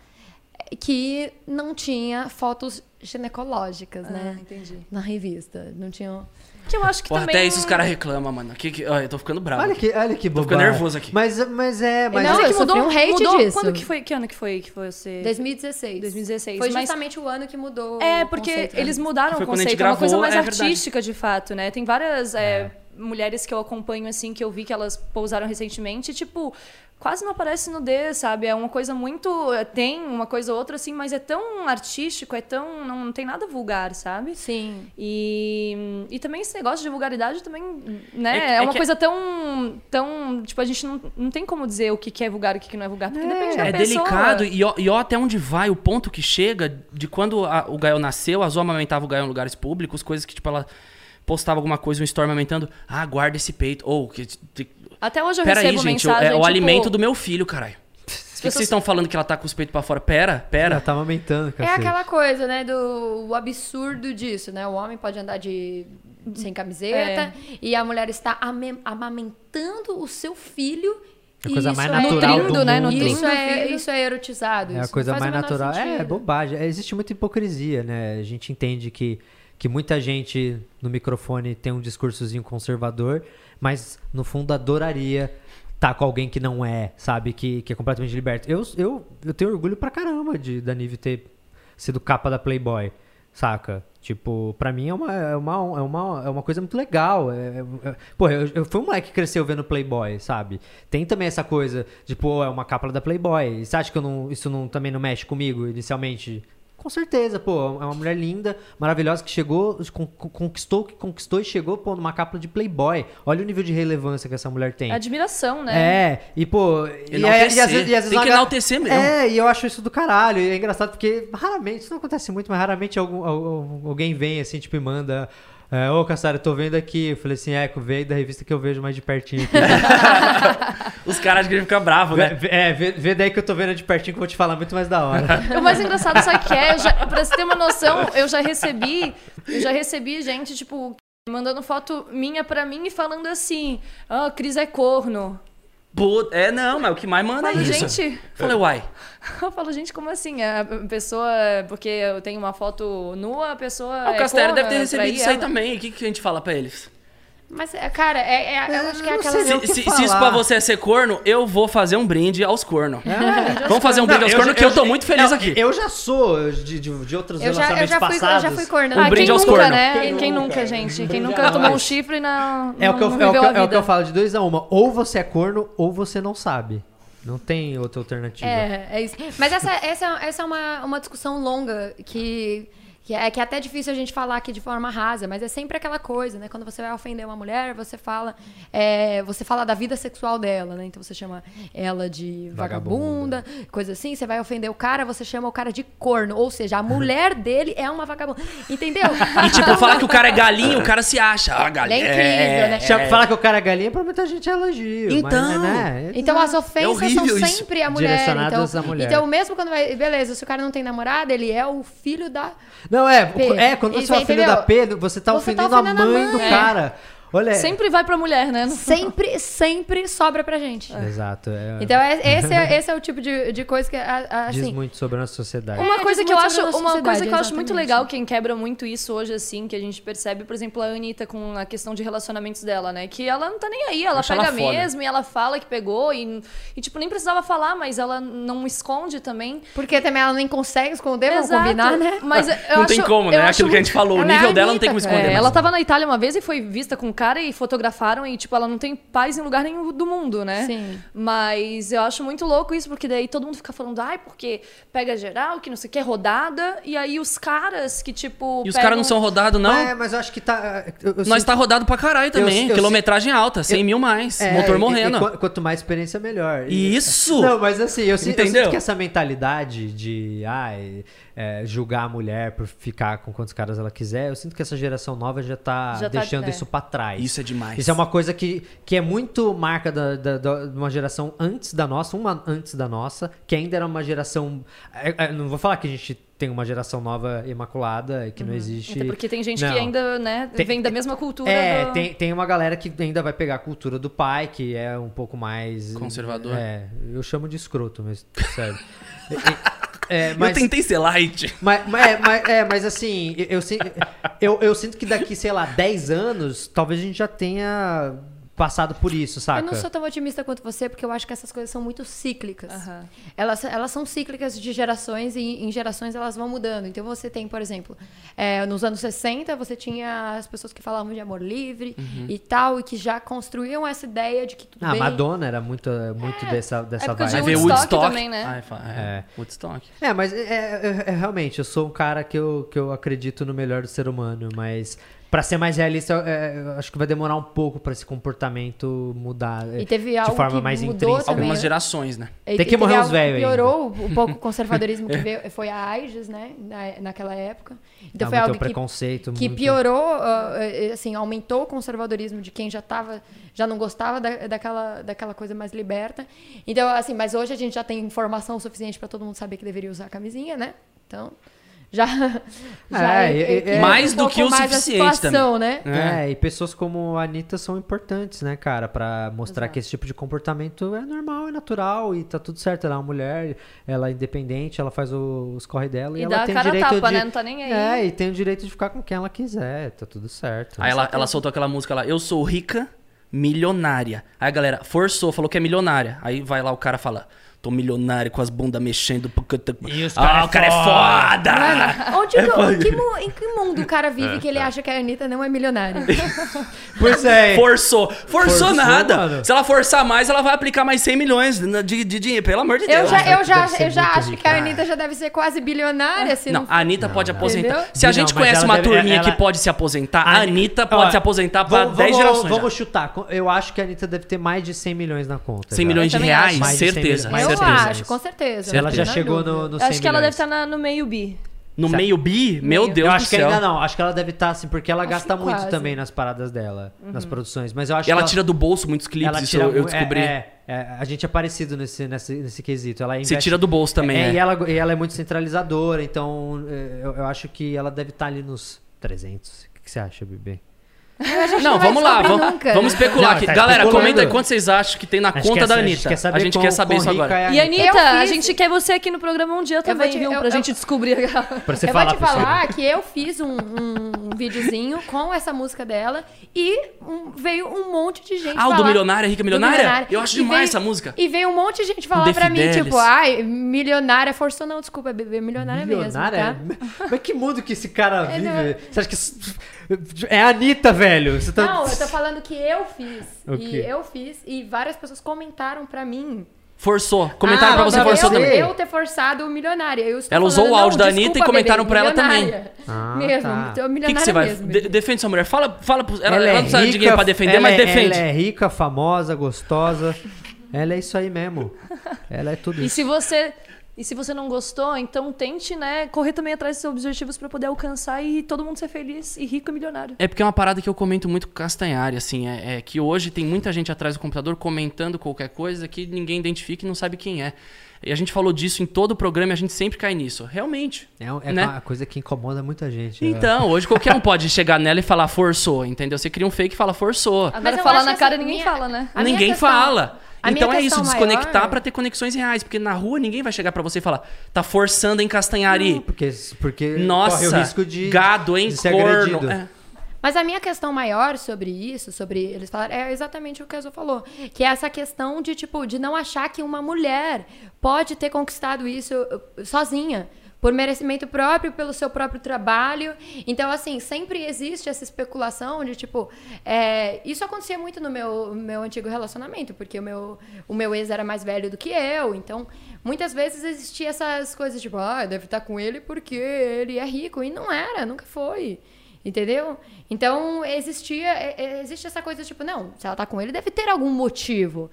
S4: que não tinha fotos ginecológicas,
S1: Ah,
S4: né?
S1: entendi.
S4: Na revista. Não tinham.
S1: Que eu acho que
S3: Porra,
S1: também...
S3: até isso os caras reclamam, mano. Que, que, ó, eu tô ficando bravo.
S2: Olha que, olha que
S3: Tô
S2: bobagem.
S3: ficando nervoso aqui.
S2: Mas, mas é. Mas
S4: Não,
S1: Mas é
S4: eu
S1: que mudou,
S4: um hate
S1: mudou.
S4: disso.
S1: Quando que foi? Que ano que foi que você...
S4: 2016.
S1: 2016,
S4: Foi
S1: mas-
S4: justamente o ano que mudou
S1: É,
S4: o
S1: porque
S4: conceito da
S1: eles
S4: revista.
S1: mudaram
S3: foi
S1: o
S3: quando a gente
S1: conceito, é uma coisa
S3: gravou,
S1: mais
S3: é
S1: artística, de fato, né? Tem várias é, mulheres que eu acompanho, assim, que eu vi que elas pousaram recentemente, e, tipo, quase não aparece nudez, sabe? É uma coisa muito... Tem uma coisa ou outra, assim, mas é tão artístico, é tão... Não, não tem nada vulgar, sabe?
S4: Sim.
S1: E, e também esse negócio de vulgaridade também, né?
S3: É
S1: É,
S3: é
S1: uma
S3: que-
S1: coisa tão, tão... Tipo, a gente não, não tem como dizer o que que é vulgar e o que que não é vulgar, porque depende da
S3: É
S1: pessoa.
S3: delicado e ó, e ó até onde vai o ponto que chega de quando a- o Gael nasceu, a Zoa amamentava o Gael em lugares públicos, coisas que, tipo, ela postava alguma coisa, um story amamentando, ah, guarda esse peito. Ou, que, que,
S1: Até hoje eu
S3: pera aí,
S1: recebo
S3: gente, o-
S1: mensagem,
S3: é o
S1: tipo,
S3: alimento do meu filho, caralho. Por que, vocês estão falando que ela tá com os peitos pra fora? Pera,
S2: Ela
S3: pera.
S2: tá amamentando,
S4: É aquela coisa, né, do o absurdo disso, né? O homem pode andar de sem camiseta e a mulher está ame- amamentando o seu filho.
S2: A
S4: e
S2: coisa
S4: isso
S2: mais
S4: é-
S2: natural
S1: Nutrindo,
S2: do
S1: né, nutrindo.
S4: Isso é, isso é erotizado.
S2: É a coisa mais natural. É, é bobagem. É, existe muita hipocrisia, né? A gente entende que, que muita gente no microfone tem um discursozinho conservador, mas no fundo adoraria estar com alguém que não é, sabe? Que, que é completamente liberto. Eu, eu, eu tenho orgulho pra caramba de da Nive ter sido capa da Playboy, saca? Tipo, pra mim é uma, é uma, é uma, é uma coisa muito legal. É, é, pô, eu, eu fui um moleque que cresceu vendo Playboy, sabe? Tem também essa coisa de, pô, é uma capa da Playboy. Você acha que não, isso não, também não mexe comigo inicialmente? Com certeza, pô, é uma mulher linda, maravilhosa, que chegou, con- con- conquistou, que conquistou e chegou, pô, numa capa de Playboy. Olha o nível de relevância que essa mulher tem.
S1: Admiração, né?
S2: É, e pô. E,
S3: Enaltecer.
S2: e às vezes- e às vezes
S3: Tem que enaltecer mesmo.
S2: É, e eu acho isso do caralho. E é engraçado porque raramente, isso não acontece muito, mas raramente algum, al- alguém vem assim, tipo, e manda. É, Ô, Cassara, eu tô vendo aqui. Eu falei assim, é, veio da revista que eu vejo mais de pertinho aqui.
S3: Os caras queriam ficar bravos, né?
S2: vê- é, vê, vê daí que eu tô vendo de pertinho que eu vou te falar muito mais da hora.
S1: O mais engraçado, o que é? Eu já, pra você ter uma noção, eu já recebi, eu já recebi gente, tipo, mandando foto minha pra mim e falando assim, ah, Cris é corno.
S3: Pô, é, não, mas o que mais manda é
S1: Mas,
S3: isso.
S1: gente,
S3: Falei, uai.
S1: eu falo, gente, como assim? A pessoa, porque eu tenho uma foto nua, a pessoa
S3: o
S1: é
S3: Castelo deve ter recebido
S1: traí
S3: isso aí
S1: ela.
S3: também. O que, que a gente fala pra eles?
S4: Mas, é, cara, é, é- eu acho que é aquela.
S3: Se,
S2: que
S3: se-
S2: falar.
S3: se isso pra você é ser corno, eu vou fazer um brinde aos cornos. Vamos fazer um brinde
S2: Não,
S3: aos
S2: eu
S3: cornos que eu tô
S2: já-
S3: muito feliz
S2: não,
S3: aqui.
S2: Eu já sou de, de, de outros
S4: Eu já, eu
S2: relacionamentos
S4: já fui, eu
S2: passados.
S4: já fui cornando.
S3: Um
S1: Ah,
S3: brinde
S1: quem
S3: aos
S1: nunca,
S3: corno.
S1: né?
S2: Quem
S1: Quem,
S2: nunca?
S1: nunca, gente? Quem
S2: Não,
S1: nunca tomou
S2: é-
S1: um chifre e não,
S2: É o, que eu,
S1: não
S2: é, o que, eu- é o que eu falo de dois a uma. Ou você é corno, ou você não sabe. Não tem outra alternativa.
S4: É, é isso. Mas essa, essa, essa é uma, uma discussão longa que, que, é, que é até difícil a gente falar aqui de forma rasa, mas é sempre aquela coisa, né? Quando você vai ofender uma mulher, você fala, é, você fala da vida sexual dela, né? Então você chama ela de vagabunda, coisa assim. Você vai ofender o cara, você chama o cara de corno. Ou seja, a mulher dele é uma vagabunda. Entendeu?
S3: E tipo, falar que o cara é galinho, o cara se acha. Ah, galinho.
S4: Ele é incrível, né?
S2: Já Falar que o cara é galinha, pra muita gente é elogio.
S3: Então.
S2: mas, né,
S4: Então as ofensas
S3: horrível
S4: são sempre a mulher.
S2: Direcionadas
S4: Então,
S2: à mulher.
S4: então, mesmo quando vai. Beleza, se o cara não tem namorada, ele é o filho da.
S2: Não, é,
S4: P.
S2: é quando você é o filho
S4: entendeu?
S2: da P, você tá
S4: Você tá
S2: ofendendo a
S4: ofendendo a
S2: mãe,
S4: mãe.
S2: do
S4: É.
S2: cara. Olha,
S1: Sempre vai pra mulher, né?
S4: Sempre, sempre sobra pra gente.
S2: Exato. é-
S4: Então, é- esse é, esse é o tipo de, de coisa que, a- a-
S2: diz
S4: assim...
S2: muito sobre a nossa sociedade.
S1: Uma
S4: É,
S1: coisa que eu acho, uma coisa que eu acho muito legal, quem quebra muito isso hoje, assim, que a gente percebe, por exemplo, a Anitta com a questão de relacionamentos dela, né? Que ela não tá nem aí, ela
S3: Acho
S1: pega
S3: ela
S1: mesmo e ela fala que pegou e, e, tipo, nem precisava falar, mas ela não esconde também.
S4: Porque também ela nem consegue esconder, vamos combinar, né?
S1: Mas eu
S3: não
S1: acho,
S3: tem como,
S1: eu
S3: né?
S1: acho
S3: Aquilo que a gente falou, o
S4: é
S3: nível
S4: a
S3: dela não tem como esconder.
S1: É, ela tava na Itália uma vez e foi vista com cara e fotografaram e, tipo, ela não tem paz em lugar nenhum do mundo, né?
S4: Sim.
S1: Mas eu acho muito louco isso, porque daí todo mundo fica falando, ai, porque pega geral, que não sei o que, rodada, e aí os caras que, tipo.
S3: E os
S1: pegam-
S3: caras não são rodados, não?
S2: Mas, mas eu acho que tá. eu- eu
S3: Nós
S2: sinto-
S3: tá rodado pra caralho também.
S2: eu-
S3: Quilometragem alta, 100 mil mais.
S2: É,
S3: motor
S2: e-
S3: morrendo.
S2: e qu- quanto mais experiência, melhor. E-
S3: Isso!
S2: Não, mas assim, eu, sinto- eu
S3: Entendeu?
S2: sinto que essa mentalidade de ai, é, julgar a mulher por ficar com quantos caras ela quiser, eu sinto que essa geração nova já tá
S1: Já tá-
S2: deixando
S1: é.
S2: isso pra trás.
S3: Isso é demais.
S2: Isso é uma coisa que, que é muito marca da, da- da- de uma geração antes da nossa, uma antes da nossa, que ainda era uma geração. é, é, não vou falar que a gente tem uma geração nova imaculada e que não existe.
S1: Até porque tem gente
S2: Não.
S1: que ainda, né,
S2: Tem-
S1: vem da mesma cultura.
S2: É,
S1: do-
S2: tem, tem uma galera que ainda vai pegar a cultura do pai, que é um pouco mais.
S3: Conservador.
S2: É, eu chamo de escroto, mas sério. É, mas,
S3: Eu tentei ser light.
S2: mas, mas, é, mas, é, mas assim, eu, eu, eu sinto que daqui, sei lá, 10 anos, talvez a gente já tenha passado por isso, saca?
S4: Eu não sou tão otimista quanto você, porque eu acho que essas coisas são muito cíclicas.
S1: Aham.
S4: Elas, elas são cíclicas de gerações e em gerações elas vão mudando. Então você tem, por exemplo, é, nos anos 60 você tinha as pessoas que falavam de amor livre e tal, e que já construíam essa ideia de que tudo
S2: Ah,
S4: bem.
S2: Madonna era muito, muito dessa, dessa
S1: época de
S2: vibe.
S3: Vai ver
S1: Woodstock
S3: Woodstock
S1: também, né?
S3: É.
S2: É.
S3: Woodstock.
S2: É, mas é, é- é- realmente, eu sou um cara que eu, que eu acredito no melhor do ser humano, mas pra ser mais realista, eu, é, eu acho que vai demorar um pouco pra esse comportamento mudar. é,
S4: E teve
S2: de
S4: algo
S2: forma
S4: que
S2: mais
S4: mudou
S2: intrínseca.
S4: também.
S3: Algumas gerações, né?
S4: E-
S2: Tem
S4: e
S2: que
S4: teve
S2: morrer
S4: que
S2: velhos
S4: Piorou um pouco o conservadorismo que veio, foi a AIDS, né? Na, naquela época. Então
S2: Ah,
S4: foi algo que
S2: preconceito,
S4: que
S2: muito-
S4: piorou, ah, eh, assim, aumentou o conservadorismo de quem já tava, já não gostava da, daquela, daquela coisa mais liberta. Então, assim, mas hoje a gente já tem informação suficiente para todo mundo saber que deveria usar camisinha, né? Então, já, já
S2: É, e- e-
S3: Mais
S4: um
S3: do que o
S4: mais
S3: suficiente
S4: situação, né?
S2: É. e pessoas como a Anitta são importantes, né, cara? Pra mostrar
S1: Exato.
S2: que esse tipo de comportamento é normal, é natural e tá tudo certo. Ela é uma mulher, ela é independente, ela faz o- os corre dela e,
S1: E
S2: ela
S1: dá a
S2: tem
S1: cara a
S2: direito
S1: tapa,
S2: de...
S1: né? Não tá nem aí.
S2: É, e tem o direito de ficar com quem ela quiser, tá tudo certo.
S3: Aí ela, ela soltou aquela música lá, eu sou rica, milionária. Aí a galera forçou, falou que é milionária. Aí vai lá o cara fala, tô milionário com as bundas mexendo.
S2: E os
S3: ah,
S2: cara é
S3: o cara é foda!
S4: Mano, onde que- que mu- em que mundo o cara vive que ele acha que a Anitta não é milionária?
S2: Pois é.
S3: Forçou. Forçou,
S2: Forçou,
S3: nada.
S2: mano.
S3: Se ela forçar mais, ela vai aplicar mais 100 milhões de, de dinheiro. Pelo amor de
S4: Eu
S3: Deus.
S4: já, eu já, eu já acho
S2: rica.
S4: que a Anitta já deve ser quase bilionária, se não,
S3: Não, a Anitta pode aposentar.
S4: Entendeu?
S3: Se a
S2: Não,
S3: gente conhece uma
S2: deve-
S3: turminha
S2: ela-
S3: que pode se aposentar, a Anitta pode se aposentar pra
S2: vamos-
S3: 10
S2: vamos-
S3: gerações.
S2: Vamos
S3: já.
S2: chutar. Eu acho que a Anitta deve ter mais de 100 milhões na conta.
S3: 100
S2: já.
S3: milhões de
S1: Eu
S3: reais,
S2: de 100
S3: certeza.
S4: Eu
S2: certeza.
S4: acho, com certeza.
S2: Ela
S4: não
S2: já chegou no, no
S1: Eu
S2: 100
S1: acho que ela deve
S2: milhões.
S1: estar no meio bi.
S3: No meio bi? Meu
S1: Meio.
S3: Deus
S2: eu
S3: do
S2: acho que
S3: céu.
S2: ainda não, acho que ela deve estar assim, porque ela
S4: Acho
S2: gasta
S4: que
S2: muito
S4: quase.
S2: também nas paradas dela, nas produções. Mas eu acho
S3: E ela
S2: que
S3: tira do bolso muitos clipes,
S2: ela
S3: isso
S2: tira
S3: eu, eu
S2: mu- é,
S3: descobri.
S2: É, é, a gente é parecido nesse, nesse, nesse quesito. Ela
S3: Você
S2: investe-
S3: tira do bolso também,
S2: é,
S3: é.
S2: E, ela, e ela é muito centralizadora, então é, eu, eu acho que ela deve estar ali nos 300. O que, que você acha, bebê?
S3: Não,
S4: não
S3: vamos lá, vamos,
S4: nunca.
S3: vamos especular
S2: Não,
S3: aqui.
S2: tá
S3: Galera, comenta aí quanto vocês acham que tem na
S2: A
S3: conta
S2: quer
S3: da Anitta.
S2: quer saber
S3: a gente quer saber isso agora.
S2: é a
S1: E
S2: Anitta.
S4: Eu
S1: a gente quer você aqui no programa um dia também,
S4: te-
S1: viu?
S4: eu-
S1: pra
S4: eu-
S1: gente descobrir.
S2: Pra você
S4: eu
S2: falar
S4: vou te falar que eu fiz um, um videozinho com essa música dela e um- veio um monte de gente
S3: Ah, o do
S4: falar-
S3: Milionária, Rica
S4: do
S3: Milionária? Eu acho
S4: E
S3: demais
S4: veio-
S3: essa música.
S4: E veio um monte de gente falar pra mim, tipo, ai, milionária forçou. Não, desculpa, bebê, milionária,
S2: Milionária?
S4: mesmo, tá?
S2: Mas que mundo que esse cara
S4: É,
S2: vive? Você acha que. É a Anitta, velho. Você tá...
S4: Não, eu tô falando que eu fiz.
S2: O
S4: E eu fiz, e várias pessoas comentaram pra mim.
S3: Forçou. Comentaram
S2: Ah,
S3: pra você, forçou
S2: você.
S3: também.
S4: Eu ter forçado o milionária. Eu estou
S3: Ela usou
S4: falando,
S3: o áudio da Anitta e comentaram
S4: bebê,
S3: pra ela também.
S4: milionária.
S2: Ah,
S4: mesmo,
S2: tá.
S3: O que, que você vai. de- defende sua mulher. Fala, fala pro- ela,
S2: Ela,
S3: ela
S2: é
S3: não precisa de
S2: rica,
S3: dinheiro pra defender,
S2: ela
S3: mas
S2: é-
S3: defende.
S2: Ela é rica, famosa, gostosa. Ela é isso aí mesmo. Ela é tudo
S1: E
S2: isso.
S1: se você e se você não gostou, então tente, né, correr também atrás dos seus objetivos pra poder alcançar e todo mundo ser feliz e rico e milionário.
S3: É porque é uma parada que eu comento muito com o Castanhari, assim, é, é que hoje tem muita gente atrás do computador comentando qualquer coisa que ninguém identifica e não sabe quem é. E a gente falou disso em todo o programa e a gente sempre cai nisso. Realmente.
S2: É, é
S3: Né?
S2: uma coisa que incomoda muita gente. né?
S3: Então, hoje qualquer um pode chegar nela e falar forçou, entendeu? Você cria um fake e fala forçou.
S1: Agora
S4: Mas eu
S1: falar na
S4: que
S1: cara ninguém
S4: minha-
S1: fala, né?
S4: A
S3: ninguém
S4: questão-
S3: fala.
S4: A
S3: Então é isso, desconectar
S4: maior-
S3: pra ter conexões reais. Porque na rua ninguém vai chegar pra você e falar, tá forçando a encastanhar ali.
S2: Porque, porque
S3: Nossa,
S2: corre o risco de,
S3: gado, hein,
S2: de ser
S3: corno.
S2: agredido.
S3: É.
S4: Mas a minha questão maior sobre isso, sobre eles falarem, é exatamente o que a Azul falou. Que é essa questão de, tipo, de não achar que uma mulher pode ter conquistado isso uh, sozinha. Por merecimento próprio, pelo seu próprio trabalho. Então, assim, sempre existe essa especulação de, tipo... é, isso acontecia muito no meu, meu antigo relacionamento, porque o meu, o meu ex era mais velho do que eu. Então, muitas vezes existia essas coisas, tipo... Ah, deve estar com ele porque ele é rico. E não era, nunca foi. Entendeu? Então, existia, existe essa coisa, tipo, não, se ela tá com ele, deve ter algum motivo.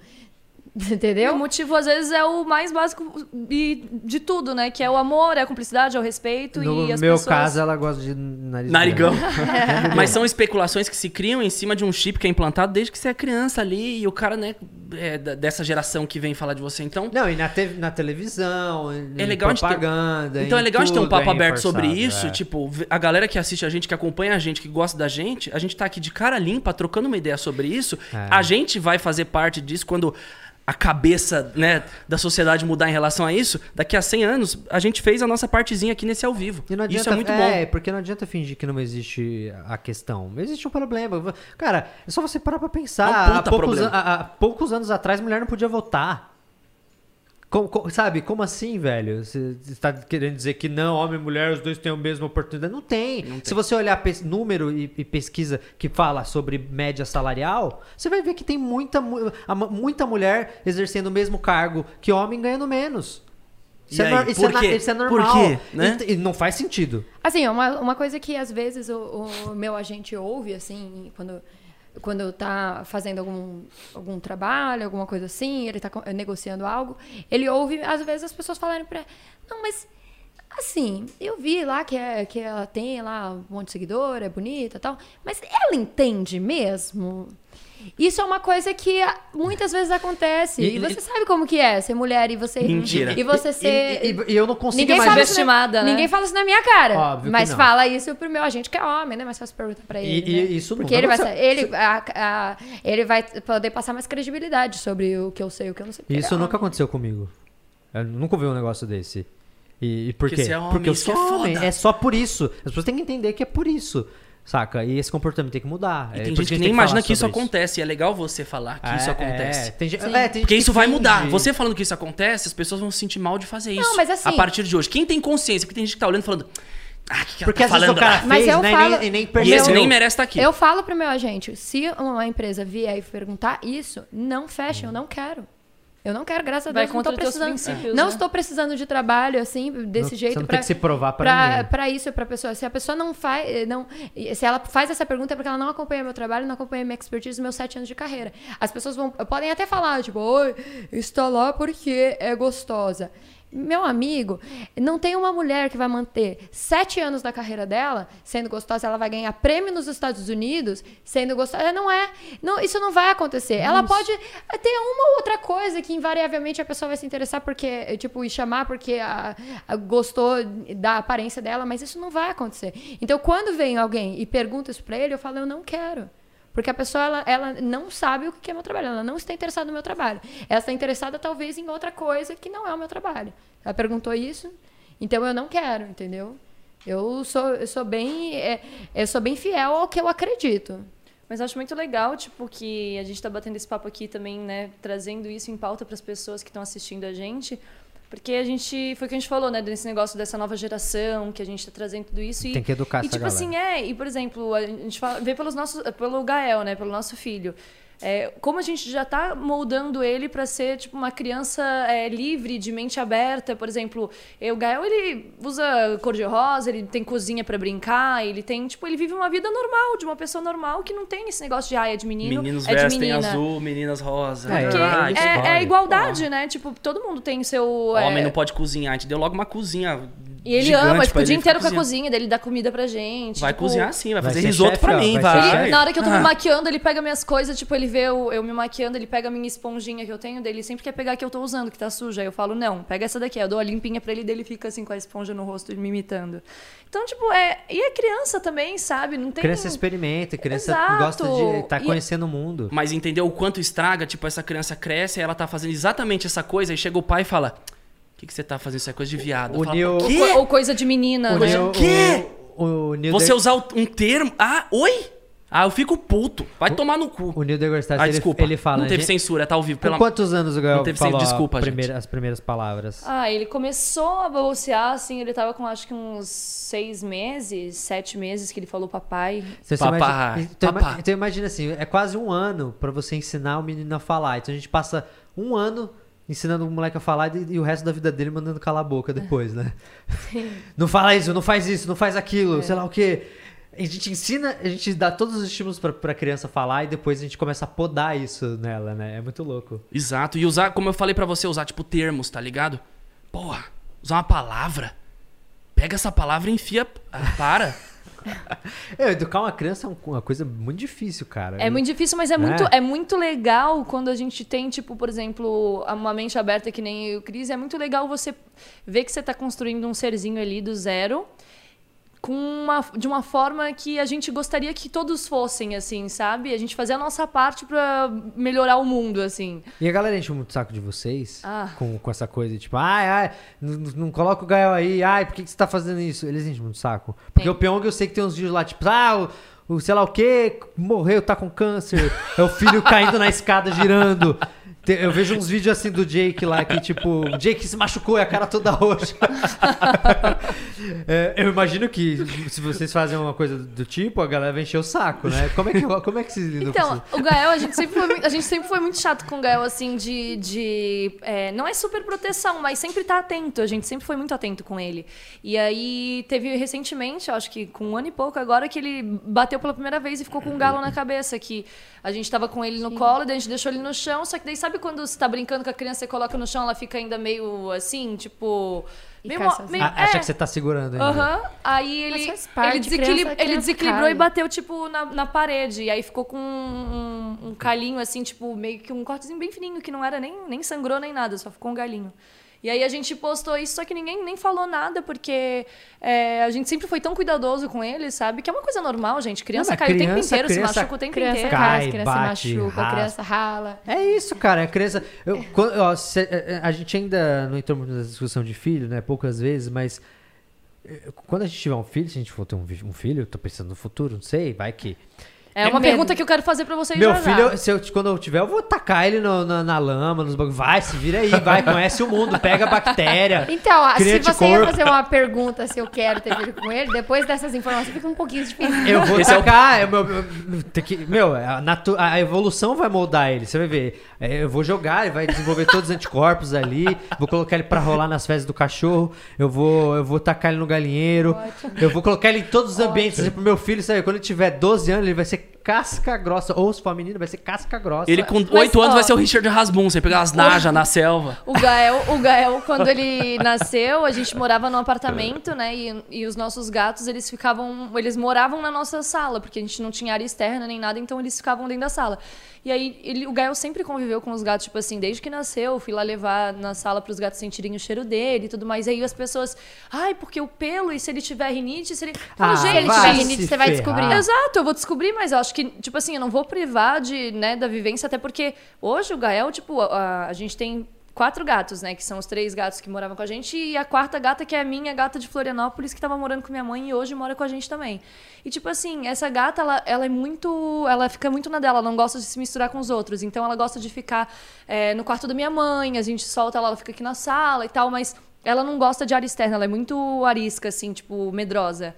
S1: E
S4: Entendeu?
S1: o motivo, às vezes, é o mais básico e de tudo, né? Que é o amor, é a cumplicidade, é o respeito
S2: No
S1: e as
S2: meu
S1: pessoas...
S2: caso, ela gosta de nariz
S3: Narigão.
S2: grande.
S3: Mas são especulações que se criam em cima de um chip que é implantado desde que você é criança ali e o cara, né, é dessa geração que vem falar de você. Então,
S2: Não, e na, te- na televisão, em
S3: É legal a gente ter-
S2: propaganda.
S3: Então
S2: em
S3: é legal a gente ter um
S2: tudo
S3: papo
S2: é
S3: aberto sobre isso.
S2: é.
S3: Tipo, a galera que assiste a gente, que acompanha a gente, que gosta da gente, a gente tá aqui de cara limpa, trocando uma ideia sobre isso.
S2: É.
S3: A gente vai fazer parte disso quando a cabeça né, da sociedade mudar em relação a isso. Daqui a 100 anos, a gente fez a nossa partezinha aqui nesse ao vivo.
S2: E não adianta,
S3: isso é muito bom.
S2: porque não adianta fingir que não existe a questão. Existe um problema. Cara, é só você parar pra pensar.
S3: É um
S2: há, poucos, há- há poucos anos atrás, mulher não podia votar. Co- co- sabe, como assim, velho? Você está querendo dizer que não, homem e mulher, os dois têm a mesma oportunidade? Não tem. Se você olhar número e, e pesquisa que fala sobre média salarial, você vai ver que tem muita, muita mulher exercendo o mesmo cargo que homem ganhando menos. Isso,
S3: E
S2: é,
S3: aí,
S2: nor- isso
S3: por
S2: é na-
S3: quê?
S2: isso é
S3: Por
S2: normal.
S3: quê, né?
S2: E, e não faz sentido.
S4: Assim, uma, uma coisa que às vezes o, o meu agente ouve, assim, quando, quando tá fazendo algum, algum trabalho, alguma coisa assim, ele tá co- negociando algo, ele ouve, às vezes, as pessoas falarem pra não, mas assim, eu vi lá que, é, que ela tem lá um monte de seguidor, é bonita e tal, mas ela entende mesmo? Isso é uma coisa que ah, muitas vezes acontece. E,
S2: E-
S4: você sabe como que é ser mulher e você
S3: Mentira.
S4: e você ser
S2: E, e- e eu não consigo
S4: Ninguém
S2: mais
S4: fala, na,
S1: Subestimada, né?
S4: ninguém fala isso na minha cara.
S2: Óbvio que
S4: mas
S2: não.
S4: fala isso pro meu agente que é homem, né? Mas faz pergunta pra ele.
S2: E-
S4: né?
S2: e isso
S4: Porque
S2: não-
S4: ele vai,
S2: você-
S4: ele, a- a- ele vai poder passar mais credibilidade sobre o que eu sei e o que eu não sei.
S2: Isso
S4: é
S2: nunca
S4: homem.
S2: aconteceu comigo. Eu nunca vi um negócio desse. E, e por
S3: Porque
S2: quê?
S3: você é homem,
S2: Porque eu
S3: isso
S2: sou
S3: é
S2: homem. É só por isso. As pessoas têm que entender que é por isso. Saca? E esse comportamento tem que mudar.
S3: E
S2: É
S3: tem
S2: por
S3: gente que nem imagina que isso
S2: sobre
S3: acontece. E é legal você falar que isso
S2: É,
S3: acontece.
S2: é, tem gente- é, tem
S3: Porque isso
S2: que
S3: vai
S2: finge.
S3: mudar. Você falando que isso acontece, as pessoas vão se sentir mal de fazer isso.
S4: mas assim-
S3: A partir de hoje. Quem tem consciência, porque tem gente que tá olhando e falando. Ah, que
S2: Porque
S3: tá
S2: às vezes
S3: falando?
S2: o cara
S3: lá?"
S4: Mas
S2: fez,
S4: eu
S2: né,
S4: falo-
S2: e nem, e
S3: E esse nem merece estar aqui.
S4: Eu falo pro meu agente, se uma empresa vier e perguntar isso, não feche, eu não quero. Eu não quero, graças a
S1: Vai
S4: Deus, não
S1: teus
S4: precisando. Não
S1: né?
S4: estou precisando de trabalho assim desse
S2: Não-
S4: jeito
S2: você não
S4: pra-
S2: tem que se provar pra
S4: pra,
S2: ninguém.
S4: pra isso, pra pessoa. Se a pessoa não faz, não, se ela faz essa pergunta é porque ela não acompanha meu trabalho, não acompanha minha expertise, meus sete anos de carreira. As pessoas vão, podem até falar, tipo, oi, está lá porque é gostosa. Meu amigo, não tem uma mulher que vai manter sete anos da carreira dela sendo gostosa, ela vai ganhar prêmio nos Estados Unidos sendo gostosa. Não é. Não, isso não vai acontecer. Ela pode ter uma ou outra coisa que invariavelmente a pessoa vai se interessar porque, tipo, e chamar porque a- a- gostou da aparência dela, mas isso não vai acontecer. Então, quando vem alguém e pergunta isso pra ele, eu falo, eu não quero. Porque a pessoa, ela, ela não sabe o que é meu trabalho. Ela não está interessada no meu trabalho. Ela está interessada, talvez, em outra coisa que não é o meu trabalho. Ela perguntou isso, então eu não quero, entendeu? Eu sou, eu sou bem é, eu sou bem fiel ao que eu acredito.
S1: Mas acho muito legal, tipo, que a gente tá batendo esse papo aqui também, né? Trazendo isso em pauta para as pessoas que estão assistindo a gente. Porque a gente. Foi o que a gente falou, né? Desse negócio dessa nova geração, que a gente tá trazendo tudo isso. E,
S2: Tem que educar
S1: E
S2: essa
S1: tipo
S2: galera.
S1: assim, é. E, por exemplo, a gente fala, vê pelos nossos, pelo Gael, né? Pelo nosso filho. É, como a gente já tá moldando ele para ser tipo uma criança é, livre, de mente aberta, por exemplo, o Gael ele usa cor de rosa, ele tem cozinha para brincar, ele tem tipo ele vive uma vida normal de uma pessoa normal que não tem esse negócio de ah, é de menino,
S3: Meninos
S1: é de
S3: vestem
S1: menina.
S3: azul, meninas rosa.
S2: É,
S3: Ah,
S2: é-
S1: é, é igualdade, né? Tipo, todo mundo tem seu.
S3: Homem
S1: é,
S3: não pode cozinhar. A gente deu logo uma cozinha
S1: E ele
S3: gigante
S1: ama, tipo, o dia inteiro com a cozinha dele, dá comida pra gente.
S3: Vai
S1: tipo,
S3: cozinhar sim, vai,
S2: vai
S3: fazer risoto
S2: chefe,
S3: pra
S2: ó,
S3: mim,
S2: vai
S3: vai.
S1: Ele, na hora que eu tô
S3: Ah.
S1: me maquiando, ele pega minhas coisas, tipo, ele vê eu, eu me maquiando, ele pega a minha esponjinha que eu tenho dele, sempre quer pegar a que eu tô usando, que tá suja. Aí eu falo, não, pega essa daqui. Eu dou a limpinha pra ele, daí ele fica assim com a esponja no rosto me imitando. Então, tipo, é. E a criança também, sabe? Não tem.
S2: Criança experimenta, criança
S1: Exato.
S2: gosta de estar
S1: E-
S2: conhecendo o mundo.
S3: Mas entendeu o quanto estraga? Tipo, essa criança cresce, ela tá fazendo exatamente essa coisa, e chega o pai e fala: O que, que você tá fazendo? Isso é coisa de viado.
S2: O
S3: Fala,
S2: Neo-
S3: "Quê?
S1: Ou, ou coisa de menina,
S2: O
S1: né?
S2: Neil-
S3: quê?
S2: O, o, Neil
S3: Você
S2: de-
S3: usar o- um termo. Ah, oi? Ah, eu fico puto. Vai tomar no cu.
S2: o Neil deGrasse Tyson,
S3: Ah,
S2: ele,
S3: desculpa.
S2: ele fala...
S3: não teve
S2: gente-
S3: censura, tá ao vivo. Pelo
S2: quantos anos o Gael
S3: Não teve
S2: falou
S3: censura, desculpa, gente.
S2: primeira- as primeiras palavras?
S1: Ah, ele começou a balbuciar, assim, ele tava com acho que uns seis meses, sete meses que ele falou papai.
S2: Você
S3: Papai,
S2: imagina, então, então imagina assim, é quase um ano pra você ensinar o menino a falar. Então a gente passa um ano ensinando o moleque a falar e, e o resto da vida dele mandando calar a boca depois, né? Não fala isso, não faz isso, não faz aquilo, sei lá o quê. A gente ensina, a gente dá todos os estímulos pra, pra criança falar e depois a gente começa a podar isso nela, né? É muito louco.
S3: Exato. E usar, como eu falei pra você, usar, tipo, termos, tá ligado? Porra, usar uma palavra. Pega essa palavra e enfia. Ah, para.
S2: É, educar uma criança é um- uma coisa muito difícil, cara.
S1: É muito difícil, mas é
S2: Né?
S1: muito, é muito legal quando a gente tem, tipo, por exemplo, uma mente aberta que nem o Cris. É muito legal você ver que você tá construindo um serzinho ali do zero com uma, de uma forma que a gente gostaria que todos fossem, assim, sabe? A gente fazer a nossa parte pra melhorar o mundo, assim.
S2: E a galera enche muito o saco de vocês
S1: Ah.
S2: com, com essa coisa, tipo, ai, ai, não, não coloca o Gael aí, ai, por que, que você tá fazendo isso? Eles enchem muito o saco. Porque
S1: Tem.
S2: o Pyong eu sei que tem uns vídeos lá, tipo, ah, o, o sei lá o quê, morreu, tá com câncer, é o filho caindo na escada girando. Eu vejo uns vídeos assim do Jake lá, que tipo, o Jake se machucou e a cara toda roxa. É, eu imagino que se vocês fazem uma coisa do tipo, a galera vai encher o saco, né? Como é que, como é que vocês lidam com
S1: Então, o Gael, a gente sempre foi, muito- a gente sempre foi muito chato com o Gael, assim, de. de é, não é super proteção, mas sempre tá atento. A gente sempre foi muito atento com ele. E aí teve recentemente, acho que com um ano e pouco agora, que ele bateu pela primeira vez e ficou com um galo na cabeça. Que a gente tava com ele no colo, daí a gente deixou ele no chão, só que daí sabe quando você tá brincando com a criança e coloca no chão, ela fica ainda meio assim, tipo.
S4: E
S1: Meio, meio,
S2: A- acha
S1: é.
S2: que você tá segurando ainda.
S1: Aham. Aí ele, ele, desequilib-
S4: criança-
S1: ele desequilibrou
S4: cai.
S1: e bateu, tipo, na, na parede. E aí ficou com um, um, um calinho, assim, tipo, meio que um cortezinho bem fininho, que não era nem, nem sangrou nem nada, só ficou um galinho. E aí a gente postou isso, só que ninguém nem falou nada, porque é, a gente sempre foi tão cuidadoso com ele, sabe? Que é uma coisa normal, gente. Criança
S2: mas
S1: cai o tempo
S2: criança-
S1: inteiro, se
S2: criança-
S1: machuca o tempo
S4: Criança
S1: inteiro.
S2: Cai,
S4: cai, criança
S2: bate,
S4: machuca,
S2: raspa.
S4: criança rala.
S2: É isso, cara. A criança. eu- quando- ó, cê- é, a gente ainda não entrou muito nessa discussão de filho, né? Poucas vezes, mas. eh, Quando a gente tiver um filho, se a gente for ter um, um filho, eu tô pensando no futuro, não sei, vai que.
S1: É uma
S4: medo.
S1: pergunta que eu quero fazer pra vocês
S2: Meu
S1: já
S2: filho,
S1: já.
S2: se eu, quando eu tiver, eu vou tacar ele no- na, na lama, nos bagulhos. Vai, se vira aí, vai, conhece o mundo, pega a bactéria.
S4: Então, se você ia fazer uma pergunta se eu quero ter filho com ele, depois dessas informações fica um pouquinho difícil.
S2: Eu vou
S3: Esse é
S2: tacar, é o meu, meu- a, natu- a evolução vai moldar ele, você vai ver. É, eu vou jogar, ele vai desenvolver todos os anticorpos ali, vou colocar ele pra rolar nas fezes do cachorro, eu vou, eu vou tacar ele no galinheiro, eu vou colocar ele em todos os ambientes. Assim, pro meu filho, sabe, quando ele tiver 12 anos, ele vai ser casca grossa, ou se for menino, vai ser casca grossa.
S3: Ele com
S1: Mas,
S3: 8 anos
S1: ó,
S3: vai ser o Richard Rasmussen, você pegar as najas na selva.
S1: O Gael, o Gael, quando ele nasceu, a gente morava num apartamento, né? E, e os nossos gatos, eles ficavam. Eles moravam na nossa sala, porque a gente não tinha área externa nem nada, então eles ficavam dentro da sala. E aí, ele, o Gael sempre conviveu com os gatos, tipo assim, desde que nasceu, eu fui lá levar na sala para os gatos sentirem o cheiro dele e tudo mais. E aí as pessoas, ai, porque o pelo, e se ele tiver rinite, se ele. Falo,
S2: Ah,
S4: Se ele tiver rinite, você vai descobrir.
S1: Exato, eu vou descobrir, mas eu acho que, tipo assim, eu não vou privar de, né, da vivência, até porque hoje o Gael, tipo, a, a gente tem quatro gatos, né, que são os três gatos que moravam com a gente, e a quarta gata, que é a minha gata de Florianópolis, que tava morando com minha mãe e hoje mora com a gente também. E, tipo assim, essa gata, ela, ela é muito. Ela fica muito na dela, ela não gosta de se misturar com os outros. Então, ela gosta de ficar é, no quarto da minha mãe, a gente solta ela, ela fica aqui na sala e tal, mas ela não gosta de área externa, ela é muito arisca, assim, tipo, medrosa.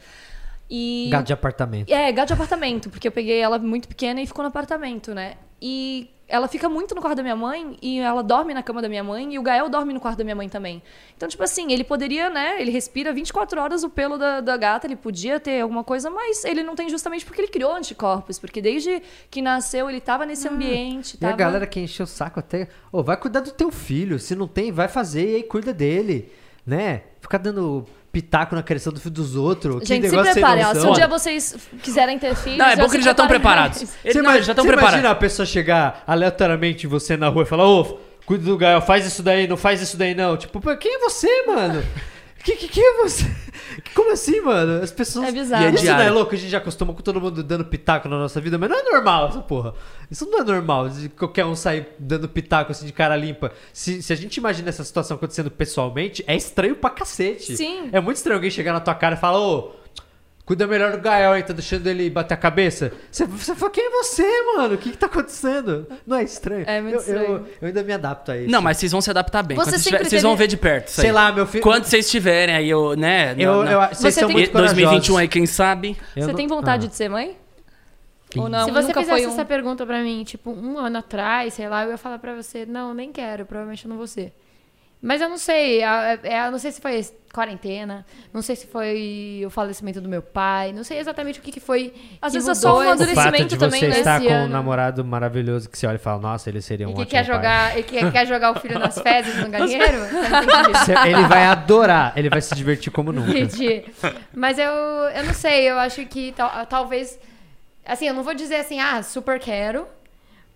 S1: E
S2: Gato de apartamento.
S1: é, gato de apartamento, porque eu peguei ela muito pequena e ficou no apartamento, né? E ela fica muito no quarto da minha mãe e ela dorme na cama da minha mãe e o Gael dorme no quarto da minha mãe também. Então, tipo assim, ele poderia, né? Ele respira 24 horas o pelo da, da gata, ele podia ter alguma coisa, mas ele não tem justamente porque ele criou anticorpos, porque desde que nasceu ele tava nesse ambiente.
S2: E a
S1: Tava...
S2: galera que encheu o saco até. Ô, vai cuidar do teu filho. Se não tem, vai fazer e aí cuida dele. Né? Ficar dando pitaco na criação do filho dos outros. Que
S1: Gente, se preparem, ó. Se um dia vocês quiserem ter filhos.
S3: Não, é bom
S1: já
S3: que eles já estão preparados. Eles
S2: Você
S3: não,
S2: imagina,
S3: já estão preparados.
S2: imagina a pessoa chegar aleatoriamente em você na rua e falar, ô, cuida do Gael, faz isso daí, não faz isso daí não. Tipo, quem é você, mano? Que, que, que é você? Como assim, mano? As pessoas.
S1: É bizarro.
S3: E é
S2: Isso não é louco? A gente já acostumou com todo mundo dando pitaco na nossa vida, mas não é normal essa porra. Isso não é normal, de qualquer um sair dando pitaco assim de cara limpa. Se, se a gente imagina essa situação acontecendo pessoalmente, é estranho pra cacete.
S1: Sim.
S2: É muito estranho alguém chegar na tua cara e falar, ô. Cuida melhor do Gael aí, tá deixando ele bater a cabeça. Você, você fala, quem é você, mano? O que que tá acontecendo? Não é estranho?
S1: É muito
S2: eu,
S1: estranho.
S2: Eu, eu ainda me adapto a isso.
S3: Não, mas vocês vão se adaptar bem.
S1: Você
S3: vocês, tiver- vocês vão ver de perto. isso aí.
S2: Sei lá, meu filho...
S3: Quando vocês estiverem aí, eu, né?
S2: Eu,
S3: na-
S2: eu,
S3: na-
S2: vocês
S1: Você
S2: são
S1: tem-
S2: muito
S3: E 2021
S2: corajosos.
S3: aí, quem sabe?
S2: Eu
S1: Você
S2: não-
S1: tem vontade
S2: Ah.
S1: de ser mãe? Ou não?
S4: Se você
S1: nunca
S4: fizesse
S1: foi um...
S4: essa pergunta pra mim, tipo, um ano atrás, sei lá, eu ia falar pra você, não, nem quero, provavelmente eu não vou ser. Mas eu não sei, é, é, eu não sei se foi quarentena, não sei se foi o falecimento do meu pai, não sei exatamente o que, que foi.
S1: Às
S4: que
S1: vezes é só
S4: mudou
S1: um
S4: esse-
S2: O fato de
S1: amadurecimento também,
S2: você
S1: né,
S2: estar com um
S4: ano.
S2: namorado maravilhoso que você olha e fala, nossa, ele seria um
S4: E que
S2: ótimo
S4: quer
S2: pai.
S4: jogar, e que quer jogar o filho nas fezes no galinheiro?
S2: Você- Ele vai adorar, ele vai se divertir como nunca.
S4: Entendi. Mas eu, eu não sei, eu acho que tal- talvez. Assim, eu não vou dizer assim, ah, super quero.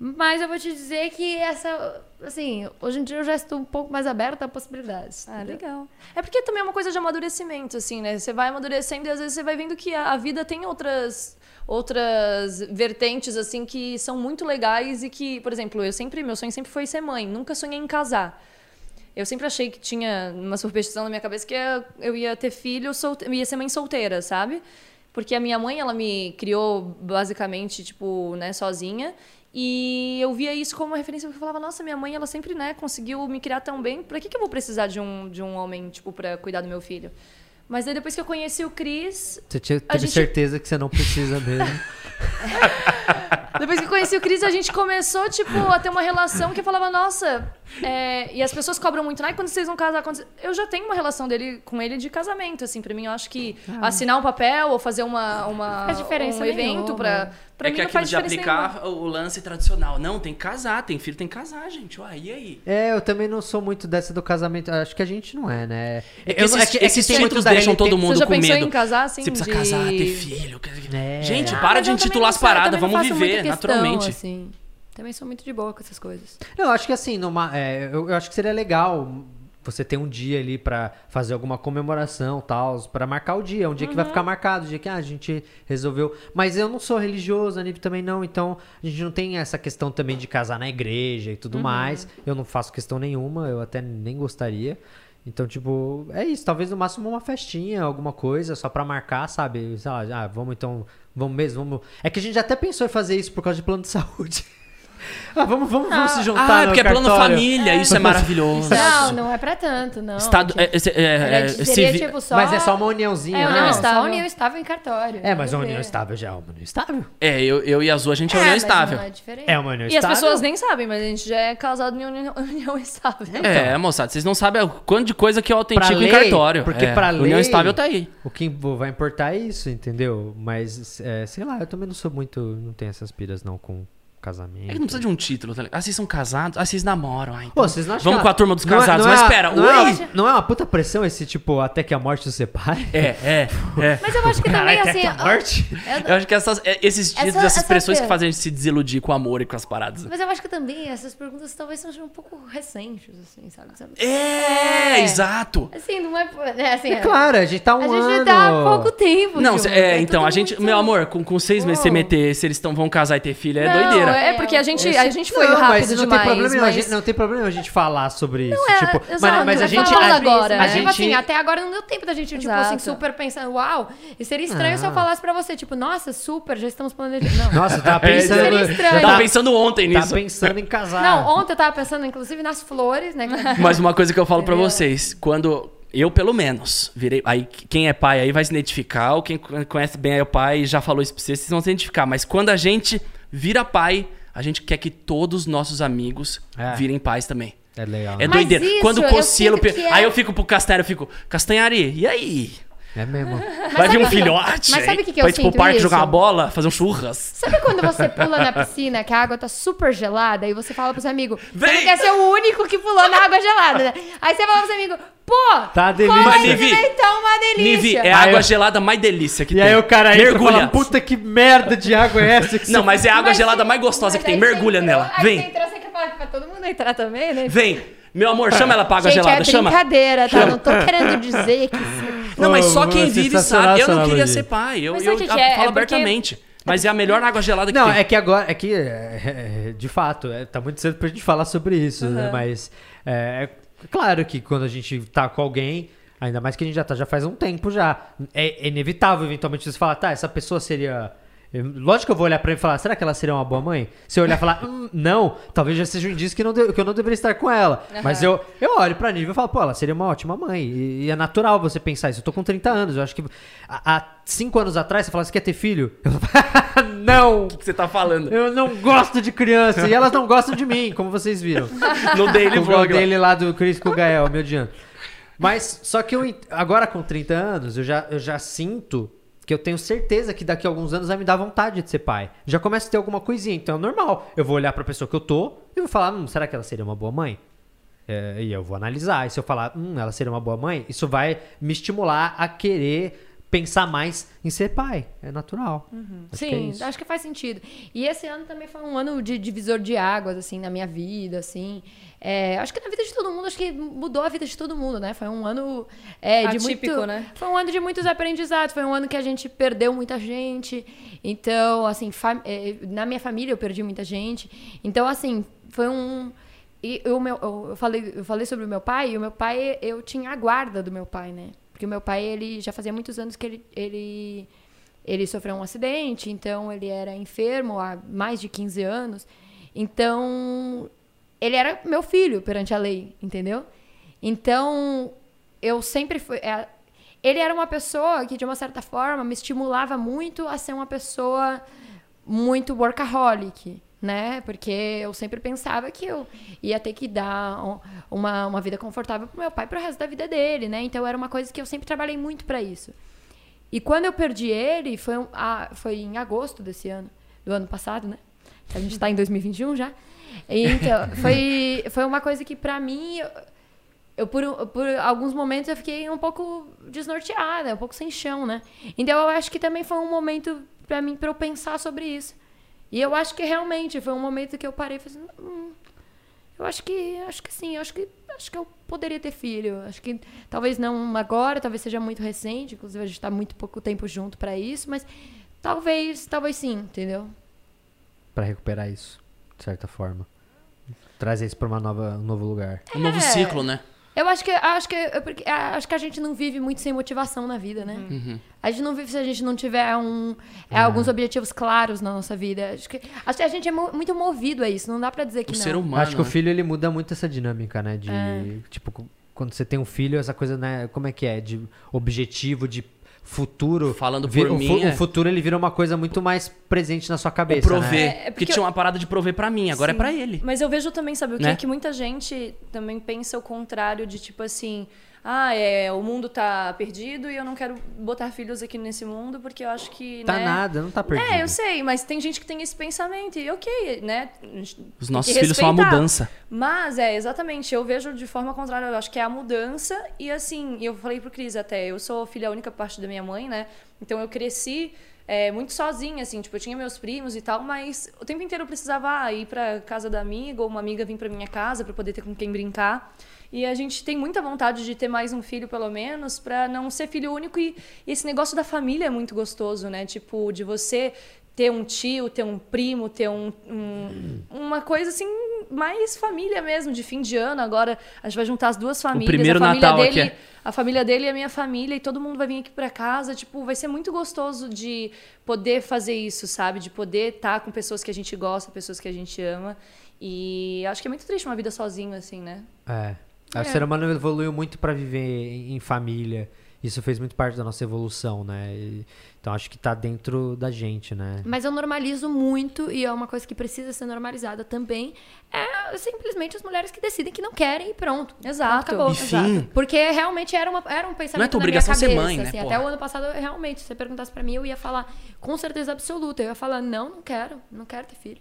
S4: Mas eu vou te dizer que essa. Assim, hoje em dia eu já estou um pouco mais aberta a possibilidades.
S1: Ah,
S4: entendeu?
S1: legal. É porque também é uma coisa de amadurecimento, assim, né? Você vai amadurecendo e às vezes você vai vendo que a, a vida tem outras outras vertentes, assim, que são muito legais e que, por exemplo, eu sempre, meu sonho sempre foi ser mãe, nunca sonhei em casar. Eu sempre achei que tinha uma superstição na minha cabeça que eu- eu ia ter filho, solte... ia ser mãe solteira, sabe? Porque a minha mãe, ela me criou basicamente, tipo, né, sozinha. E eu via isso como uma referência, porque eu falava, nossa, minha mãe, ela sempre, né, conseguiu me criar tão bem. Pra que, que eu vou precisar de um, de um homem, tipo, pra cuidar do meu filho? Mas aí depois que eu conheci o Cris,
S2: Você tinha, teve
S1: gente-
S2: certeza que você não precisa mesmo.
S1: Depois que eu conheci o Cris, a gente começou, tipo, a ter uma relação que eu falava, nossa. É, E as pessoas cobram muito, né? Quando vocês vão casar? Quando... Eu já tenho uma relação dele com ele de casamento, assim, pra mim. Eu acho que assinar um papel ou fazer uma, uma,
S4: Faz diferença
S1: um evento
S4: nenhuma.
S1: pra,
S3: é
S1: mim
S3: que
S1: não
S3: aquilo
S1: faz
S3: de
S1: diferença nenhuma.
S3: aplicar o lance tradicional. Não, tem que casar, tem filho, tem que casar, gente. Ué, e aí?
S2: É, eu também não sou muito dessa do casamento. Acho que a gente não é, né?
S3: É que esses,
S2: é que- que
S3: esses títulos deixam todo mundo
S1: Você já
S3: com
S1: pensou
S3: medo.
S1: em casar, assim?
S3: Você precisa
S1: de...
S3: casar, ter filho.
S2: É.
S3: Gente,
S4: Ah,
S3: para de intitular as paradas, vamos viver
S4: questão,
S3: naturalmente.
S4: Assim. Também sou muito de boa com essas coisas.
S2: Não, eu acho que assim, numa, é, eu, eu acho que seria legal você ter um dia ali pra fazer alguma comemoração, tal, pra marcar o dia, um dia que vai ficar marcado, o dia que ah, a gente resolveu. Mas eu não sou religioso, a Nive também não, então a gente não tem essa questão também de casar na igreja e tudo mais. Eu não faço questão nenhuma, eu até nem gostaria. Então, tipo, é isso. Talvez no máximo uma festinha, alguma coisa, só pra marcar, sabe? Sei lá, ah, vamos então, vamos mesmo, vamos. É que a gente até pensou em fazer isso por causa de plano de saúde. Ah, vamos, vamos, vamos se juntar
S3: Ah, é
S2: no
S3: porque é plano
S2: cartório.
S3: família, isso é maravilhoso.
S4: Não, não é pra tanto, não.
S3: Estado,
S4: Tipo,
S3: é, é, é, é,
S4: seria tipo só...
S2: Mas é só uma uniãozinha,
S4: É,
S2: né?
S4: união
S1: Ah,
S4: estável.
S1: estável.
S4: Só união estável em cartório.
S2: É, mas a união estável já é uma união estável.
S3: É, eu, eu e a Azul, a gente é,
S4: É,
S3: união
S4: mas
S3: estável.
S4: Não é diferente.
S2: É uma união
S1: E as
S2: estável.
S1: pessoas nem sabem, mas a gente já é casado em união, união estável.
S3: É, moçada, vocês não sabem o quanto de coisa que eu
S2: Pra
S3: autentico em
S2: lei,
S3: cartório.
S2: porque
S3: é,
S2: pra
S3: União
S2: lei-
S3: estável tá aí.
S2: O que vai importar é isso, entendeu? Mas, é, sei lá, eu também não sou muito. Não tenho essas piras não com casamento.
S3: É que não precisa de um título, tá ligado? Ah, vocês são casados? Ah, vocês namoram. Ah, então.
S2: Pô, vocês não acham
S3: Vamos
S2: que
S3: com a turma dos
S2: não é-
S3: casados.
S2: não é
S3: mas
S2: a-
S3: espera,
S2: não é,
S3: oi!
S2: uma- não é uma puta pressão esse tipo, até que a morte os separe?
S3: É, é, é.
S4: Mas eu acho que também,
S2: Caralho, até
S4: assim...
S2: que a morte?
S3: Eu acho que essas, é, esses títulos,
S4: Essa-
S3: essas
S4: essa
S3: pressões que fazem a gente se desiludir com o amor e com as paradas.
S4: Mas eu acho que também essas perguntas talvez sejam um pouco recentes, assim, sabe?
S3: É,
S4: É.
S3: exato.
S4: Assim, não é... é assim,
S2: É claro, a gente tá um
S4: A
S2: ano.
S4: gente tá há pouco tempo
S3: Não,
S4: junto,
S3: cê- é,
S4: é
S3: então,
S4: tudo
S3: a gente.
S4: muito-
S3: Meu amor, com, com seis meses você
S4: Uou.
S3: meter se eles tão, vão casar e ter filho é
S1: Não,
S3: doideira.
S1: É porque a gente, a gente foi
S2: não,
S1: rápido
S2: mas não
S1: demais.
S2: tem problema,
S1: mas...
S2: a gente, não tem problema a gente falar sobre isso.
S1: é,
S2: tipo,
S1: exato,
S2: mas, mas a
S1: é
S2: gente. a-
S1: agora,
S2: a
S1: né?
S2: gente
S4: Tipo assim, até agora não deu tempo da gente, tipo assim,
S1: Exato.
S4: super pensando, uau, e seria estranho se eu
S2: Ah.
S4: falasse pra você, tipo, nossa, super, já estamos planejando. Não.
S2: Nossa, eu tava
S3: É,
S2: pensando.
S4: seria
S2: eu
S4: estranho.
S3: Eu tava
S2: tava,
S3: pensando ontem
S2: tava
S3: nisso.
S2: pensando em casar.
S4: Não, ontem eu tava pensando, inclusive, nas flores, né?
S3: Mas uma coisa que eu falo pra vocês, quando eu pelo menos virei, aí quem é pai aí vai se identificar, ou quem conhece bem aí o pai já falou isso pra vocês, vocês vão se identificar, mas quando a gente vira pai, a gente quer que todos os nossos amigos
S2: É.
S3: virem pais também.
S2: É legal.
S3: É
S2: né?
S4: Mas
S3: doideira.
S4: isso,
S3: Quando o Cocielo.
S4: que é-
S3: Aí eu fico pro Castanheiro, eu fico, Castanhari, e aí?
S2: É mesmo.
S3: Vai vir um
S4: sabe-
S3: filhote.
S4: mas sabe o que que eu
S3: Vai ir pro
S4: sinto
S3: parque
S4: isso?
S3: jogar uma bola, fazer um churras.
S4: Sabe quando você pula na piscina, que a água tá super gelada, e você fala pros amigos, você
S3: Vem!
S4: não quer ser o único que pulou na água gelada, né? Aí você fala pros amigos, pô,
S2: Tá delícia.
S3: Mas, Nivi,
S4: tá uma delícia.
S3: Nivi, é a água
S2: eu-
S3: gelada mais delícia que
S2: E
S3: tem.
S2: aí o cara entra e
S3: Mergulha.
S2: fala, puta que merda de água é essa que
S3: Não,
S2: você...
S3: mas é a água
S4: Mas
S3: gelada
S4: você-
S3: mais gostosa que
S4: mas
S3: tem.
S4: você
S3: Mergulha
S4: entrou,
S3: nela.
S4: Aí
S3: Vem,
S4: você entrou, você quer falar pra todo mundo entrar também, né?
S3: vem. Meu amor, chama ela pra água
S4: Gente,
S3: gelada.
S4: é
S3: chama.
S4: brincadeira, tá? Não tô querendo dizer que...
S3: Não, mas só quem vive sabe. Eu não queria ser pai. Eu,
S4: Mas
S3: eu,
S4: sabe o que
S3: eu
S4: que é?
S3: falo
S4: É porque-
S3: abertamente. Mas é a melhor água gelada que
S2: Não,
S3: tem.
S2: é que agora, é que, é, é, de fato, é, tá muito cedo pra gente falar sobre isso, né? Mas é, é claro que quando a gente tá com alguém, ainda mais que a gente já tá já faz um tempo já, é inevitável eventualmente você falar, tá, essa pessoa seria... eu- Lógico que eu vou olhar pra ele e falar, será que ela seria uma boa mãe? Se eu olhar e falar, hum, não, talvez já seja um indício que, não de- que eu não deveria estar com ela. Mas eu, eu olho pra nível e falo, pô, ela seria uma ótima mãe. E, e é natural você pensar isso. Eu tô com 30 anos, eu acho que há, há cinco anos atrás você fala, você quer ter filho? Eu falo, não!
S3: O que você tá falando?
S2: Eu não gosto de criança e elas não gostam de mim, como vocês viram.
S3: No Daily
S2: o
S3: Vlog.
S2: dele lá do Chris com o Gael, me odiando. Mas só que eu agora com 30 anos, eu já, eu já sinto que eu tenho certeza que daqui a alguns anos vai me dar vontade de ser pai. Já começa a ter alguma coisinha, então é normal. Eu vou olhar pra pessoa que eu tô e vou falar, hum, será que ela seria uma boa mãe? É, e eu vou analisar. E se eu falar, hum, ela seria uma boa mãe, isso vai me estimular a querer pensar mais em ser pai. É natural. Acho que é
S4: Sim, acho que faz sentido. E esse ano também foi um ano de divisor de águas, assim, na minha vida, assim. É, acho que na vida de todo mundo, acho que mudou a vida de todo mundo, né? Foi um ano é, de
S1: Atípico,
S4: muito...
S1: né?
S4: Foi um ano de muitos aprendizados, foi um ano que a gente perdeu muita gente. Então, assim, é, na minha família eu perdi muita gente. Então, assim, foi um... E o meu, eu, eu falei, eu falei sobre o meu pai, e o meu pai, eu tinha a guarda do meu pai, né? Porque o meu pai, ele já fazia muitos anos que ele, ele, ele sofreu um acidente, então ele era enfermo há mais de 15 anos. Então, ele era meu filho perante a lei, entendeu? Então, eu sempre fui. é, ele era uma pessoa que, de uma certa forma, me estimulava muito a ser uma pessoa muito workaholic, né? Porque eu sempre pensava que eu ia ter que dar um- uma, uma vida confortável pro meu pai pro resto da vida dele, né? Então era uma coisa que eu sempre trabalhei muito para isso. E quando eu perdi ele, foi, um- a- foi em agosto desse ano, do ano passado, né? A gente tá em 2021 já. Então, foi, foi uma coisa que pra mim, eu, eu por, por alguns momentos eu fiquei um pouco desnorteada, um pouco sem chão, né? Então eu acho que também foi um momento pra mim para eu pensar sobre isso. E eu acho que realmente foi um momento que eu parei e falei assim, hum, eu acho que acho que sim, acho que acho que eu poderia ter filho. Acho que talvez não agora, talvez seja muito recente, inclusive a gente tá muito pouco tempo junto pra isso, mas talvez, talvez sim, entendeu?
S2: Pra recuperar isso, de certa forma. Trazer isso pra uma nova, um novo lugar.
S3: Um novo
S4: É.
S3: ciclo, né?
S4: Eu acho que acho que eu- porque, ah, acho que a gente não vive muito sem motivação na vida, né?
S3: Uhum.
S4: A gente não vive se a gente não tiver um, é, alguns objetivos claros na nossa vida. Acho que, acho que a gente é mo- muito movido a isso. Não dá pra dizer que
S3: O
S4: não.
S3: ser humano.
S2: Acho que o
S3: né?
S2: filho ele muda muito essa dinâmica, né? De tipo cu- quando você tem um filho, essa coisa, né? Como é que é? De objetivo, de futuro.
S3: Falando por
S2: o,
S3: mim,
S2: fu-
S3: é.
S2: o futuro ele vira uma coisa muito mais presente na sua
S3: O
S2: cabeça.
S3: prover.
S2: Né?
S1: É, é
S3: porque
S1: porque
S3: tinha uma parada de prover pra mim, agora é
S1: Sim.
S3: pra ele.
S1: Mas eu vejo também, sabe o quê?
S3: Né?
S1: Que muita gente também pensa o contrário de tipo assim. Ah, é, o mundo tá perdido e eu não quero botar filhos aqui nesse mundo porque eu acho que.
S2: Tá
S1: né?
S2: nada, não tá perdido.
S1: É, eu sei, mas tem gente que tem esse pensamento e ok, né?
S3: Os nossos filhos são a mudança.
S1: Mas é, exatamente, eu vejo de forma contrária, eu acho que é a mudança e assim, eu falei pro Cris até, eu sou filha única parte da minha mãe, né? Então eu cresci é, muito sozinha, assim, tipo, eu tinha meus primos e tal, mas o tempo inteiro eu precisava ah, ir pra casa da amiga ou uma amiga vir pra minha casa pra poder ter com quem brincar. E a gente tem muita vontade de ter mais um filho, pelo menos, pra não ser filho único. E, e esse negócio da família é muito gostoso, né? Tipo, de você ter um tio, ter um primo, ter um, um- uma coisa assim, mais família mesmo, de fim de ano. Agora a gente vai juntar as duas famílias.
S3: primeiro
S1: a família
S3: Natal aqui
S1: dele,
S3: é-
S1: A família dele e a minha família, e todo mundo vai vir aqui pra casa. Tipo, vai ser muito gostoso de poder fazer isso, sabe? De poder estar com pessoas que a gente gosta, pessoas que a gente ama. E acho que é muito triste uma vida sozinho, assim, né?
S2: É.
S1: É.
S2: O ser humano evoluiu muito pra viver em, família isso fez muito parte da nossa evolução, né? E- então acho que tá dentro da gente, né?
S4: Mas eu normalizo muito, e é uma coisa que precisa ser normalizada também, é simplesmente as mulheres que decidem que não querem e pronto.
S1: Exato.
S4: Acabou.
S3: Enfim.
S4: Porque realmente era, uma, era um pensamento
S3: Não é tua
S4: na minha
S3: obrigação ser
S4: cabeça,
S3: mãe, né,
S4: assim,
S3: porra?
S4: Até o ano passado, eu, realmente, se você perguntasse pra mim, eu ia falar com certeza absoluta. Eu ia falar, não, não quero, não quero ter filho.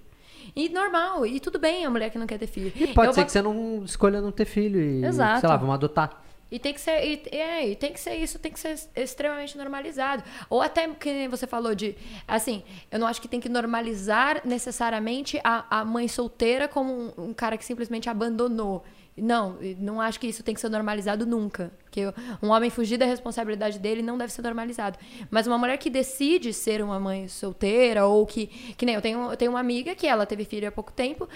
S4: E normal, e tudo bem a mulher que não quer ter filho.
S2: E pode
S4: Eu
S2: ser
S4: vou-
S2: que você não escolha não ter filho e,
S1: Exato.
S2: sei lá, vamos adotar.
S4: E tem que ser, e, é, e tem que ser isso, tem que ser extremamente normalizado. Ou até que você falou de, assim, eu não acho que tem que normalizar necessariamente a, a mãe solteira como um, um cara que simplesmente abandonou. Não, não acho que isso tem que ser normalizado nunca. Porque um homem fugir da responsabilidade dele não deve ser normalizado. Mas uma mulher que decide ser uma mãe solteira, ou que. Que nem eu tenho, eu tenho uma amiga que ela teve filho há pouco tempo,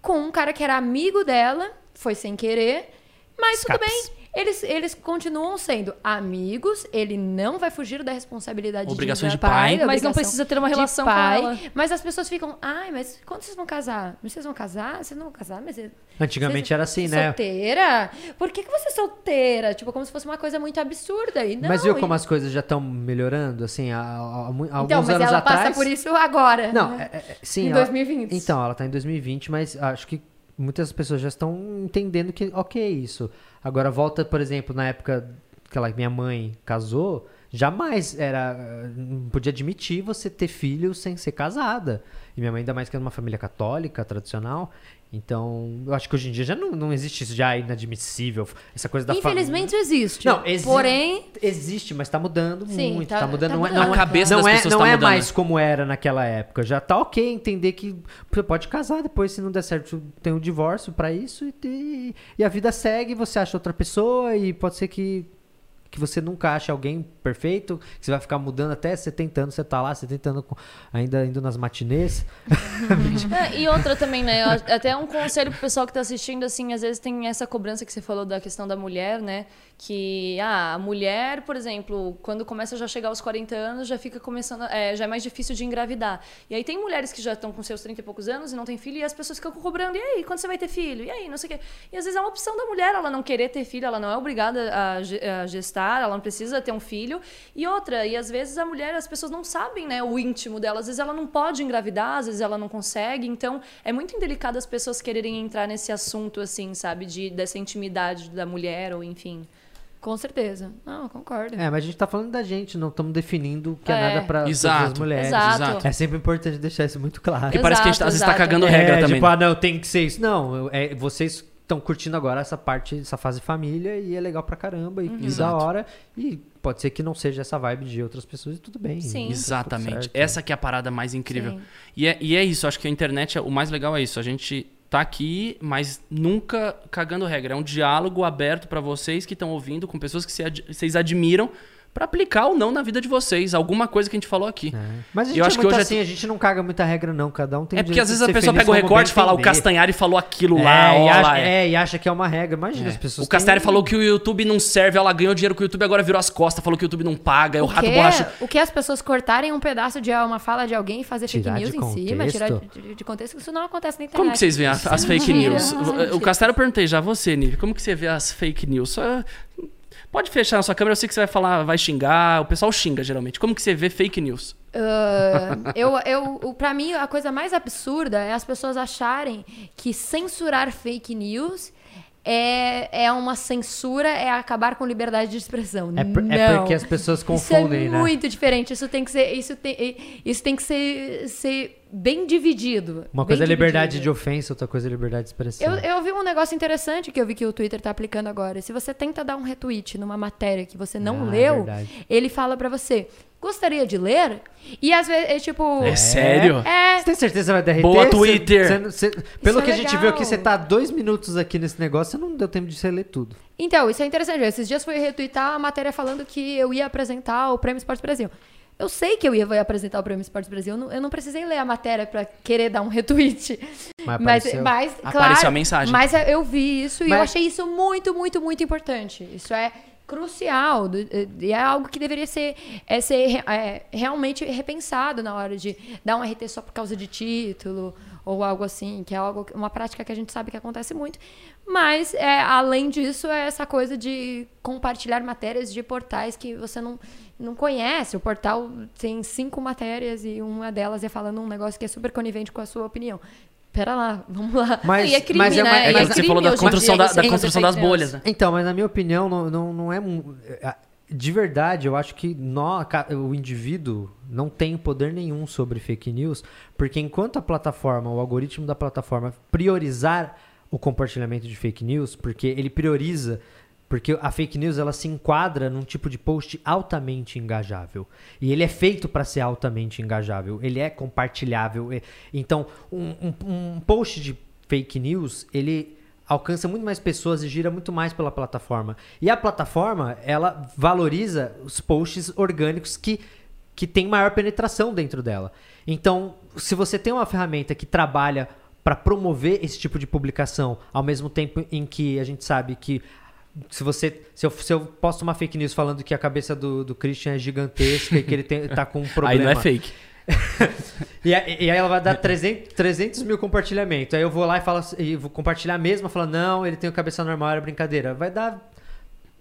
S4: com um cara que era amigo dela, foi sem querer, mas tudo
S2: Escapes.
S4: bem. Eles, eles continuam sendo amigos, ele não vai fugir da responsabilidade
S3: Obrigações de
S4: pai,
S3: pai.
S4: da
S1: Mas não precisa ter uma
S4: de
S1: relação com
S4: pai.
S1: ela.
S4: Mas as pessoas ficam, ai, mas quando vocês vão casar? Vocês vão casar? Vocês não vão casar? Mas
S2: Antigamente
S4: vocês-
S2: era assim, né?
S4: Solteira? Por que, que você é solteira? Tipo, como se fosse uma coisa muito absurda. E não,
S2: Mas viu
S4: e-
S2: como as coisas já estão melhorando, assim, há, há- há
S4: Então,
S2: alguns
S4: mas
S2: anos
S4: ela
S2: atrás?
S4: passa por isso agora.
S2: Não,
S4: né?
S2: é, é, sim.
S4: Em
S2: ela-
S4: 2020.
S2: Então, ela tá em 2020, mas acho que muitas pessoas já estão entendendo que, ok, isso. Agora, volta, por exemplo, na época que ela, minha mãe casou, jamais era. Não podia admitir você ter filho sem ser casada. E minha mãe, ainda mais que é uma família católica, tradicional. Então, eu acho que hoje em dia já não, não existe isso, já é inadmissível. Essa coisa da família.
S4: Infelizmente existe.
S2: Não, exi-
S4: Porém,
S2: Existe, mas tá mudando
S4: Sim,
S2: muito.
S4: tá-
S2: Tá, mudando.
S4: tá
S2: não é,
S4: mudando.
S2: não
S3: A
S2: é-
S3: cabeça
S2: não
S3: das
S2: é,
S3: pessoas
S2: não
S3: tá
S2: é
S3: mudando.
S2: mais como era naquela época. Já tá ok entender que você pode casar depois, se não der certo, tem um divórcio pra isso e, e, e a vida segue, você acha outra pessoa e pode ser que, que você nunca ache alguém perfeito, que você vai ficar mudando até 70 anos, você tá lá, 70 anos ainda indo nas matinês.
S1: É, e outra também, né? Até um conselho pro pessoal que tá assistindo, assim, às vezes tem essa cobrança que você falou da questão da mulher, né? Que ah, a mulher, por exemplo, quando começa já chegar aos 40 anos, já fica começando. é, já é mais difícil de engravidar. E aí tem mulheres que já estão com seus 30 e poucos anos e não tem filho, e as pessoas ficam cobrando, e aí, quando você vai ter filho? E aí, não sei o quê. E às vezes é uma opção da mulher, ela não querer ter filho, ela não é obrigada a gestar, ela não precisa ter um filho. E outra, e às vezes a mulher, as pessoas não sabem, né, o íntimo dela. Às vezes ela não pode engravidar, às vezes ela não consegue. Então, é muito indelicado as pessoas quererem entrar nesse assunto, assim, sabe? De, dessa intimidade da mulher, ou enfim.
S4: Com certeza. Não, concordo.
S2: É, mas a gente tá falando da gente, não estamos definindo o que é,
S1: É.
S2: nada pra todas as mulheres.
S1: Exato.
S3: exato.
S2: É sempre importante deixar isso muito claro.
S3: Porque parece que a gente às vezes tá cagando regra
S2: é,
S3: também.
S2: Tipo, ah, não, tem que ser isso. Não, é, vocês estão curtindo agora essa parte, essa fase família e é legal pra caramba e, e da
S3: Exato.
S2: hora. E pode ser que não seja essa vibe de outras pessoas e tudo bem.
S1: Sim.
S2: tá
S3: Exatamente.
S2: certo.
S3: Essa que é a parada mais incrível. E é, e é isso, acho que a internet, é- o mais legal é isso. A gente tá aqui, mas nunca cagando regra. É um diálogo aberto pra vocês que estão ouvindo, com pessoas que vocês admiram, pra aplicar ou não na vida de vocês. Alguma coisa que a gente falou aqui.
S2: É. Mas a
S3: Eu
S2: gente
S3: acho
S2: é
S3: que
S2: muito
S3: hoje é
S2: assim, a gente não caga muita regra não, cada um tem
S3: É porque às vezes a pessoa pega o recorte e fala, o. Castanhari falou aquilo
S2: É,
S3: lá,
S2: e
S3: ó
S2: acha,
S3: lá. é.
S2: é, e acha que é uma regra. Imagina, as pessoas
S3: O Castanhari falou que o YouTube não serve, ela ganhou dinheiro com o YouTube, agora virou as costas, falou que o YouTube não paga, é o,
S4: O
S3: rato
S4: que,
S3: borracha.
S4: o que as pessoas cortarem um pedaço de uma fala de alguém e fazer
S2: Tirar
S4: fake news em cima, tirar de, de contexto, isso não acontece na internet.
S3: Como que vocês veem as,
S4: Isso é
S3: as fake news?
S4: É
S3: O-. Castelo eu perguntei já, você, Nive, como que você vê as fake news? Só- Pode fechar na sua câmera, eu sei que você vai falar, vai xingar, o pessoal xinga geralmente. Como que você vê fake news?
S4: Ah, eu, eu, pra mim, a coisa mais absurda é as pessoas acharem que censurar fake news é, é uma censura, é acabar com liberdade de expressão.
S2: É, por-
S4: Não.
S2: é porque as pessoas confundem,
S4: isso é
S2: né?
S4: muito diferente. Isso tem que ser, isso tem, isso tem que ser, ser bem dividido.
S2: Uma
S4: bem
S2: coisa é liberdade
S4: dividido.
S2: de ofensa, outra coisa é liberdade de expressão.
S4: Eu, eu vi um negócio interessante que eu vi que o Twitter tá aplicando agora. Se você tenta dar um retweet numa matéria que você não
S2: Ah,
S4: leu,
S2: verdade.
S4: ele fala pra você, gostaria de ler? E às vezes, é tipo...
S3: É sério?
S4: É,
S2: Você tem certeza que vai derreter?
S3: Boa, Twitter!
S2: você não- você- pelo
S4: é
S2: que a gente viu aqui, você tá dois minutos aqui nesse negócio, você não deu tempo de você ler tudo.
S4: Então, isso é interessante. Esses dias fui retweetar a matéria falando que eu ia apresentar o Prêmio Esporte Brasil. Eu sei que eu ia, vou apresentar o Prêmio Esporte Brasil. Eu não, eu não precisei ler a matéria pra querer dar um retweet.
S2: Mas
S4: Mas,
S2: apareceu.
S4: mas claro,
S3: Apareceu a mensagem.
S4: Mas eu vi isso e eu
S2: Mas-
S4: achei isso muito, muito, muito importante. Isso é crucial do- e é algo que deveria ser, é, ser é, realmente repensado na hora de dar um RT só por causa de título ou algo assim, que é algo, uma prática que a gente sabe que acontece muito. Mas, é, além disso, é essa coisa de compartilhar matérias de portais que você não, não conhece. O portal tem cinco matérias e uma delas é falando um negócio que é super conivente com a sua opinião. Pera lá, vamos lá.
S2: Mas,
S1: e é crime,
S2: mas é
S1: né?
S2: uma-
S3: É
S1: E
S3: que
S2: mas-
S3: você falou da construção, da, da construção das bolhas, né?
S2: Então, mas na minha opinião, não, não, não é. é, De verdade, eu acho que nó- o indivíduo não tem poder nenhum sobre fake news, porque enquanto a plataforma, o algoritmo da plataforma priorizar o compartilhamento de fake news, porque ele prioriza. Porque a fake news ela se enquadra num tipo de post altamente engajável. E ele é feito para ser altamente engajável. Ele é compartilhável. Então, um, um- um post de fake news, ele alcança muito mais pessoas e gira muito mais pela plataforma. E a plataforma, ela valoriza os posts orgânicos que, que tem maior penetração dentro dela. Então, se você tem uma ferramenta que trabalha para promover esse tipo de publicação, ao mesmo tempo em que a gente sabe que se você se eu, se eu posto uma fake news falando que a cabeça do, do Christian é gigantesca e que ele tem, tá com um problema
S3: Aí não é fake.
S2: e, a- aí ela vai dar 300, 300 mil compartilhamentos. Aí eu vou lá e falo e vou compartilhar a mesma, falando, não, ele tem o cabeça normal, era brincadeira. Vai dar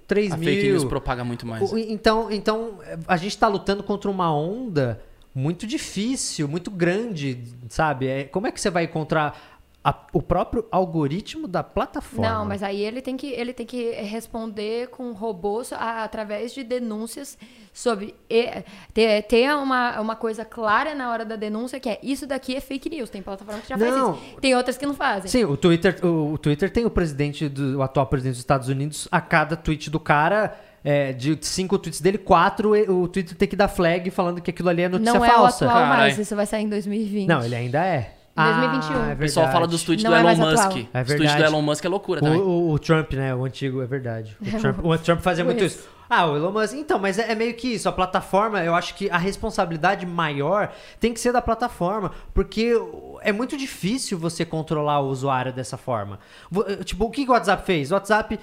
S2: 3
S3: A
S2: mil.
S3: fake news propaga muito mais.
S2: Então, então, a gente tá lutando contra uma onda muito difícil, muito grande, sabe? É, como é que você vai encontrar a- o próprio algoritmo da plataforma?
S4: Não, mas aí ele tem que, ele tem que responder com robôs a- através de denúncias sobre. e- ter, ter uma, uma coisa clara na hora da denúncia que é isso daqui é fake news. Tem plataforma que já
S2: Não.
S4: faz isso. Tem outras que não fazem.
S2: Sim, o Twitter, o, o Twitter tem o presidente, do, o atual presidente dos Estados Unidos, a cada tweet do cara, é, de cinco tweets dele, quatro, e- o Twitter tem que dar flag falando que aquilo ali é notícia
S4: não é o
S2: falsa.
S4: atual mais,
S3: Carai.
S4: isso vai sair em 2020.
S2: Não, ele ainda é.
S4: Em 2021.
S2: Ah, é
S3: O pessoal fala dos tweets
S4: Não
S3: do
S4: é
S3: Elon
S4: mais
S3: Musk.
S4: atual.
S2: É
S3: Os tweets do. Elon Musk é loucura
S2: O,
S3: também.
S2: o- o Trump, né? O antigo, é verdade. O Trump, o Trump fazia muito
S4: Isso.
S2: isso. Ah, o Elon Musk. Então, mas é, é meio que isso. A plataforma, eu acho que a responsabilidade maior tem que ser da plataforma. Porque é muito difícil você controlar o usuário dessa forma. Vo- eh, Tipo, o que que o WhatsApp fez? O WhatsApp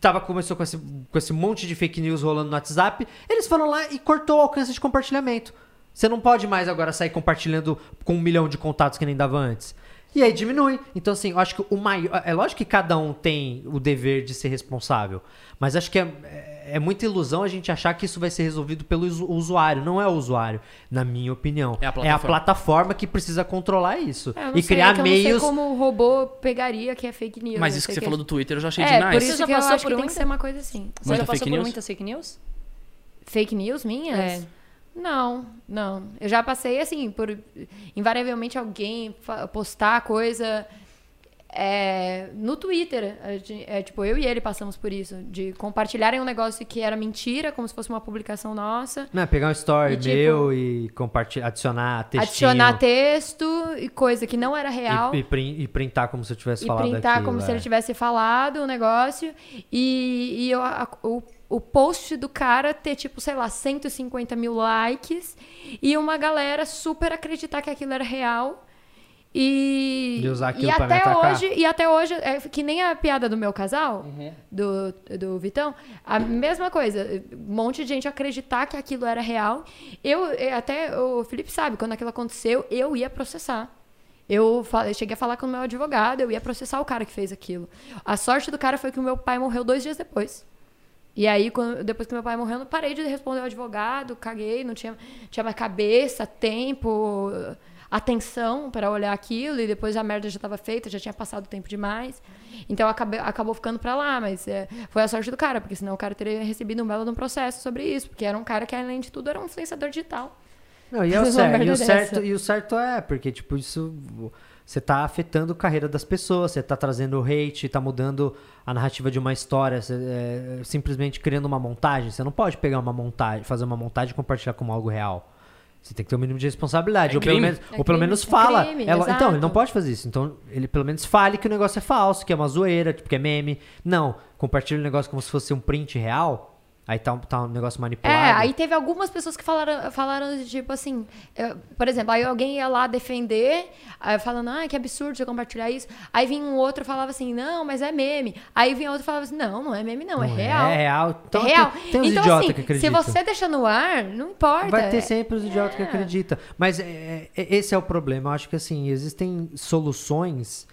S2: tava, começou com esse, com esse monte de fake news rolando no WhatsApp. Eles foram lá e cortou o alcance de compartilhamento. Você não pode mais agora sair compartilhando com um milhão de contatos que nem dava antes. E aí diminui. Então, assim, eu acho que o maior. É lógico que cada um tem o dever de ser responsável. Mas acho que é, é- é muita ilusão a gente achar que isso vai ser resolvido pelo usu- usuário. Não é o usuário, na minha opinião.
S3: É a plataforma.
S2: plataforma que precisa controlar isso.
S4: É,
S2: e
S4: sei,
S2: criar
S4: é que eu
S2: meios.
S4: não sei como o robô pegaria que é fake news.
S3: Mas isso que
S4: sei
S3: você falou do Twitter eu já achei
S4: É,
S3: demais.
S4: por
S1: Você
S4: isso
S1: já
S4: que eu acho
S1: por
S4: que tem que ser uma coisa assim.
S1: Você
S3: Muita
S1: já passou
S3: fake
S1: por
S3: news?
S1: muitas fake news?
S4: Fake news minhas?
S1: É.
S4: Não, não. Eu já passei assim, por invariavelmente alguém postar coisa é, no Twitter. É, tipo, eu e ele passamos por isso. De compartilharem um negócio que era mentira, como se fosse uma publicação nossa.
S2: Né, pegar um story
S4: E, tipo,
S2: meu e compartilhar, adicionar textinho.
S4: Adicionar texto e coisa que não era real.
S2: E, e, prin- e printar como se eu tivesse
S4: e
S2: falado
S4: printar
S2: aquilo,
S4: como se
S2: é.
S4: ele tivesse falado o negócio e, e eu- a- o, o post do cara ter, tipo, sei lá, 150 mil likes e uma galera super acreditar que aquilo era real. E,
S2: E usar aquilo
S4: e
S2: pra me
S4: até hoje E até hoje, é que nem a piada do meu casal,
S2: Uhum.
S4: do, do Vitão, a mesma coisa. Um monte de gente acreditar que aquilo era real. Eu, eh, até o Felipe sabe, quando aquilo aconteceu, eu ia processar. Eu, eu cheguei a falar com o meu advogado, eu ia processar o cara que fez aquilo. A sorte do cara foi que o meu pai morreu dois dias depois. E aí, quando- depois que meu pai morreu, eu parei de responder ao advogado, caguei, não tinha, tinha mais cabeça, tempo, atenção para olhar aquilo, e depois a merda já estava feita, já tinha passado tempo demais. Então acabei, acabou ficando para lá, mas é, foi a sorte do cara, porque senão o cara teria recebido um belo de um processo sobre isso, porque era um cara que, além de tudo, era um influenciador digital.
S2: Não, e, é o certo, e, o certo, e o certo é, porque, tipo, isso. Você tá afetando a carreira das pessoas, você tá trazendo hate, tá mudando a narrativa de uma história, você, é, simplesmente criando uma montagem. Você não pode pegar uma montagem, fazer uma montagem e compartilhar como algo real. Você tem que ter um mínimo de responsabilidade.
S3: É
S2: ou pelo menos,
S4: É
S2: ou pelo menos
S4: é
S2: fala.
S4: crime,
S2: Ela- então, ele não pode fazer isso. Então, ele pelo menos fale que o negócio é falso, que é uma zoeira, tipo, que é meme. Não, compartilha o negócio como se fosse um print real. Aí tá, um- tá um negócio manipulado.
S4: É, aí teve algumas pessoas que falaram, falaram tipo assim, eu- por exemplo, aí alguém ia lá defender, falando, ah, que absurdo você compartilhar isso. Aí vinha um outro e falava assim, não, mas é meme. Aí vinha outro e falava assim, não, não é meme, não, é
S2: Não
S4: real.
S2: É real. Então,
S4: é real.
S2: Tem, tem uns
S4: então,
S2: idiotas
S4: assim,
S2: que
S4: se
S2: acreditam.
S4: você deixa no ar, não importa.
S2: Vai ter sempre os idiotas que
S4: É.
S2: acreditam. Mas é, é- esse é o problema. Eu acho que assim, existem soluções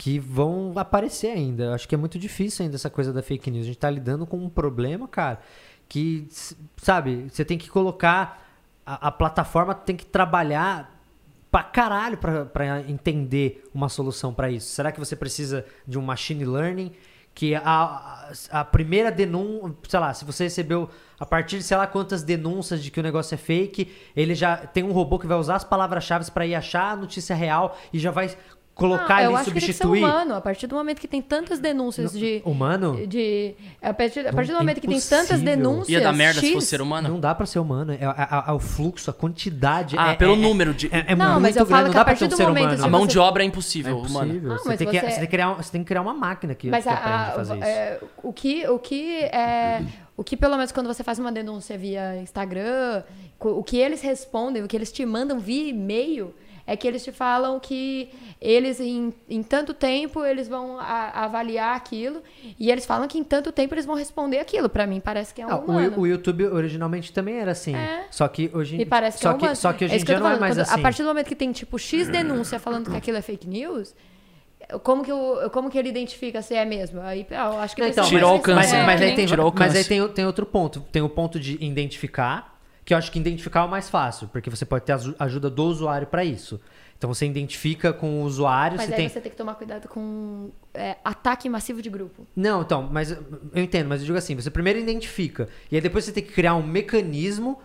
S2: que vão aparecer ainda. Eu acho que é muito difícil ainda essa coisa da fake news. A gente tá lidando com um problema, cara, que, sabe, você tem que colocar. A, a plataforma tem que trabalhar pra caralho pra, pra entender uma solução pra isso. Será que você precisa de um machine learning? Que a, a, primeira denúncia, sei lá, se você recebeu a partir de sei lá quantas denúncias de que o negócio é fake, ele já tem um robô que vai usar as palavras-chave pra ir achar a notícia real e já vai colocar
S4: Não, eu
S2: ali,
S4: acho que tem que ser
S2: substituir.
S4: humano. A partir do momento que tem tantas denúncias de.
S2: Humano?
S4: de a partir, a partir do
S2: Não,
S4: momento que tem tantas denúncias.
S3: Ia dar merda se
S4: X,
S3: fosse ser humano?
S2: Não dá pra ser humano. É, a- a- o fluxo, a quantidade.
S3: Ah,
S2: é-
S3: pelo
S2: é-
S3: número de.
S2: É, é
S4: Não,
S2: muito
S4: mas eu
S2: grande.
S4: falo
S2: não
S4: que
S2: dá
S4: a
S2: pra
S4: partir
S2: ter um
S4: do
S2: ser
S4: momento
S2: humano.
S3: a
S4: se
S3: mão
S4: você-
S3: de obra é
S2: É
S3: impossível, humano.
S2: impossível.
S4: Não,
S2: você, tem que,
S4: você-
S2: você tem que criar, você tem que criar uma máquina que,
S4: Mas
S2: que
S4: a-
S2: aprende
S4: a-
S2: a fazer isso.
S4: é, o que o que é o que pelo menos quando você faz uma denúncia via Instagram, o que eles respondem, o que eles te mandam via e-mail é que eles te falam que eles em, em tanto tempo eles vão a- avaliar aquilo e eles falam que em tanto tempo eles vão responder aquilo. Pra mim parece que é um
S2: Ah, o,
S4: humano.
S2: o YouTube originalmente também era assim.
S4: É.
S2: Só que hoje em
S4: parece que
S2: só
S4: é humano.
S2: Só que hoje
S4: É
S2: em
S4: que
S2: dia
S4: eu
S2: não é
S4: falando.
S2: mais
S4: Quando-
S2: assim.
S4: A partir do momento que tem tipo X denúncia falando que aquilo é fake news, como que, o, como que ele identifica se é mesmo? Aí ah, eu acho que
S2: Então,
S3: Tirou o alcance,
S2: Mas,
S3: É,
S2: mas
S3: que
S2: aí tem, mas aí tem, tem outro ponto. Tem o ponto de identificar, que eu acho que identificar é o mais fácil, porque você pode ter a ajuda do usuário para isso. Então você identifica com o usuário,
S4: Mas
S2: você
S4: aí
S2: tem.
S4: você tem que tomar cuidado com é, ataque massivo de grupo.
S2: Não, então, mas eu entendo, mas eu digo assim, você primeiro identifica, e aí depois você tem que criar um mecanismo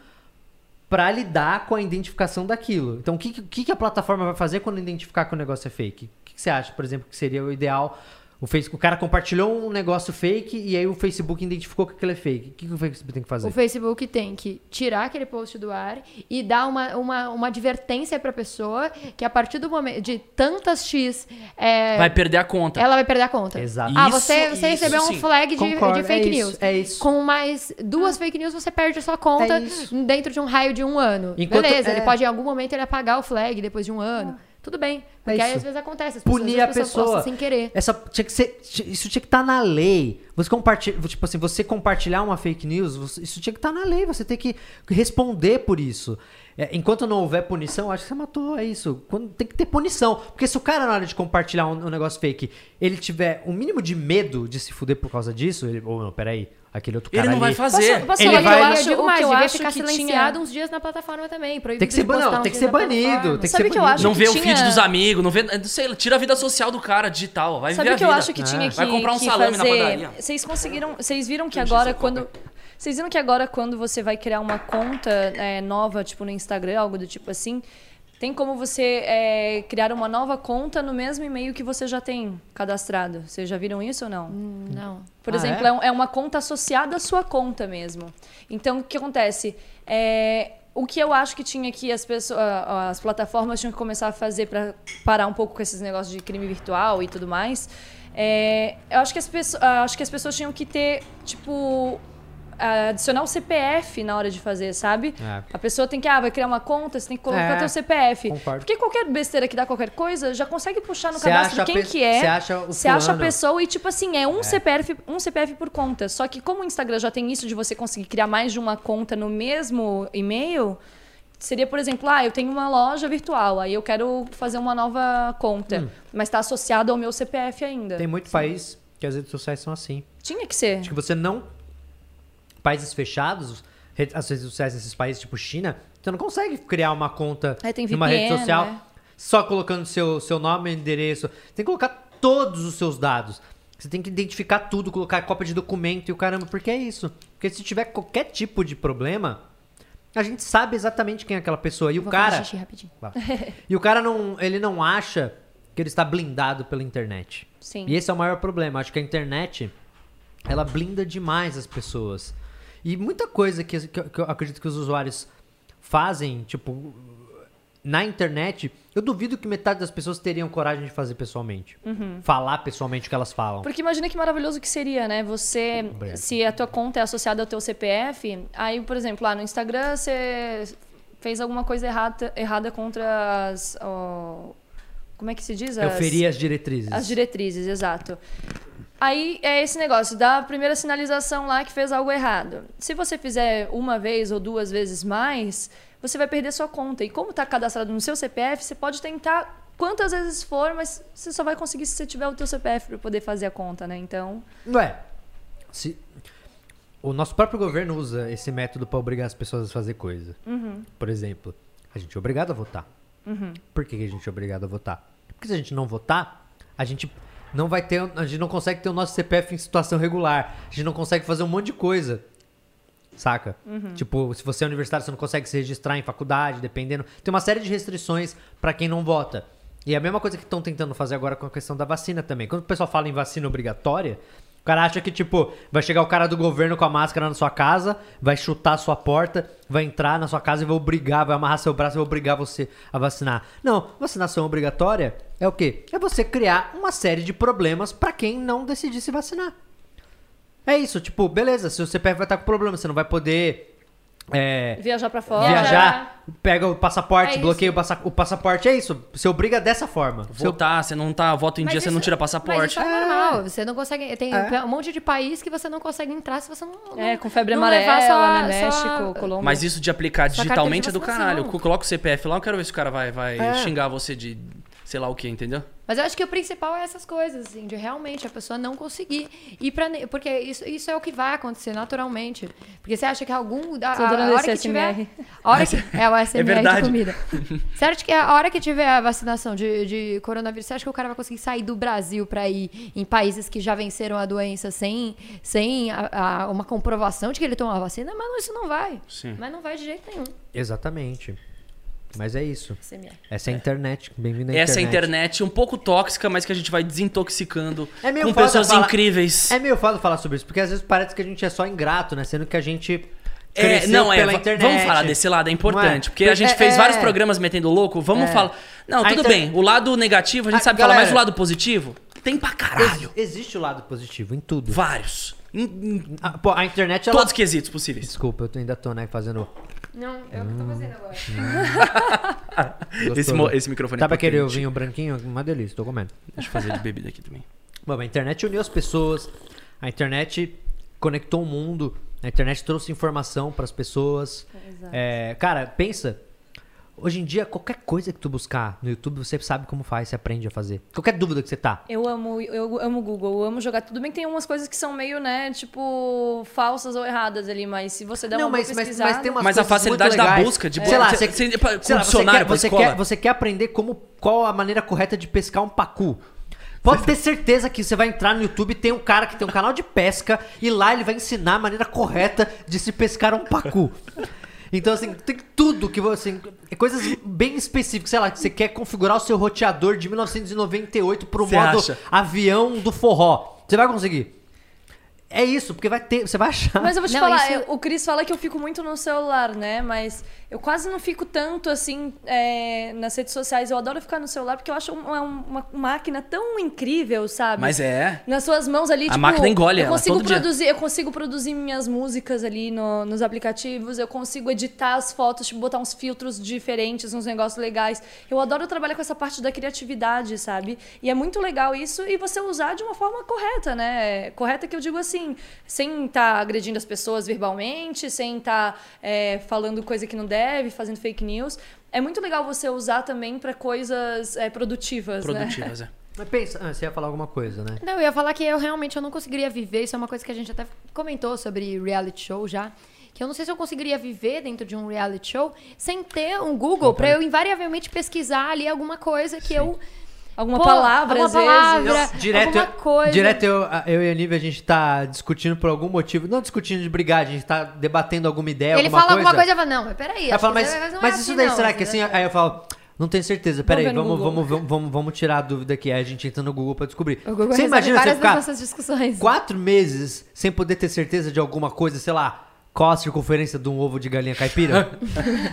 S2: para lidar com a identificação daquilo. Então, o que, que, a plataforma vai fazer quando identificar que o negócio é fake? O que, que você acha, por exemplo, que seria o ideal? O, Facebook, o cara compartilhou um negócio fake e aí o Facebook identificou que aquilo é fake. O que, que o Facebook tem que fazer?
S4: O Facebook tem que tirar aquele post do ar e dar uma, uma, uma advertência pra pessoa que a partir do momento de tantas X é,
S3: Vai perder a conta.
S4: ela vai perder a conta.
S2: Exato.
S4: Ah,
S3: Isso-
S4: você, você
S3: isso
S4: recebeu um
S3: sim.
S4: flag de,
S2: Concordo,
S4: de fake
S2: é isso,
S4: news.
S2: é isso.
S4: Com mais duas fake news, você perde a sua conta
S2: É
S4: dentro de um raio de um ano.
S2: Enquanto-
S4: Beleza,
S2: é.
S4: ele pode em algum momento ele apagar o flag depois de um ano. Tudo bem. Porque aí
S2: isso.
S4: às vezes acontece. As pessoas,
S2: Punir a pessoa.
S4: sem querer.
S2: Essa tinha que ser, isso tinha que estar na lei. Você compartilha, tipo assim, você compartilhar uma fake news, isso tinha que estar na lei. Você tem que responder por isso. É, enquanto não houver punição, acho que você matou, é isso. Quando, tem que ter punição. Porque se o cara, na hora de compartilhar um, um negócio fake, ele tiver um mínimo de medo de se fuder por causa disso, ele, ô, não, peraí, aquele outro cara
S3: Ele não vai
S2: ali-
S3: fazer.
S1: Posso, posso
S2: Ele vai-
S1: eu
S4: eu
S1: acho,
S4: digo
S1: o
S4: mais,
S1: que eu
S4: devia
S1: acho
S4: ficar
S1: que
S4: silenciado
S1: tinha...
S4: uns dias na plataforma também.
S2: Tem que ser, não, tem que ser
S4: na
S2: banido. Tem que
S1: Sabe
S2: ser
S1: o que eu
S2: banido.
S1: acho
S3: Não
S1: que
S3: vê o
S1: tinha-
S3: feed dos amigos, não vê. Sei lá, tira a vida social do cara digital. Vai
S1: Sabe
S3: ver
S1: o que
S3: a
S1: eu
S3: vida.
S1: acho que tinha que,
S3: Vai comprar um salame na
S1: fazer?
S3: padaria.
S1: Vocês conseguiram. Vocês viram que
S3: Não
S1: agora quando. Vocês viram que agora quando você vai criar uma conta é, nova, tipo no Instagram, algo do tipo assim, tem como você é, criar uma nova conta no mesmo e-mail que você já tem cadastrado. Vocês já viram isso ou não?
S4: Hum, Não.
S1: Por
S2: Ah,
S1: exemplo,
S2: é?
S1: é? é uma conta associada à sua conta mesmo. Então, o que acontece? É, o que eu acho que tinha que as pessoas, as plataformas tinham que começar a fazer para parar um pouco com esses negócios de crime virtual e tudo mais, é, eu acho que as pessoas, acho que as pessoas tinham que ter tipo adicionar o CPF na hora de fazer, sabe?
S2: É.
S1: A pessoa tem que, ah, vai criar uma conta, você tem que colocar
S2: É,
S1: teu CPF.
S2: concordo.
S1: Porque qualquer besteira que dá qualquer coisa, já consegue puxar no
S2: Você
S1: cadastro quem
S2: pe-
S1: que é.
S2: você acha o
S1: Você acha a pessoa e, tipo assim, é um, CPF, um CPF por conta. Só que como o Instagram já tem isso de você conseguir criar mais de uma conta no mesmo e-mail, seria, por exemplo, ah, eu tenho uma loja virtual, aí eu quero fazer uma nova conta, mas está associado ao meu CPF ainda.
S2: Hum. Tem muito país que as redes sociais são assim.
S1: Tinha que ser.
S2: Acho que você não. Países fechados, as redes sociais nesses países tipo China, você não consegue criar uma conta
S1: É, tem
S2: numa rede
S1: VPN,
S2: social
S1: né?
S2: só colocando seu, seu nome e endereço. Tem que colocar todos os seus dados. Você tem que identificar tudo, colocar cópia de documento e o caramba, porque é isso. Porque se tiver qualquer tipo de problema, a gente sabe exatamente quem é aquela pessoa. E o
S4: Vou fazer
S2: cara.
S4: xixi rapidinho.
S2: Vá. e o cara não, ele não acha que ele está blindado pela internet.
S1: Sim.
S2: E esse é o maior problema. Acho que a internet ela blinda demais as pessoas. E muita coisa que, que eu- que eu acredito que os usuários fazem, tipo, na internet, eu duvido que metade das pessoas teriam coragem de fazer pessoalmente.
S1: Uhum.
S2: Falar pessoalmente o que elas falam.
S1: Porque imagina que maravilhoso que seria, né? Você,
S2: Obrigado.
S1: se a tua conta é associada ao teu CPF, aí, por exemplo, lá no Instagram você fez alguma coisa errada, errada contra as. ó, como é que se diz?
S2: Eu
S1: As-
S2: feri as diretrizes.
S1: As diretrizes, exato. Aí é esse negócio da primeira sinalização lá que fez algo errado. Se você fizer uma vez ou duas vezes mais, você vai perder sua conta. E como está cadastrado no seu CPF, você pode tentar quantas vezes for, mas você só vai conseguir se você tiver o teu CPF para poder fazer a conta, né? Então,
S2: Ué, se... o nosso próprio governo usa esse método pra obrigar as pessoas a fazer coisa.
S1: Uhum.
S2: Por exemplo, a gente é obrigado a votar. Por que que a gente é obrigado a votar? Porque se a gente não votar, a gente não vai ter, a gente não consegue ter o nosso CPF em situação regular. A gente não consegue fazer um monte de coisa. Saca? Tipo, se você é universitário, você não consegue se registrar em faculdade, dependendo. Tem uma série de restrições pra quem não vota. E é a mesma coisa que estão tentando fazer agora com a questão da vacina também. Quando o pessoal fala em vacina obrigatória, o cara acha que, tipo, vai chegar o cara do governo com a máscara na sua casa, vai chutar a sua porta, vai entrar na sua casa e vai obrigar, vai amarrar seu braço e vai obrigar você a vacinar. Não, vacinação obrigatória é o quê? É você criar uma série de problemas pra quem não decidir se vacinar. É isso, tipo, beleza, seu CPF vai estar com problema, você não vai poder é,
S1: viajar para fora.
S2: viajar, pega o passaporte,
S4: É
S2: bloqueia o, passa- o passaporte, é isso, você obriga dessa forma.
S3: Votar, você não tá, voto em
S4: Mas
S3: dia, você
S4: isso-
S3: não tira
S4: Mas
S3: passaporte.
S4: isso é normal. Você não consegue. Tem
S2: É.
S4: um monte de país que você não consegue entrar se você não.
S1: É, com febre
S4: não
S1: amarela,
S4: levar sua-
S1: né? México, Colômbia.
S3: Mas isso de aplicar digitalmente é do caralho. Coloca o CPF lá, eu quero ver se o cara vai, vai
S2: É.
S3: xingar você de sei lá o que, entendeu?
S4: Mas eu acho que o principal é essas coisas, assim, de realmente a pessoa não conseguir ir pra. ne- Porque isso, isso é o que vai acontecer naturalmente. Porque você acha que algum. A,
S1: Tô
S4: a, a hora que tiver. A hora que, é o SMR de
S3: verdade.
S4: comida. Você acha que a hora que tiver a vacinação de, de coronavírus, você acha que o cara vai conseguir sair do Brasil pra ir em países que já venceram a doença sem, sem a- a- uma comprovação de que ele tomou a vacina? Mas não, isso não vai.
S3: Sim.
S4: Mas não vai de jeito nenhum.
S2: Exatamente. Mas é isso.
S4: SMR.
S2: Essa é a internet. Bem-vindo à
S3: Essa é a
S2: internet.
S3: internet um pouco tóxica, mas que a gente vai desintoxicando
S2: É meio
S3: com pessoas
S2: falar-
S3: incríveis.
S2: É meio foda falar sobre isso, porque às vezes parece que a gente é só ingrato, né? Sendo que a gente
S3: É,
S2: cresceu
S3: não, é,
S2: internet.
S3: vamos falar desse lado, é importante.
S2: Não é?
S3: Porque a gente
S2: É,
S3: fez
S2: é.
S3: vários programas metendo louco, vamos
S2: É.
S3: falar. Não,
S2: A
S3: tudo
S2: inter-
S3: bem, o lado negativo a gente
S2: Ah,
S3: sabe falar,
S2: galera.
S3: mas o lado positivo tem pra caralho.
S2: Ex- existe o lado positivo em tudo.
S3: Vários. Em, em
S2: Ah, pô, a internet, ela...
S3: todos os quesitos possíveis.
S2: Desculpa, eu ainda tô, né, fazendo...
S4: Não, é o que eu tô fazendo agora.
S3: Esse, esse microfone
S2: Sabe
S3: é
S2: aquele
S3: potente.
S2: vinho branquinho? Uma delícia, tô comendo.
S3: Deixa eu fazer de bebida aqui também.
S2: Bom, a internet uniu as pessoas, a internet conectou o mundo, a internet trouxe informação pras pessoas.
S1: Exato.
S2: É, cara, pensa. Hoje em dia, qualquer coisa que tu buscar no YouTube, você sabe como faz, você aprende a fazer. Qualquer dúvida que você tá.
S1: Eu amo, eu amo o Google, eu amo jogar. Tudo bem que tem umas coisas que são meio, né, tipo, falsas ou erradas ali, mas se você der uma
S2: Não, mas,
S1: boa
S2: mas,
S1: pesquisada...
S2: mas tem umas
S3: Mas a facilidade da busca, de
S2: sei lá,
S3: você-
S2: você,
S3: você-
S2: sei lá, você
S3: dicionário
S2: quer, você, quer, você quer aprender como, qual a maneira correta de pescar um pacu. Pode ter certeza que você vai entrar no YouTube e tem um cara que tem um canal de pesca e lá ele vai ensinar a maneira correta de se pescar um pacu. Então, assim, tem tudo que você. é coisas bem específicas. Sei lá, que você quer configurar o seu roteador de 1998 pro
S3: Você
S2: modo
S3: acha?
S2: avião do forró. Você vai conseguir. É isso, porque vai ter. Você vai achar.
S1: Mas eu vou te
S4: Não,
S1: falar,
S4: isso-
S1: eu- o Cris fala que eu fico muito no celular, né? Mas eu quase não fico tanto assim é, nas redes sociais. Eu adoro ficar no celular porque eu acho uma, uma máquina tão incrível, sabe?
S3: Mas é.
S1: Nas suas mãos ali,
S3: A
S1: tipo,
S3: máquina engole
S1: eu consigo
S3: todo dia.
S1: produzir, eu consigo produzir minhas músicas ali no- nos aplicativos, eu consigo editar as fotos, tipo, botar uns filtros diferentes, uns negócios legais. Eu adoro trabalhar com essa parte da criatividade, sabe? E é muito legal isso e você usar de uma forma correta, né? Correta que eu digo assim, sem estar agredindo as pessoas verbalmente, sem estar falando coisa que não deve, fazendo fake news. É muito legal você usar também para coisas é, produtivas, né?
S3: Produtivas, é.
S2: Mas pensa, ah, você ia falar alguma coisa, né?
S4: Não, eu ia falar que eu realmente eu não conseguiria viver. Isso é uma coisa que a gente até comentou sobre reality show já. Que eu não sei se eu conseguiria viver dentro de um reality show sem ter um Google pra eu invariavelmente pesquisar ali alguma coisa que eu.
S1: Alguma
S4: Pô,
S1: palavra,
S4: alguma
S1: às vezes.
S4: palavra.
S2: Não, direto,
S4: alguma coisa.
S2: direto eu, eu e a Nívia, a gente tá discutindo por algum motivo. Não discutindo de brigar, a gente tá debatendo alguma ideia,
S4: Ele
S2: alguma
S4: fala
S2: coisa.
S4: alguma coisa e fala, não, mas peraí.
S2: Aí eu
S4: acho
S2: falo,
S4: que
S2: mas,
S4: isso não é
S2: mas
S4: assim,
S2: isso daí,
S4: não,
S2: será que assim? Aí eu falo, não tenho certeza, peraí,
S1: ver no
S2: vamos, vamos, vamos, vamos, vamos tirar a dúvida aqui. Aí a gente entra no Google pra descobrir.
S4: O Google
S2: você imagina você ficar
S4: nossas discussões.
S2: quatro meses sem poder ter certeza de alguma coisa, sei lá, qual a circunferência de um ovo de galinha caipira?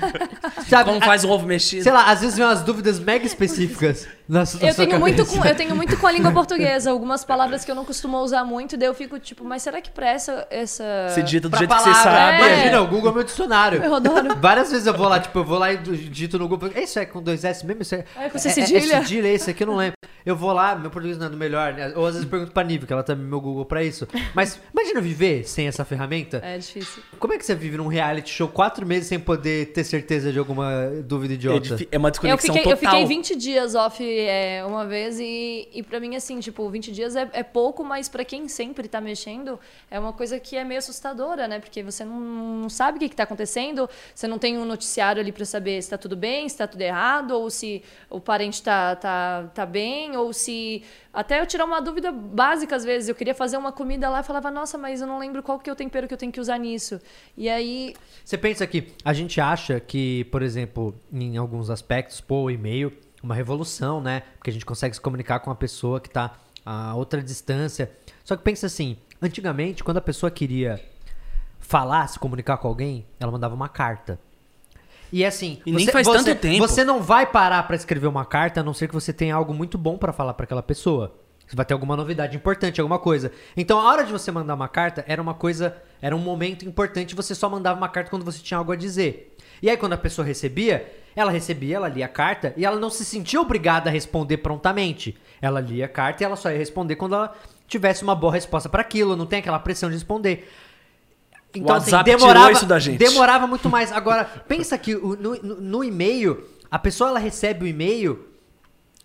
S2: Sabe,
S3: Como faz um ovo mexido?
S2: Sei lá, às vezes vem umas dúvidas mega específicas na, su- na
S1: Eu
S2: sua
S1: tenho, muito com, eu tenho muito com a língua portuguesa, algumas palavras que eu não costumo usar muito, daí eu fico tipo, mas será que pra essa. essa...
S3: Você digita do
S2: Pra
S3: jeito que
S2: palavra,
S3: você sabe.
S1: É.
S2: Imagina, o Google é meu dicionário.
S1: Eu adoro.
S2: Várias vezes eu vou lá, tipo, eu vou lá e digito no Google. Isso é com dois S mesmo? Isso é,
S1: É com C
S2: é,
S1: cedilha?
S2: É, cedilha, esse aqui eu não lembro. Eu vou lá, meu português não é do melhor, né? Ou às vezes pergunto pra Nive, que ela também é meu Google pra isso. Mas imagina viver sem essa ferramenta.
S1: É difícil.
S2: Como é que você vive num reality show quatro meses sem poder ter certeza de alguma dúvida
S3: É,
S2: idiota?
S3: difí- é uma
S1: Eu
S3: desconexão
S1: fiquei, eu
S3: total.
S1: fiquei 20 dias off é, uma vez e, e pra mim, assim, tipo, 20 dias é, é pouco, mas pra quem sempre tá mexendo, é uma coisa que é meio assustadora, né? Porque você não, não sabe o que, que tá acontecendo, você não tem um noticiário ali pra saber se tá tudo bem, se tá tudo errado, ou se o parente tá, tá, tá bem, ou se. Até eu tirar uma dúvida básica, às vezes. Eu queria fazer uma comida lá e falava, nossa, mas eu não lembro qual que é o tempero que eu tenho que usar nisso. E aí.
S2: Você pensa que a gente acha que, por exemplo, em alguns aspectos, pô, e-mail, uma revolução, né? Porque a gente consegue se comunicar com uma pessoa que tá a outra distância. Só que pensa assim, antigamente, quando a pessoa queria falar, se comunicar com alguém, ela mandava uma carta. E assim,
S3: E nem faz tanto tempo.
S2: Você não vai parar pra escrever uma carta, a não ser que você tenha algo muito bom pra falar pra aquela pessoa. Você vai ter alguma novidade importante, alguma coisa. Então, a hora de você mandar uma carta era uma coisa, era um momento importante, você só mandava uma carta quando você tinha algo a dizer. E aí quando a pessoa recebia, ela recebia, ela lia a carta e ela não se sentia obrigada a responder prontamente. Ela lia a carta e ela só ia responder quando ela tivesse uma boa resposta para aquilo, não tem aquela pressão de responder. Então, assim, demorava,
S3: isso da gente.
S2: demorava muito mais. Agora, pensa que no, no- no e-mail, a pessoa ela recebe o e-mail,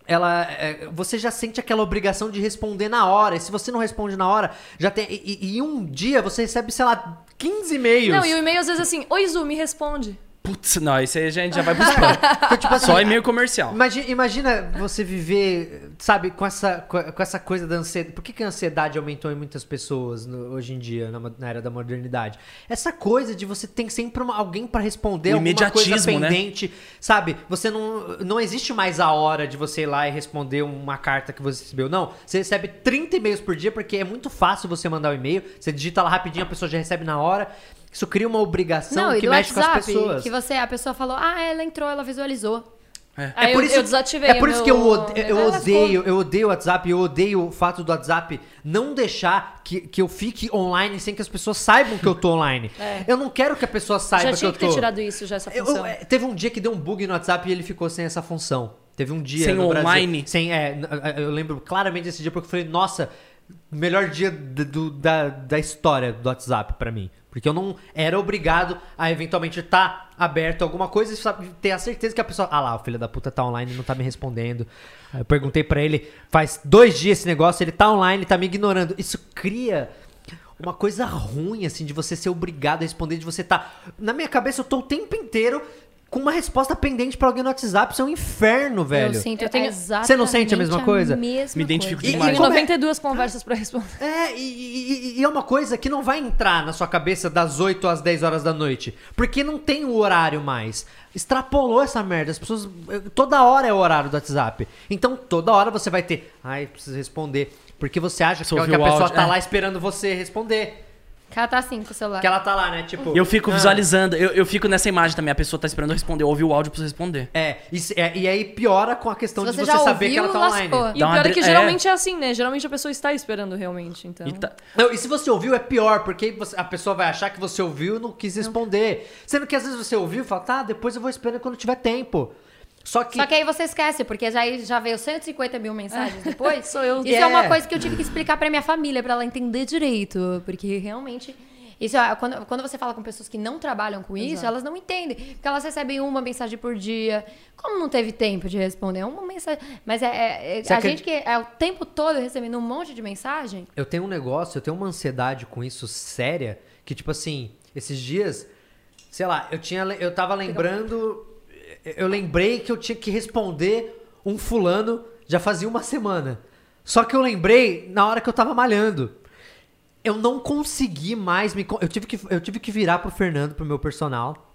S2: ela, é, você já sente aquela obrigação de responder na hora. E se você não responde na hora, já tem. E, e- um dia você recebe, sei lá, 15 e-mails.
S1: Não, e o e-mail às vezes assim, oi Zu, me responde.
S3: Putz, não, isso aí a gente já vai.
S2: Então, tipo assim,
S3: Só e-mail comercial.
S2: Imagina, imagina você viver, sabe, com essa, com essa coisa da ansiedade. Por que, que a ansiedade aumentou em muitas pessoas no- hoje em dia, na, na era da modernidade? Essa coisa de você ter sempre uma- alguém pra responder
S3: O
S2: alguma coisa
S3: né?
S2: pendente, sabe? Você não. Não existe mais a hora de você ir lá e responder uma carta que você recebeu. Não. Você recebe 30 e-mails por dia, porque é muito fácil você mandar o e-mail. Você digita lá rapidinho, a pessoa já recebe na hora. Isso cria uma obrigação
S4: Não,
S2: que mexe com as
S4: WhatsApp,
S2: pessoas.
S4: que você, a pessoa falou, ah, ela entrou, ela visualizou.
S1: Aí eu, eu desativei
S2: É por isso
S1: meu-
S2: que eu, ode- eu odeio, eu odeio o WhatsApp, eu odeio o fato do WhatsApp não deixar que, que eu fique online sem que as pessoas saibam que eu tô online.
S1: É.
S2: Eu não quero que a pessoa saiba
S1: Já
S2: que
S1: tinha
S2: eu
S1: que
S2: tô.
S1: ter tirado isso, já, essa função.
S2: eu- é, teve um dia que deu um bug no WhatsApp e ele ficou sem essa função. Teve um dia
S3: Sem
S2: no Brasil-
S3: online?
S2: sem, é, eu lembro claramente desse dia porque eu falei, nossa, melhor dia do- da, da história do WhatsApp pra mim. Porque eu não era obrigado a eventualmente estar aberto a alguma coisa e ter a certeza que a pessoa. Ah lá, o filho da puta tá online e não tá me respondendo. Eu perguntei pra ele, faz dois dias esse negócio, ele tá online, tá me ignorando. Isso cria uma coisa ruim, assim, de você ser obrigado a responder, de você tá. Na minha cabeça, eu tô o tempo inteiro com uma resposta pendente pra alguém no WhatsApp. Isso é um inferno, velho.
S4: Eu sinto
S1: Eu tenho-
S4: exatamente
S2: Você não sente a mesma coisa?
S4: mesma
S3: Me identifico
S4: coisa.
S2: E-
S3: demais.
S2: Como é-
S1: 92 conversas pra responder.
S2: É, e, e- e é uma coisa que não vai entrar na sua cabeça das 8 às 10 horas da noite. Porque não tem o horário mais. Extrapolou essa merda. As pessoas. Toda hora é o horário do WhatsApp. Então toda hora você vai ter. Ai, preciso responder. Porque você acha que,
S3: ouviu
S2: que a pessoa
S3: áudio,
S2: tá
S3: é.
S2: lá esperando você responder.
S4: Ela tá assim com o celular.
S2: Que ela tá lá, né? Tipo.
S3: Eu fico
S2: ah,
S3: visualizando, eu, eu fico nessa imagem também. A pessoa tá esperando eu responder, eu ouvi o áudio pra você responder.
S2: É, e, se- é, e aí piora com a questão
S4: Se
S2: de
S4: você
S2: você saber que ela tá online.
S4: lascou.
S1: E
S3: Dá
S1: o pior é que
S3: é.
S1: geralmente é assim, né? Geralmente a pessoa está esperando realmente, então...
S3: E tá-
S2: Não, e se você ouviu, é pior, porque você- a pessoa vai achar que você ouviu e não quis responder. Sendo que às vezes você ouviu e fala, tá, depois eu vou esperando quando tiver tempo. Só que.
S4: Só que aí você esquece, porque já, já veio 150 mil mensagens depois.
S1: Sou eu.
S4: Isso é.
S2: É.
S4: uma coisa que eu tive que explicar pra minha família, pra ela entender direito. Porque realmente. Isso, é- quando, quando você fala com pessoas que não trabalham com isso,
S1: Exato.
S4: elas não entendem. Porque elas recebem uma mensagem por dia. Como não teve tempo de responder? É uma mensagem. Mas é, é- é- a gente que é o tempo todo recebendo um monte de mensagem.
S2: Eu tenho um negócio, eu tenho uma ansiedade com isso séria, que tipo assim, esses dias, sei lá, eu tinha eu tava lembrando, eu lembrei que eu tinha que responder um fulano já fazia uma semana. Só que eu lembrei na hora que eu tava malhando. Eu não consegui mais me eu tive que eu tive que virar pro Fernando, pro meu personal.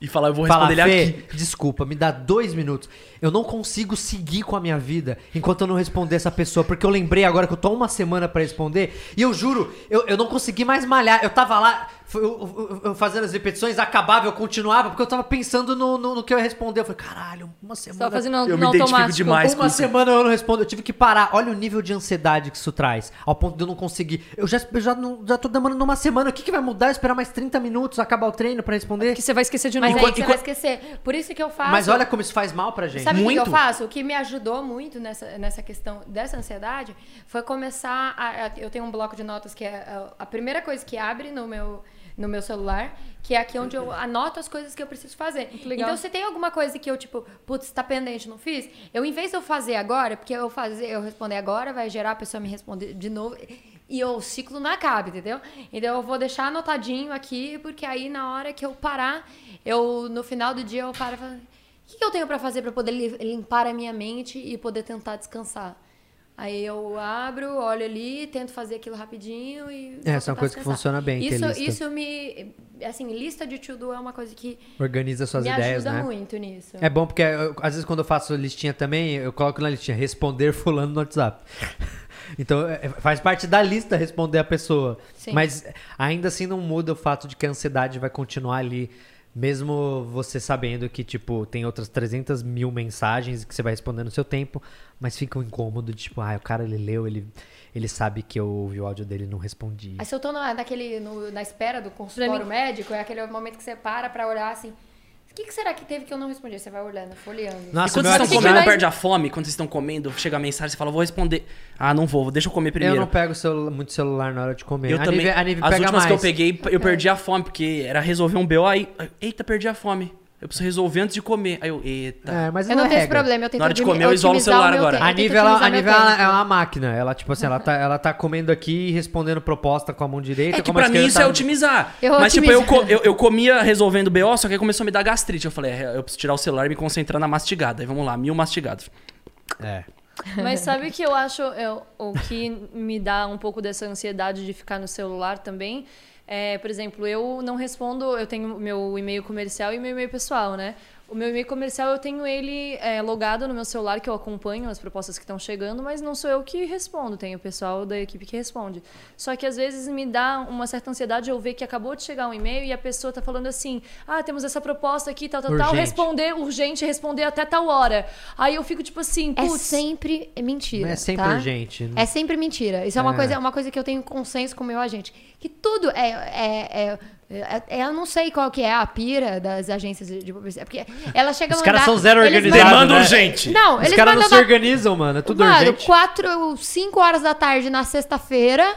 S3: E falar, eu vou
S2: Fala,
S3: responder ele
S2: Fê,
S3: aqui.
S2: desculpa, me dá dois minutos. Eu não consigo seguir com a minha vida enquanto eu não responder essa pessoa, porque eu lembrei agora que eu tô uma semana pra responder e eu juro, eu, eu não consegui mais malhar. Eu tava lá foi- eu- eu- eu fazendo as repetições, acabava, eu continuava, porque eu tava pensando no, no, no que eu ia responder. Eu falei, caralho, uma semana.
S1: tava fazendo
S3: Eu me identifico demais. com
S2: Uma
S3: isso.
S2: semana eu não respondo, eu tive que parar. Olha o nível de ansiedade que isso traz, ao ponto de eu não conseguir. Eu já, já, não, já tô demorando uma semana. O que, que vai mudar? Esperar mais 30 minutos, acabar o treino pra responder?
S1: Que você vai esquecer de
S4: Mas
S1: novo.
S4: aí você vai esquecer. Por isso que eu faço.
S2: Mas olha como isso faz mal pra gente.
S4: Sabe o que eu
S3: Muito.
S4: faço? O que me ajudou muito nessa, nessa questão dessa ansiedade foi começar a, a- Eu tenho um bloco de notas que é a, a primeira coisa que abre no meu, no meu celular, que é aqui onde eu anoto as coisas que eu preciso fazer. Então, se tem alguma coisa que eu, tipo, putz, tá pendente, não fiz, eu, em vez de eu fazer agora, porque eu fazer, eu responder agora, vai gerar a pessoa me responder de novo. E o ciclo não acaba, entendeu? Então eu vou deixar anotadinho aqui, porque aí na hora que eu parar, eu no final do dia eu paro e falo, o que, que eu tenho pra fazer pra poder li- limpar a minha mente e poder tentar descansar? Aí eu abro, olho ali, tento fazer aquilo rapidinho e.
S2: É, essa é uma coisa que
S4: descansar.
S2: funciona bem,
S4: Isso, isso me. Assim, lista de to-do é uma coisa que
S2: Organiza suas
S4: me
S2: ideias,
S4: ajuda
S2: né?
S4: muito nisso.
S2: É bom porque eu- às vezes quando eu faço listinha também, eu coloco na listinha responder fulano no WhatsApp. Então é, faz parte da lista responder a pessoa.
S4: Sim.
S2: Mas ainda assim não muda o fato de que a ansiedade vai continuar ali. Mesmo você sabendo que, tipo, tem outras 300 mil mensagens que você vai responder no seu tempo, mas fica um incômodo de, tipo, ah, o cara ele leu, ele, ele sabe que eu ouvi o áudio dele e não respondi.
S4: Aí se eu tô na, naquele, no- na espera do consultório médico, é aquele momento que você para pra olhar assim. O que, que será que teve que eu não respondi? Você vai olhando, folheando.
S3: E
S2: Nossa,
S3: quando
S2: meu
S3: vocês estão
S2: WhatsApp-
S3: comendo,
S1: mais-
S3: perde a fome. Quando vocês estão comendo, chega a mensagem, você fala, vou responder. Ah, não vou, deixa eu comer primeiro.
S2: Eu não pego celu- muito celular na hora de comer.
S3: Eu
S2: a
S3: também.
S2: Nive, a Nive
S3: As
S2: pega
S3: últimas
S2: mais.
S3: que eu peguei, eu perdi a fome, porque era resolver um BO, aí, eita, perdi a fome. Eu preciso resolver antes de comer. Aí eu, eita.
S2: É, mas
S4: Eu não
S2: é
S4: tenho esse problema, eu tento
S3: Na hora de comer, eu isolo o celular
S4: meu
S3: agora.
S4: tempo,
S2: A Nive, ela, a Nive ela é uma máquina. Ela, tipo assim, ela tá, ela tá comendo aqui e respondendo proposta com a mão direita.
S3: É que pra mim isso
S2: tá-
S3: é otimizar.
S4: Eu
S3: Mas tipo, eu,
S4: otimizo.
S3: eu, eu comia resolvendo BO, só que aí começou a me dar gastrite. Eu falei, é, eu preciso tirar o celular e me concentrar na mastigada. Aí vamos lá, mil mastigados.
S2: É.
S1: Mas sabe que eu acho eu- o que me dá um pouco dessa ansiedade de ficar no celular também? É, por exemplo, eu não respondo, eu tenho meu e-mail comercial e meu e-mail pessoal, né? O meu e-mail comercial eu tenho ele é, logado no meu celular, que eu acompanho as propostas que estão chegando, mas não sou eu que respondo, tem o pessoal da equipe que responde. Só que às vezes me dá uma certa ansiedade eu ver que acabou de chegar um e-mail e a pessoa tá falando assim: ah, temos essa proposta aqui, tal, tal, tal,
S2: Urgente.
S1: responder urgente, responder até tal hora. Aí eu fico tipo assim,
S4: É
S1: putz.
S4: sempre mentira.
S2: Não é sempre
S4: tá?
S2: urgente.
S4: É sempre mentira. Isso é uma,
S2: É.
S4: coisa, é uma coisa que eu tenho consenso com o meu agente. Que tudo é. é, é- é- é- eu não sei qual que é a pira das agências de de publicidade. Porque ela chega a
S2: Os caras são zero
S4: eles
S2: organizados,
S4: mandam-
S3: Demanda
S2: né?
S3: urgente.
S4: Não,
S2: Os
S4: eles
S2: caras não se organizam, mano. É tudo
S4: Mano,
S2: urgente.
S4: 4, 5 horas da tarde na sexta-feira.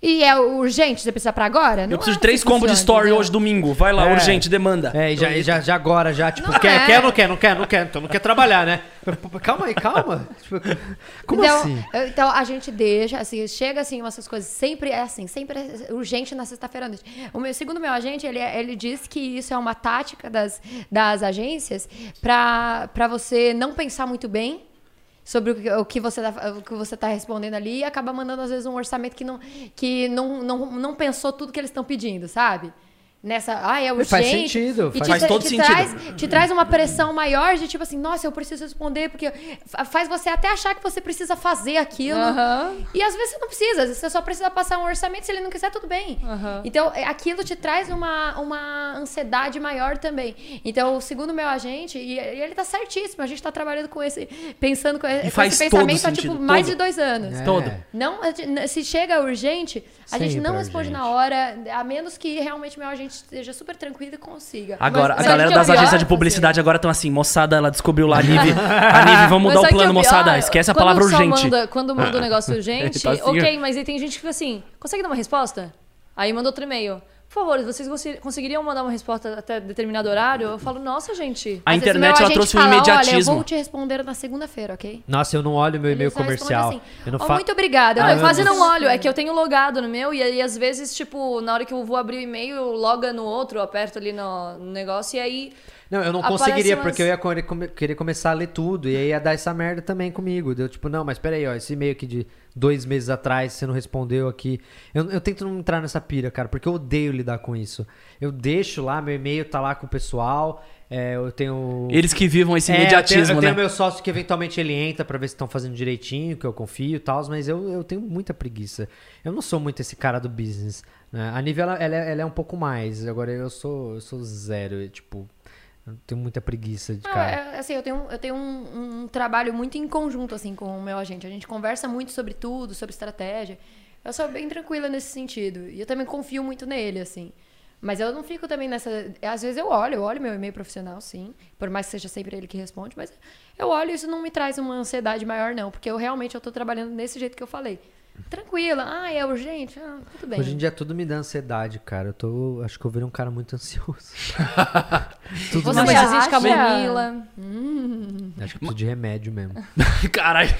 S4: E é urgente, você precisa pra agora? Não
S3: Eu preciso
S4: é
S3: de três
S4: assim
S3: combos de story
S4: entendeu?
S3: hoje domingo. Vai lá,
S2: É.
S3: urgente, demanda.
S2: É, e já, e já, já agora, já, tipo,
S4: Não
S2: quer,
S4: é.
S2: quer ou não quer? Não quer, não quer. Então não quer trabalhar, né? Calma aí, calma. Tipo, como
S4: então,
S2: assim?
S4: Então a gente deixa, assim, chega assim, essas coisas, sempre é assim, sempre é urgente na sexta-feira à noite. O meu, segundo meu agente, ele, ele diz que isso é uma tática das, das agências pra pra você não pensar muito bem sobre o que, você tá, o que você tá respondendo ali e acaba mandando às vezes um orçamento que não que não, não, não pensou tudo que eles estão pedindo, sabe? Nessa, ah, é urgente.
S2: Faz sentido,
S4: E
S2: faz-
S4: te,
S3: Faz todo
S4: te
S3: sentido.
S4: Traz, te traz uma pressão maior de tipo assim, nossa, eu preciso responder, porque fa- faz você até achar que você precisa fazer aquilo.
S1: Aham.
S4: E às vezes você não precisa, às vezes você só precisa passar um orçamento, se ele não quiser, tudo bem.
S1: Aham.
S4: Então, é, aquilo te traz uma, uma ansiedade maior também. Então, segundo o meu agente, e, ele tá certíssimo, a gente tá trabalhando com esse, pensando com, com
S3: faz
S4: esse pensamento há, tipo, mais
S3: todo.
S4: de dois anos.
S2: É.
S3: Todo.
S4: Não, se chega urgente, a gente
S2: Sempre
S4: não responde
S2: urgente.
S4: na hora, a menos que realmente meu agente esteja super tranquilo e consiga.
S3: Agora,
S1: Mas
S3: a galera
S1: é o
S3: das
S1: pior,
S3: agências de publicidade agora estão assim, moçada, ela descobriu lá, a Nive, a Nive, vamos mudar o plano,
S1: é
S3: moçada, esquece a palavra urgente.
S1: Manda, quando manda um negócio urgente,
S3: Tá assim,
S1: ok, mas aí tem gente que fica assim, consegue dar uma resposta? Aí manda outro e-mail. Por favor, vocês conseguiriam mandar uma resposta até determinado horário? Eu falo, nossa, gente.
S3: A
S4: Às
S3: internet, ela trouxe um
S4: fala, Olha, eu
S3: imediatismo.
S4: vou te responder na segunda-feira, ok?
S2: Nossa, eu não olho meu e-mail comercial.
S4: assim,
S2: eu não
S4: "Ó,
S2: fa...
S4: Muito obrigada.
S1: Eu
S2: meu
S1: quase não olho, é que eu tenho logado no meu, e aí às vezes, tipo, na hora que eu vou abrir o e-mail, loga no outro, eu aperto ali no, no negócio, e aí
S2: Não, eu não
S1: Aparece
S2: conseguiria,
S1: umas-
S2: porque eu ia querer, come- querer começar a ler tudo. E aí ia dar essa merda também comigo. Deu tipo, não, mas peraí, ó, esse e-mail aqui de dois meses atrás, você não respondeu aqui. Eu, eu tento não entrar nessa pira, cara, porque eu odeio lidar com isso. Eu deixo lá, meu e-mail tá lá com o pessoal. é, eu tenho.
S3: Eles que vivam esse
S2: É, eu tenho, eu tenho
S3: né?
S2: meu sócio que eventualmente ele entra pra ver se estão fazendo direitinho, que eu confio e tal, mas eu, eu tenho muita preguiça. Eu não sou muito esse cara do business. Né? A nível ela, ela é, ela é um pouco mais. Agora eu sou, eu sou zero. Tipo, eu tenho muita preguiça de
S4: Não,
S2: cara.
S4: é, assim, eu tenho, eu tenho um, um trabalho muito em conjunto, assim, com o meu agente. A gente conversa muito sobre tudo, sobre estratégia. Eu sou bem tranquila nesse sentido. E eu também confio muito nele, assim. Mas eu não fico também nessa... Às vezes eu olho, eu olho meu e-mail profissional, sim. Por mais que seja sempre ele que responde. Mas eu olho e isso não me traz uma ansiedade maior, não. Porque eu realmente eu tô trabalhando desse jeito que eu falei. Tranquila. Ah, é urgente? Ah, tudo bem.
S2: Hoje em dia tudo me dá ansiedade, cara. Eu tô. Acho que eu virei um cara muito ansioso. tudo
S4: Você já
S1: chazinha de
S4: acha?
S1: camomila.
S2: Acho que eu preciso de remédio mesmo.
S3: Caralho.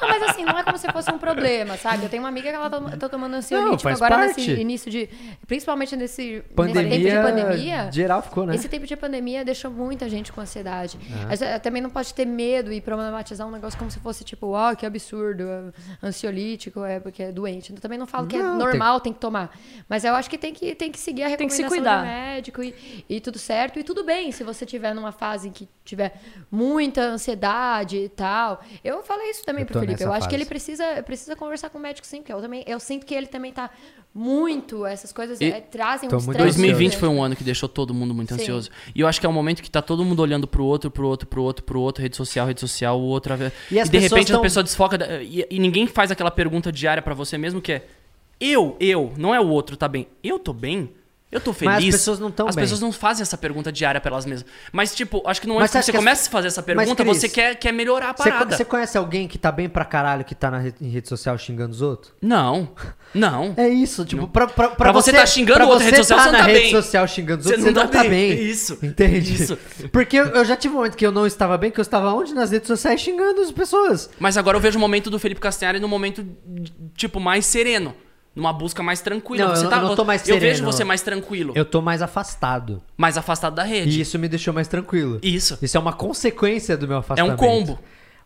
S4: Não, mas assim, não é como se fosse um problema, sabe? Eu tenho uma amiga que ela tá, tá tomando ansiolítico agora
S2: parte.
S4: nesse início de. Principalmente nesse, nesse tempo
S2: Pandemia,
S4: de pandemia.
S2: Geral ficou, né?
S4: Esse tempo de pandemia deixou muita gente com ansiedade.
S2: Ah.
S4: Mas, também não pode ter medo e problematizar um negócio como se fosse tipo, ó, que absurdo, eh, ansiolítico é porque é doente. Eu também não falo que é
S2: Não,
S4: normal, tem... que tomar. Mas eu acho que tem que, tem que seguir a
S1: Tem que se
S4: recomendação
S1: cuidar.
S4: do médico e, e tudo certo. E tudo bem se você tiver numa fase em que tiver muita ansiedade e tal. Eu falei isso também
S2: Eu
S4: pro Felipe. Eu acho que
S2: fase.
S4: ele precisa, precisa conversar com o médico sim, porque eu também eu sinto que ele também tá muito essas coisas
S3: E-
S4: eh, trazem um estresse.
S3: 2020
S4: grande.
S3: foi um ano que deixou todo mundo muito
S4: Sim.
S3: ansioso. E eu acho que é um momento que tá todo mundo olhando pro outro, pro outro, pro outro, pro outro, rede social, rede social, o outro.
S2: E as
S3: de repente
S2: tão-
S3: a pessoa desfoca da- e, e ninguém faz aquela pergunta diária pra você mesmo que é eu, eu, não é o outro, tá bem? Eu tô bem? Eu tô feliz?
S2: Mas as pessoas não tão
S3: As
S2: bem.
S3: pessoas não fazem essa pergunta diária pra elas mesmas. Mas, tipo, acho que no
S2: Mas
S3: momento
S2: você
S3: que você
S2: que as-
S3: começa a fazer essa pergunta,
S2: Cris,
S3: você quer, quer melhorar a
S2: Você,
S3: parada.
S2: você conhece alguém que tá bem pra caralho que tá na re- em rede social xingando os outros?
S3: Não, não.
S2: É isso, tipo, pra, pra,
S3: Pra você tá xingando
S2: pra
S3: outra
S2: você
S3: rede social,
S2: tá
S3: você não
S2: na
S3: tá
S2: rede
S3: bem.
S2: social xingando os
S3: Você
S2: outros, você
S3: não
S2: não
S3: tá
S2: tá
S3: bem.
S2: bem.
S3: Isso.
S2: Entende?
S3: Isso.
S2: Porque eu, eu já tive um momento que eu não estava bem, que eu estava onde? Nas redes sociais xingando as pessoas.
S3: Mas agora eu vejo o momento do Felipe Castanhari no momento, tipo, mais sereno. Numa busca mais tranquila.
S2: Não,
S3: você
S2: eu
S3: tá,
S2: não- eu não tô mais
S3: Eu vejo
S2: sereno.
S3: você mais tranquilo.
S2: Eu tô mais afastado.
S3: Mais afastado da
S2: E
S3: rede.
S2: isso me deixou mais tranquilo.
S3: Isso.
S2: Isso é uma consequência do meu
S3: É
S2: afastamento.
S3: um combo.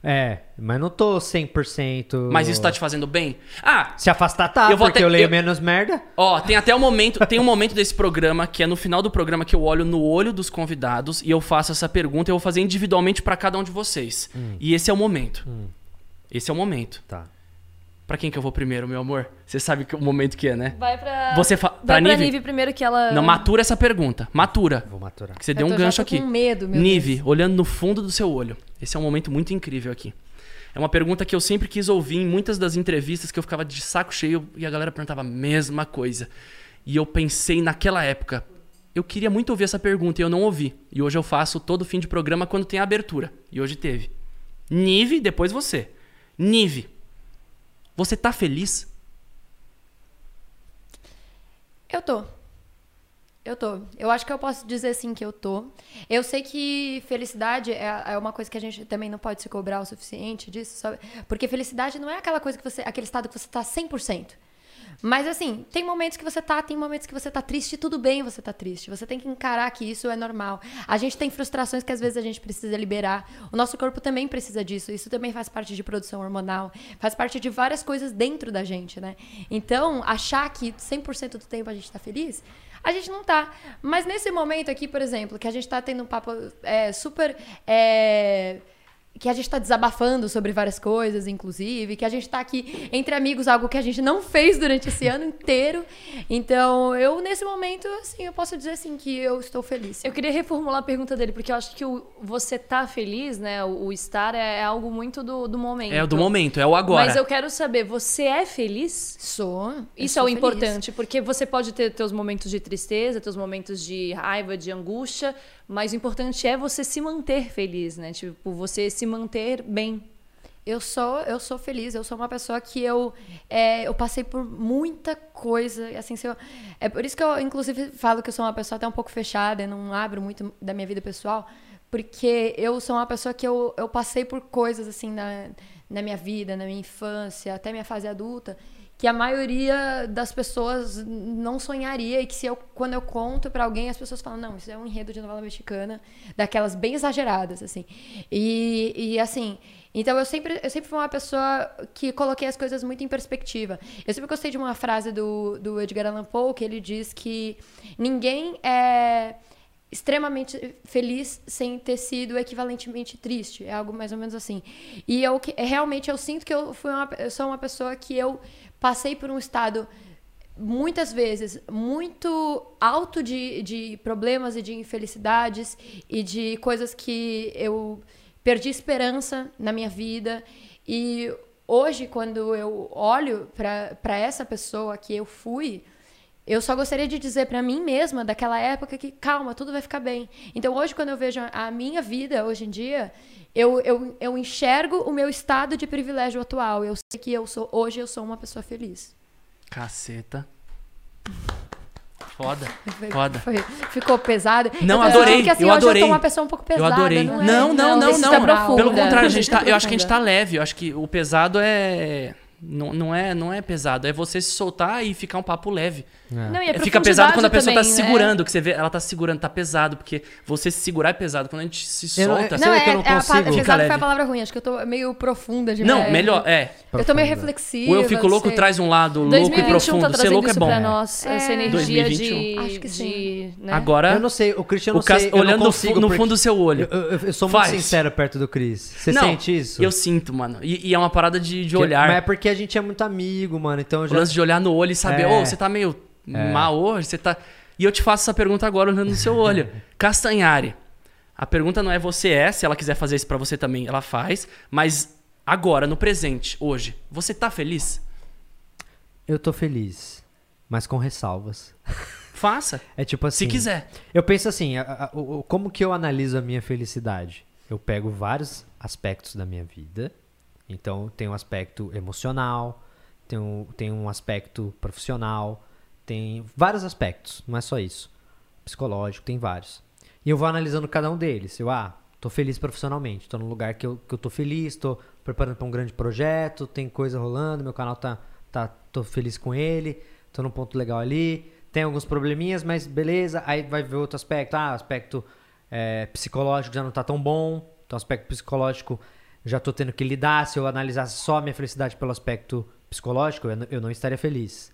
S2: É, mas não tô 100%...
S3: Mas isso tá te fazendo bem? Ah,
S2: Se afastar tá,
S3: Eu vou
S2: porque
S3: até-
S2: eu leio
S3: eu-
S2: menos merda.
S3: Ó, tem até um momento, tem um momento desse programa que é no final do programa que eu olho no olho dos convidados e eu faço essa pergunta e eu vou fazer individualmente pra cada um de vocês.
S2: Hum.
S3: E esse é o momento. Esse é o momento.
S2: Tá.
S3: Pra quem que eu vou primeiro, meu amor? Você sabe que o momento que é, né?
S1: Vai pra.
S3: Você fa-
S1: Vai
S3: pra
S1: pra
S3: Nive?
S1: Nive primeiro que ela.
S3: Não, matura essa pergunta. Matura.
S2: Vou maturar.
S3: Que você
S4: Eu
S3: deu um gancho
S4: tô
S3: aqui.
S4: com medo, meu
S3: Nive,
S4: Deus.
S3: olhando no fundo do seu olho. Esse é um momento muito incrível aqui. É uma pergunta que eu sempre quis ouvir em muitas das entrevistas que eu ficava de saco cheio e a galera perguntava a mesma coisa. E eu pensei naquela época, eu queria muito ouvir essa pergunta e eu não ouvi. E hoje eu faço todo fim de programa quando tem a abertura. E hoje teve. Nive, depois você. Nive, você tá feliz?
S4: Eu tô. Eu tô. Eu acho que eu posso dizer sim que eu tô. Eu sei que felicidade é, é uma coisa que a gente também não pode se cobrar o suficiente disso, sabe? Porque felicidade não é aquela coisa que você. aquele estado que você tá 100%. Mas assim, tem momentos que você tá, tem momentos que você tá triste, tudo bem você tá triste. Você tem que encarar que isso é normal. A gente tem frustrações que às vezes a gente precisa liberar. O nosso corpo também precisa disso. Isso também faz parte de produção hormonal, faz parte de várias coisas dentro da gente, né? Então, achar que 100% do tempo a gente tá feliz, a gente não tá. Mas nesse momento aqui, por exemplo, que a gente tá tendo um papo é, super. é, que a gente tá desabafando sobre várias coisas, inclusive, que a gente tá aqui entre amigos, algo que a gente não fez durante esse ano inteiro. Então, eu, nesse momento, assim, eu posso dizer assim que eu estou feliz.
S1: Eu queria reformular a pergunta dele, porque eu acho que o você tá feliz, né? O, o estar é, é algo muito do, do momento.
S3: É o do momento, é o agora.
S1: Mas eu quero saber, você é feliz?
S4: Sou.
S1: Isso
S4: sou
S1: é o
S4: feliz.
S1: importante, porque você pode ter teus momentos de tristeza, teus momentos de raiva, de angústia, mas o importante é você se manter feliz, né? Tipo, você se manter bem.
S4: Eu sou, eu sou feliz, eu sou uma pessoa que eu, é, eu passei por muita coisa, assim, eu, é por isso que eu, inclusive, falo que eu sou uma pessoa até um pouco fechada, não abro muito da minha vida pessoal, porque eu sou uma pessoa que eu, eu passei por coisas, assim, na, na minha vida, na minha infância, até minha fase adulta, que a maioria das pessoas não sonharia e que se eu quando eu conto pra alguém as pessoas falam não isso é um enredo de novela mexicana daquelas bem exageradas assim e, e assim então eu sempre eu sempre fui uma pessoa que coloquei as coisas muito em perspectiva eu sempre gostei de uma frase do, do Edgar Allan Poe que ele diz que ninguém é extremamente feliz sem ter sido equivalentemente triste. É algo mais ou menos assim. E eu realmente eu sinto que eu fui uma, eu sou uma pessoa que eu passei por um estado muitas vezes muito alto de, de problemas e de infelicidades e de coisas que eu perdi esperança na minha vida. E hoje quando eu olho para essa pessoa que eu fui eu só gostaria de dizer pra mim mesma daquela época que calma, tudo vai ficar bem. Então hoje quando eu vejo a- minha vida hoje em dia, eu, eu, eu enxergo o meu estado de privilégio atual. Eu sei que eu sou hoje eu sou uma pessoa feliz.
S3: Caceta. Foda.
S4: Foi-
S3: Foda.
S4: foi- ficou pesado.
S3: Não,
S4: eu
S3: adorei,
S4: que assim,
S3: eu adorei.
S4: eu sou uma pessoa um pouco
S3: Eu
S4: pesada.
S3: adorei.
S4: Não, é?
S3: Não, não, não,
S4: isso
S3: não.
S4: tá.
S3: Pelo contrário, a gente tá, eu acho que a gente tá leve. Eu acho que o pesado é. Não, não é, não é pesado, é você se soltar e ficar um papo leve.
S1: Não, e é
S3: É, Fica pesado quando a pessoa tá
S1: também,
S3: se
S1: né?
S3: segurando, que você vê, ela tá se segurando, tá pesado, porque você se segurar é pesado. Quando a gente se
S2: Eu não-
S3: solta.
S2: Você
S4: Não,
S2: vê
S4: é,
S2: que eu não
S4: é a
S2: consigo?
S3: Fica
S4: pesado
S3: leve.
S4: foi a palavra ruim. Acho que eu tô meio profunda demais.
S3: Não, melhor, é.
S4: Eu tô meio
S2: Profunda.
S4: reflexiva.
S3: O eu fico louco
S4: sei.
S3: traz um lado louco e
S1: 2021
S3: profundo.
S1: tá
S3: Ser louco é bom.
S1: pra nós, essa
S4: É.
S1: energia
S3: 2021.
S1: de...
S4: Acho que
S1: de, né?
S3: Agora,
S2: Eu não sei, o Christian eu não
S3: o Cas-
S2: sei, eu não
S3: olhando no
S2: consigo
S3: fundo do seu olho.
S2: Eu, eu- eu sou muito sincero perto do Chris. Você
S3: não,
S2: sente isso?
S3: Eu sinto, mano. E, é uma parada de, olhar.
S2: Mas é porque a gente é muito amigo, mano. Então eu
S3: O
S2: já.
S3: lance de olhar no olho e saber, ô,
S2: É.
S3: você tá meio mal hoje, você tá. E eu te faço essa pergunta agora olhando no seu olho. Castanhari. A pergunta não é você é, se ela quiser fazer isso pra você também, ela faz. Mas agora, no presente, hoje, você tá feliz?
S2: Eu tô feliz, mas com ressalvas.
S3: Faça.
S2: É tipo assim.
S3: Se quiser.
S2: Eu penso assim, a- a- o- como que eu analiso a minha felicidade? Eu pego vários aspectos da minha vida. Então, tem um aspecto emocional, tem um, tem um aspecto profissional, tem vários aspectos, não é só isso. Psicológico, tem vários. E eu vou analisando cada um deles. Eu, ah, tô feliz profissionalmente, tô num lugar que eu, que eu tô feliz, tô preparando para um grande projeto, tem coisa rolando, meu canal tá, tá, tô feliz com ele, tô num ponto legal ali, tem alguns probleminhas, mas beleza. Aí vai ver outro aspecto, ah, aspecto é, psicológico já não tá tão bom, então aspecto psicológico já tô tendo que lidar. Se eu analisasse só a minha felicidade pelo aspecto psicológico, eu, não estaria feliz.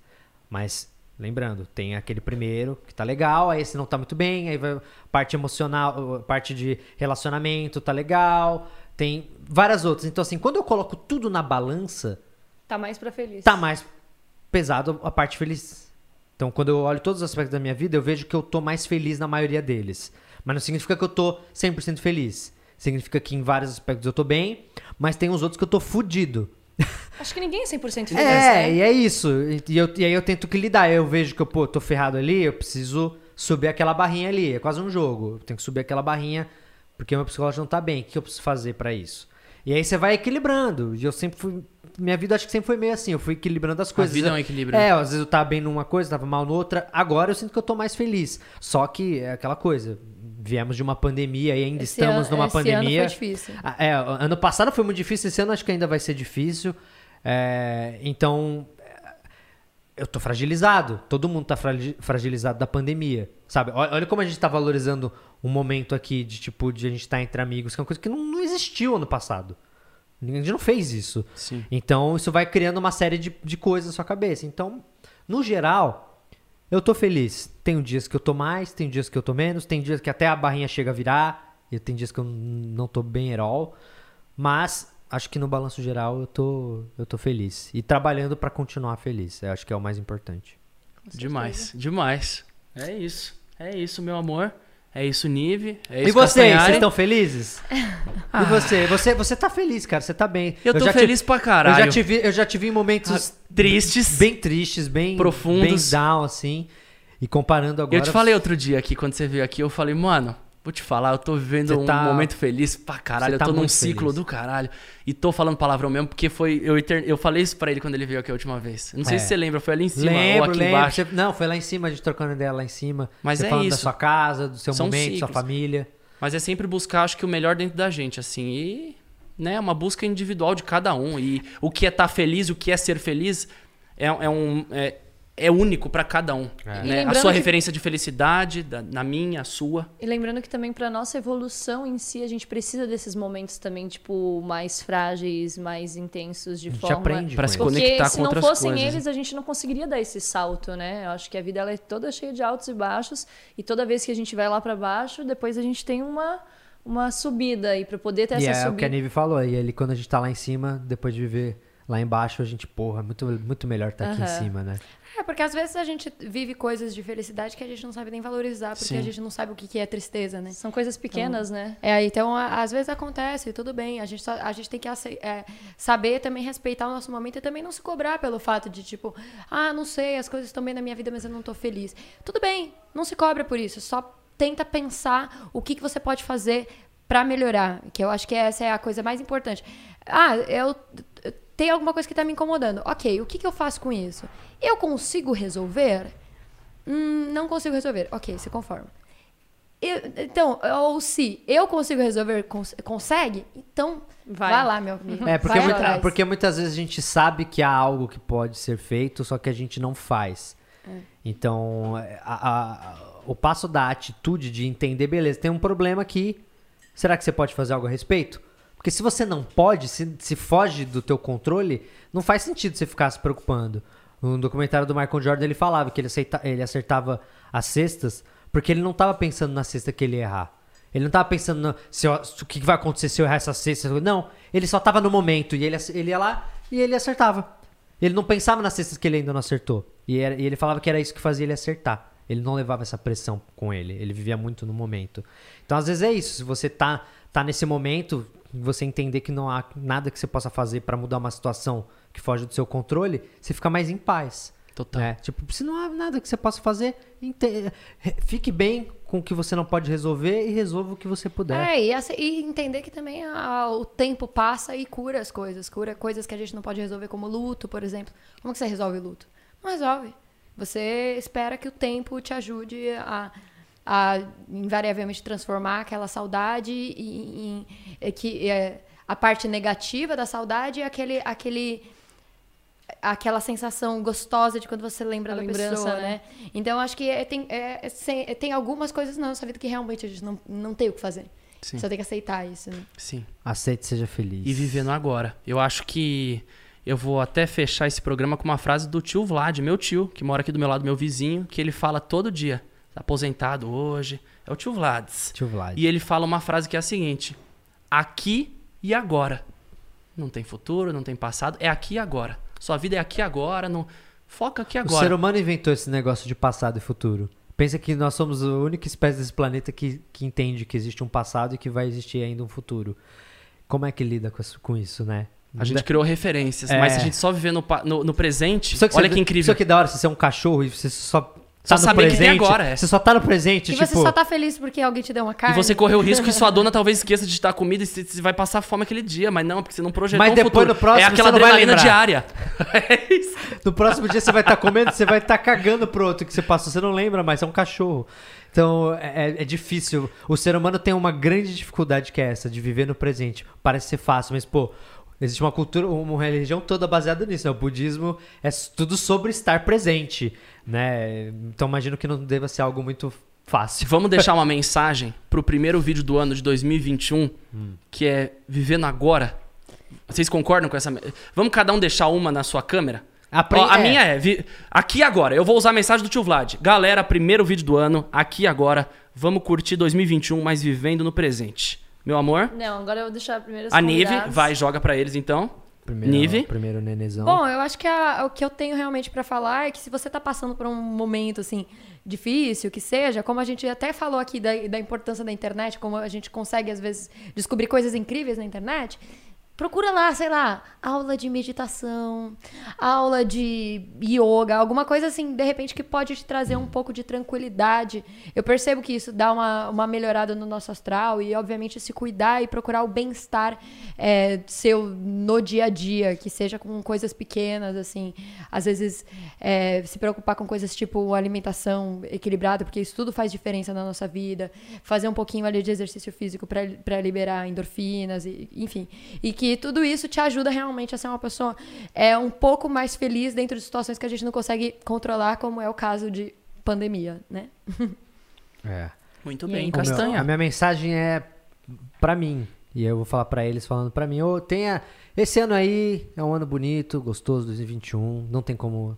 S2: Mas, lembrando, tem aquele primeiro que tá legal, aí esse não tá muito bem, aí vai parte emocional, parte de relacionamento tá legal, tem várias outras. Então, assim, quando eu coloco tudo na balança,
S1: Tá mais pra feliz.
S2: tá mais pesado a parte feliz. Então, quando eu olho todos os aspectos da minha vida, eu vejo que eu tô mais feliz na maioria deles. Mas não significa que eu tô 100% feliz. Significa que em vários aspectos eu tô bem, mas tem uns outros que eu tô fudido.
S1: Acho que ninguém é 100% feliz,
S2: É,
S1: né?
S2: e é isso. E, eu- e aí eu tento que lidar. Eu vejo que eu pô, tô ferrado ali, eu preciso subir aquela barrinha ali. É quase um jogo. Eu tenho que subir aquela barrinha porque meu psicológico não tá bem. O que eu preciso fazer pra isso? E aí você vai equilibrando. E eu sempre fui. Minha vida acho que sempre foi meio assim. Eu fui equilibrando as coisas.
S3: vida é um equilíbrio.
S2: É, às vezes eu tava bem numa coisa, tava mal noutra. Agora eu sinto que eu tô mais feliz. Só que é aquela coisa. Viemos de uma pandemia e ainda
S4: Esse
S2: estamos
S4: ano-
S2: numa
S4: esse
S2: pandemia.
S4: ano foi difícil.
S2: Ah, É, ano passado foi muito difícil, esse ano acho que ainda vai ser difícil. É, então, é, eu tô fragilizado. Todo mundo tá fragi- fragilizado da pandemia, sabe? Olha, como a gente tá valorizando um momento aqui de tipo de a gente estar entre amigos, que é uma coisa que não, não existiu ano passado. A gente não fez isso.
S3: Sim.
S2: Então, isso vai criando uma série de, de coisas na sua cabeça. Então, no geral, eu tô feliz. Tem dias que eu tô mais, tem dias que eu tô menos, tem dias que até a barrinha chega a virar, e tem dias que eu não tô bem at all. Mas acho que no balanço geral eu tô, eu tô feliz. E trabalhando pra continuar feliz. Eu acho que é o mais importante.
S3: Demais, demais. É isso. É isso, meu amor. É isso, Nive. É isso,
S2: e vocês,
S3: Castanhari.
S2: vocês estão felizes? E você? você? Você tá feliz, cara. Você tá bem.
S3: Eu tô
S2: já te-
S3: feliz pra caralho.
S2: Eu já te vi, eu já em momentos
S3: Tristes.
S2: bem tristes, bem
S3: Profundos.
S2: bem down assim. E comparando agora
S3: Eu te falei outro dia aqui, quando você veio aqui, eu falei, mano, vou te falar, eu tô vivendo
S2: Você
S3: um
S2: tá-
S3: momento feliz pra caralho,
S2: Você
S3: eu
S2: tá
S3: tô num
S2: muito
S3: ciclo
S2: feliz.
S3: do caralho. E tô falando palavrão mesmo, porque foi. Eu, eter- eu falei isso pra ele quando ele veio aqui a última vez. Não sei
S2: É.
S3: se você lembra, foi ali em cima
S2: lembro,
S3: ou aqui
S2: lembro.
S3: embaixo.
S2: Você- não, foi lá em cima, a gente trocando ideia lá em cima.
S3: Mas
S2: você
S3: é
S2: falando da
S3: isso.
S2: sua casa, do seu
S3: São
S2: momento, sua
S3: ciclos.
S2: família.
S3: Mas é sempre buscar, acho que o melhor dentro da gente, assim. E, né, uma busca individual de cada um. E o que é estar feliz, o que é ser feliz, é, é um. É, é único pra cada um.
S2: É.
S3: né? A sua
S1: que-
S3: referência de felicidade, da- na minha, a sua.
S1: E lembrando que também para nossa evolução em si, a gente precisa desses momentos também, tipo, mais frágeis, mais intensos de
S2: A gente
S1: forma.
S2: aprende
S3: Pra
S2: com
S3: se
S2: isso.
S1: Porque
S3: conectar
S1: se não
S3: outras
S1: fossem
S3: coisas.
S1: eles, a gente não conseguiria dar esse salto, né? Eu acho que a vida ela é toda cheia de altos e baixos, e toda vez que a gente vai lá para baixo, depois a gente tem uma uma subida e para poder ter
S2: E
S1: essa
S2: é o que a
S1: subida.
S2: Nive falou. E ele, quando a gente tá lá em cima, depois de viver lá embaixo, a gente, porra, muito, muito melhor estar aqui em cima, né?
S4: É, porque às vezes a gente vive coisas de felicidade que a gente não sabe nem valorizar, porque
S3: Sim.
S4: a gente não sabe o que é tristeza, né?
S1: São coisas pequenas, né?
S4: É, então às vezes acontece, tudo bem. A gente, só- a gente tem que é, saber também respeitar o nosso momento e também não se cobrar pelo fato de, tipo, ah, não sei, as coisas estão bem na minha vida, mas eu não tô feliz. Tudo bem, não se cobra por isso. Só tenta pensar o que, que você pode fazer pra melhorar. Que eu acho que essa é a coisa mais importante. Ah, eu. Tem alguma coisa que tá me incomodando. Ok, o que, que eu faço com isso? Eu consigo resolver? Hum, não consigo resolver. Ok, se conforma. Eu- então, ou se eu consigo resolver, cons- consegue? Então,
S1: Vai.
S4: vai, lá, meu amigo.
S2: É, porque, muita- porque muitas vezes a gente sabe que há algo que pode ser feito, só que a gente não faz.
S4: É.
S2: Então, a- a- o passo da atitude de entender, beleza, tem um problema aqui, será que você pode fazer algo a respeito? Porque se você não pode, se, se foge do teu controle, não faz sentido você ficar se preocupando. No documentário do Michael Jordan, ele falava que ele, aceita- ele acertava as cestas porque ele não estava pensando na cesta que ele ia errar. Ele não estava pensando no, se o que vai acontecer se eu errar essa cesta. Não, ele só estava no momento e ele, ele ia lá e ele acertava. Ele não pensava nas cestas que ele ainda não acertou. E, era- e ele falava que era isso que fazia ele acertar. Ele não levava essa pressão com ele. Ele vivia muito no momento. Então, às vezes é isso. Se você tá, tá nesse momento, você entender que não há nada que você possa fazer para mudar uma situação que foge do seu controle, você fica mais em paz.
S3: Total.
S2: né? Tipo, se não há nada que você possa fazer, ente- fique bem com o que você não pode resolver e resolva o que você puder.
S4: É, e, ace- e entender que também a- o tempo passa e cura as coisas. Cura coisas que a gente não pode resolver, como luto, por exemplo. Como que você resolve luto? Não resolve. Você espera que o tempo te ajude a, a invariavelmente transformar aquela saudade em, em- é que é, a parte negativa da saudade é aquele, aquele aquela sensação gostosa de quando você lembra
S1: A
S4: da
S1: lembrança,
S4: pessoa,
S1: né?
S4: né? Então acho que é- tem, é- é sem- é- tem algumas coisas na nossa vida que realmente a gente não, não tem o que fazer.
S3: Sim.
S4: Só tem que aceitar isso, né?
S3: Sim.
S2: Aceite e seja feliz.
S3: E vivendo agora. Eu acho que eu vou até fechar esse programa com uma frase do tio Vlad, meu tio, que mora aqui do meu lado, meu vizinho, que ele fala todo dia. Aposentado hoje. É o tio Vlad.
S2: Tio Vlad.
S3: E ele fala uma frase que é a seguinte: aqui e agora. Não tem futuro, não tem passado, é aqui e agora. Sua vida é aqui e agora, não foca aqui e
S2: O
S3: agora.
S2: ser humano inventou esse negócio de passado e futuro. Pensa que nós somos a única espécie desse planeta que, que entende que existe um passado e que vai existir ainda um futuro. Como é que lida com isso, né?
S3: A gente criou referências,
S2: É.
S3: mas se a gente só viver no, no, no presente,
S2: Só
S3: olha
S2: você-
S3: que incrível.
S2: Só que da hora você ser um cachorro e você só
S3: Só
S2: tá no
S3: saber que tem
S2: presente.
S3: agora, é.
S2: Você só tá no presente,
S4: E
S2: tipo...
S4: você só tá feliz porque alguém te deu uma
S3: E
S4: carne.
S3: você correu o risco que sua dona talvez esqueça de te dar comida e você você vai passar fome aquele dia, mas não, porque você não projetou
S2: Mas
S3: um
S2: depois
S3: futuro.
S2: no próximo
S3: é aquela
S2: você não vai lembrar.
S3: diária. é isso.
S2: No próximo dia você vai estar comendo, você vai estar cagando pro outro que você passou. Você não lembra mais, é um cachorro. Então é, é- é difícil. O ser humano tem uma grande dificuldade que é essa, de viver no presente. Parece ser fácil, mas, pô, existe uma cultura, uma religião toda baseada nisso. Né? O budismo é tudo sobre estar presente. Né? Então imagino que não deva ser algo muito fácil.
S3: Vamos deixar uma mensagem pro primeiro vídeo do ano de 2021, que é Vivendo Agora. Vocês concordam com essa? Vamos cada um deixar uma na sua câmera?
S2: Apre-
S3: Ó, a
S2: é.
S3: minha é, vi- aqui agora. Eu vou usar a mensagem do tio Vlad. Galera, primeiro vídeo do ano, aqui agora. Vamos curtir 2021, mas vivendo no presente. Meu amor,
S1: Não, agora eu vou deixar primeiro os
S3: a Nive,
S1: convidados.
S3: vai, joga pra eles então.
S2: Primeiro,
S3: Nive?
S2: Primeiro nenezão.
S4: Bom, eu acho que a- o que eu tenho realmente pra falar é que se você tá passando por um momento assim difícil, que seja, como a gente até falou aqui da, da importância da internet, como a gente consegue às vezes descobrir coisas incríveis na internet, procura lá, sei lá, aula de meditação, aula de yoga, alguma coisa assim, de repente que pode te trazer um pouco de tranquilidade. Eu percebo que isso dá uma, uma melhorada no nosso astral e, obviamente, se cuidar e procurar o bem-estar é, seu no dia a dia, que seja com coisas pequenas, assim. Às vezes, é, se preocupar com coisas tipo alimentação equilibrada, porque isso tudo faz diferença na nossa vida. Fazer um pouquinho ali de exercício físico para liberar endorfinas, e, enfim. E que que tudo isso te ajuda realmente a ser uma pessoa é, um pouco mais feliz dentro de situações que a gente não consegue controlar, como é o caso de pandemia, né?
S2: É.
S3: Muito bem,
S4: aí?
S2: O meu-
S3: Castanha.
S2: a minha mensagem é pra mim. E eu vou falar pra eles falando pra mim. Ô, tenha. Esse ano aí é um ano bonito, gostoso, 2021. Não tem como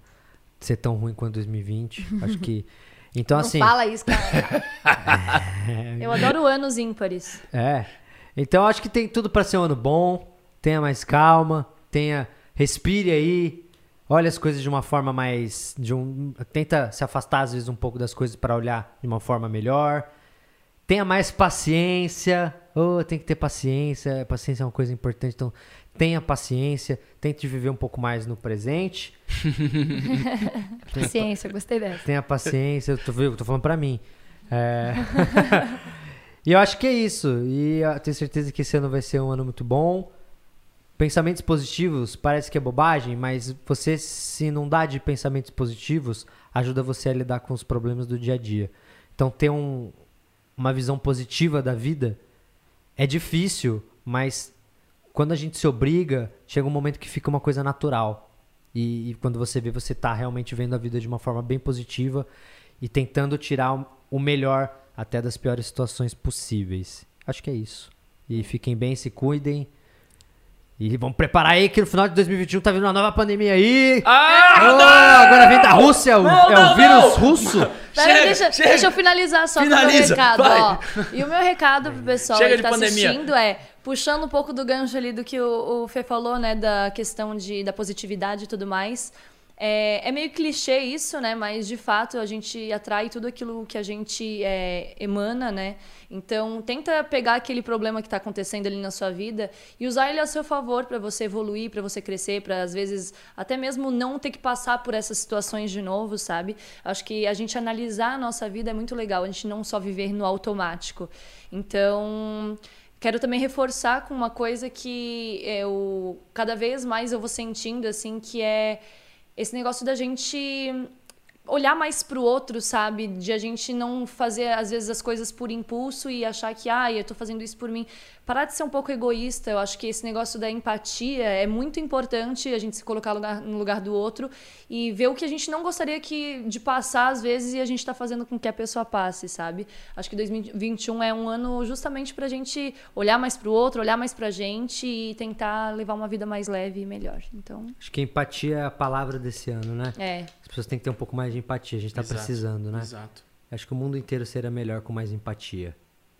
S2: ser tão ruim quanto 2020. Acho que. Então,
S4: não
S2: assim.
S4: fala isso, cara.
S1: Eu adoro anos ímpares.
S2: É. Então acho que tem tudo pra ser um ano bom. Tenha mais calma, tenha respire aí. Olha as coisas de uma forma mais de um tenta se afastar às vezes um pouco das coisas pra olhar de uma forma melhor. Tenha mais paciência. Oh, tem que ter paciência. Paciência é uma coisa importante, então tenha paciência, tente viver um pouco mais no presente.
S4: Paciência, gostei dessa.
S2: Tenha paciência, eu tô, eu tô falando pra mim. É... e eu acho que é isso. E eu tenho certeza que esse ano vai ser um ano muito bom. Pensamentos positivos parece que é bobagem, mas você se inundar de pensamentos positivos ajuda você a lidar com os problemas do dia a dia. Então ter um, uma visão positiva da vida é difícil, mas quando a gente se obriga, chega um momento que fica uma coisa natural. E, e quando você vê, você tá realmente vendo a vida de uma forma bem positiva e tentando tirar o melhor até das piores situações possíveis. Acho que é isso. E fiquem bem, se cuidem. E vamos preparar aí que no final de 2021 tá vindo uma nova pandemia aí.
S3: Ah,
S2: Oh, agora vem da Rússia, o-
S3: Não,
S2: é
S3: não,
S2: o vírus
S3: não.
S2: russo.
S1: Peraí,
S3: Chega,
S1: deixa,
S3: chega.
S1: deixa eu finalizar só com o meu
S3: Finaliza,
S1: recado,
S3: vai.
S1: ó. E o meu recado pro pessoal
S3: Chega
S1: que tá
S3: pandemia.
S1: assistindo é, puxando um pouco do gancho ali do que o, o Fê falou, né, da questão de, da positividade e tudo mais. É, é meio clichê isso, né? Mas de fato a gente atrai tudo aquilo que a gente é, emana, né? Então tenta pegar aquele problema que está acontecendo ali na sua vida e usar ele a seu favor para você evoluir, para você crescer, para às vezes até mesmo não ter que passar por essas situações de novo, sabe? Acho que a gente analisar a nossa vida é muito legal, a gente não só viver no automático. Então Quero também reforçar com uma coisa que eu cada vez mais eu vou sentindo assim que é esse negócio da gente olhar mais pro outro, sabe? De a gente não fazer, às vezes, as coisas por impulso e achar que, ah, eu tô fazendo isso por mim. Parar de ser um pouco egoísta. Eu acho que esse negócio da empatia é muito importante, a gente se colocar no lugar, do outro e ver o que a gente não gostaria que, de passar, às vezes, e a gente tá fazendo com que a pessoa passe, sabe? Acho que 2021 é um ano justamente pra gente olhar mais pro outro, olhar mais pra gente e tentar levar uma vida mais leve e melhor. Então,
S2: Acho que empatia é a palavra desse ano, né?
S1: é.
S2: As pessoas têm que ter um pouco mais de empatia. A gente tá
S3: Exato,
S2: precisando, né?
S3: Exato.
S2: Acho que o mundo inteiro seria melhor com mais empatia.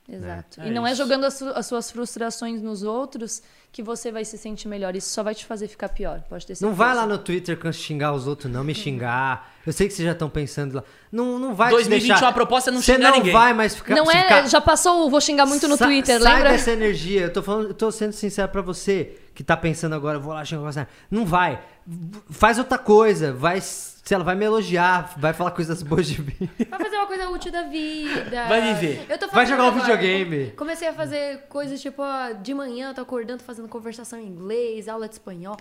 S1: Exato.
S3: É
S1: e não é
S3: isso.
S1: jogando as, as suas frustrações nos outros que você vai se sentir melhor. Isso só vai te fazer ficar pior. Pode ter certeza.
S2: Não vai lá no Twitter xingar os outros, não, me xingar. Eu sei que vocês já estão pensando lá. Não, não vai te
S3: 2021
S2: deixar.
S3: a proposta é não
S2: Você
S3: xingar
S2: não
S3: ninguém.
S2: vai mais ficar.
S1: Não é.
S2: ficar-
S1: Já passou o vou xingar muito no
S2: Sa-
S1: Twitter,
S2: sai
S1: lembra?
S2: dessa energia. Eu tô falando, eu tô sendo sincero pra você que tá pensando agora, vou lá xingar você. Não vai. Faz outra coisa. Vai, sei lá, vai me elogiar, vai falar coisas boas de mim.
S4: Vai fazer uma coisa útil da vida.
S3: Vai viver.
S4: Eu tô
S2: Vai jogar um
S4: agora.
S2: videogame.
S4: Comecei a fazer coisas tipo, ó, de manhã eu tô acordando fazendo conversação em inglês, aula de espanhol.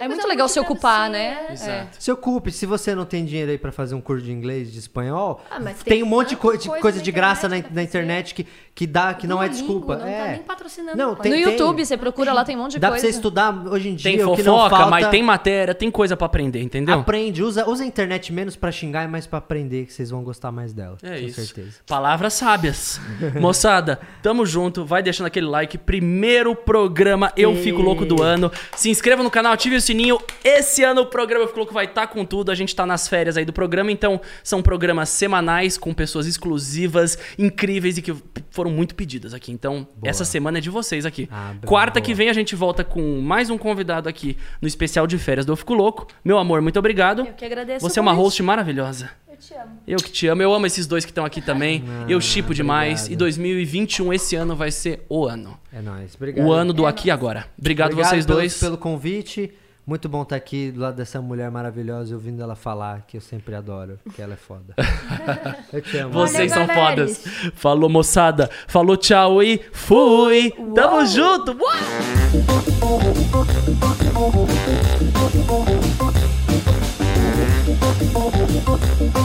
S1: É muito legal se
S4: pra
S1: ocupar, né?
S3: Exato.
S2: Se ocupe, se você não tem dinheiro aí pra fazer um curso de inglês, de espanhol,
S4: Ah, mas
S2: tem,
S4: tem
S2: um monte de, de
S4: coisa
S2: coisa de graça na,
S4: internet pra
S2: na internet que, que dá, que não é desculpa.
S4: Não
S2: é.
S4: tá nem patrocinando.
S2: Não, tem-
S1: No YouTube, você procura lá, tem um monte de
S2: Dá pra
S1: coisa.
S2: você estudar hoje em dia.
S3: Tem
S2: o que não
S3: fofoca,
S2: falta,
S3: mas tem matéria, tem coisa pra aprender, entendeu?
S2: Aprende, usa, usa internet menos pra xingar e mais pra aprender, que vocês vão gostar mais dela.
S3: É
S2: com
S3: isso.
S2: certeza.
S3: Palavras sábias. Moçada, tamo junto. Vai deixando aquele like. Primeiro programa Eu
S2: E-
S3: Fico Louco do ano. Se inscreva no canal, ative o sininho. Esse ano o programa Eu Fico Louco vai estar com tudo. A gente tá nas férias aí do programa, então são programas semanais com pessoas exclusivas, incríveis e que foram muito pedidas aqui. Então, essa semana é de vocês aqui.
S2: Ah, boa.
S3: Quarta que vem a gente volta com mais um convidado aqui no especial de férias do Eu Fico Louco. Meu amor, muito obrigado.
S1: Eu que agradeço.
S3: Você é uma host maravilhosa.
S1: Eu te amo.
S3: Eu que te amo, eu amo esses dois que estão aqui também. eu chipo demais.
S2: obrigado.
S3: E 2021, esse ano, vai ser o ano.
S2: É nóis. Obrigado.
S3: O ano do aqui e agora. Obrigado, vocês
S2: pelo-
S3: dois.
S2: pelo convite. Muito bom estar aqui do lado dessa mulher maravilhosa e ouvindo ela falar, que eu sempre adoro, que ela é foda. eu te amo.
S3: Vocês
S4: Olha,
S3: são fodas. Falou, moçada. Falou, tchau e fui. Tamo junto. Uau! Thank you.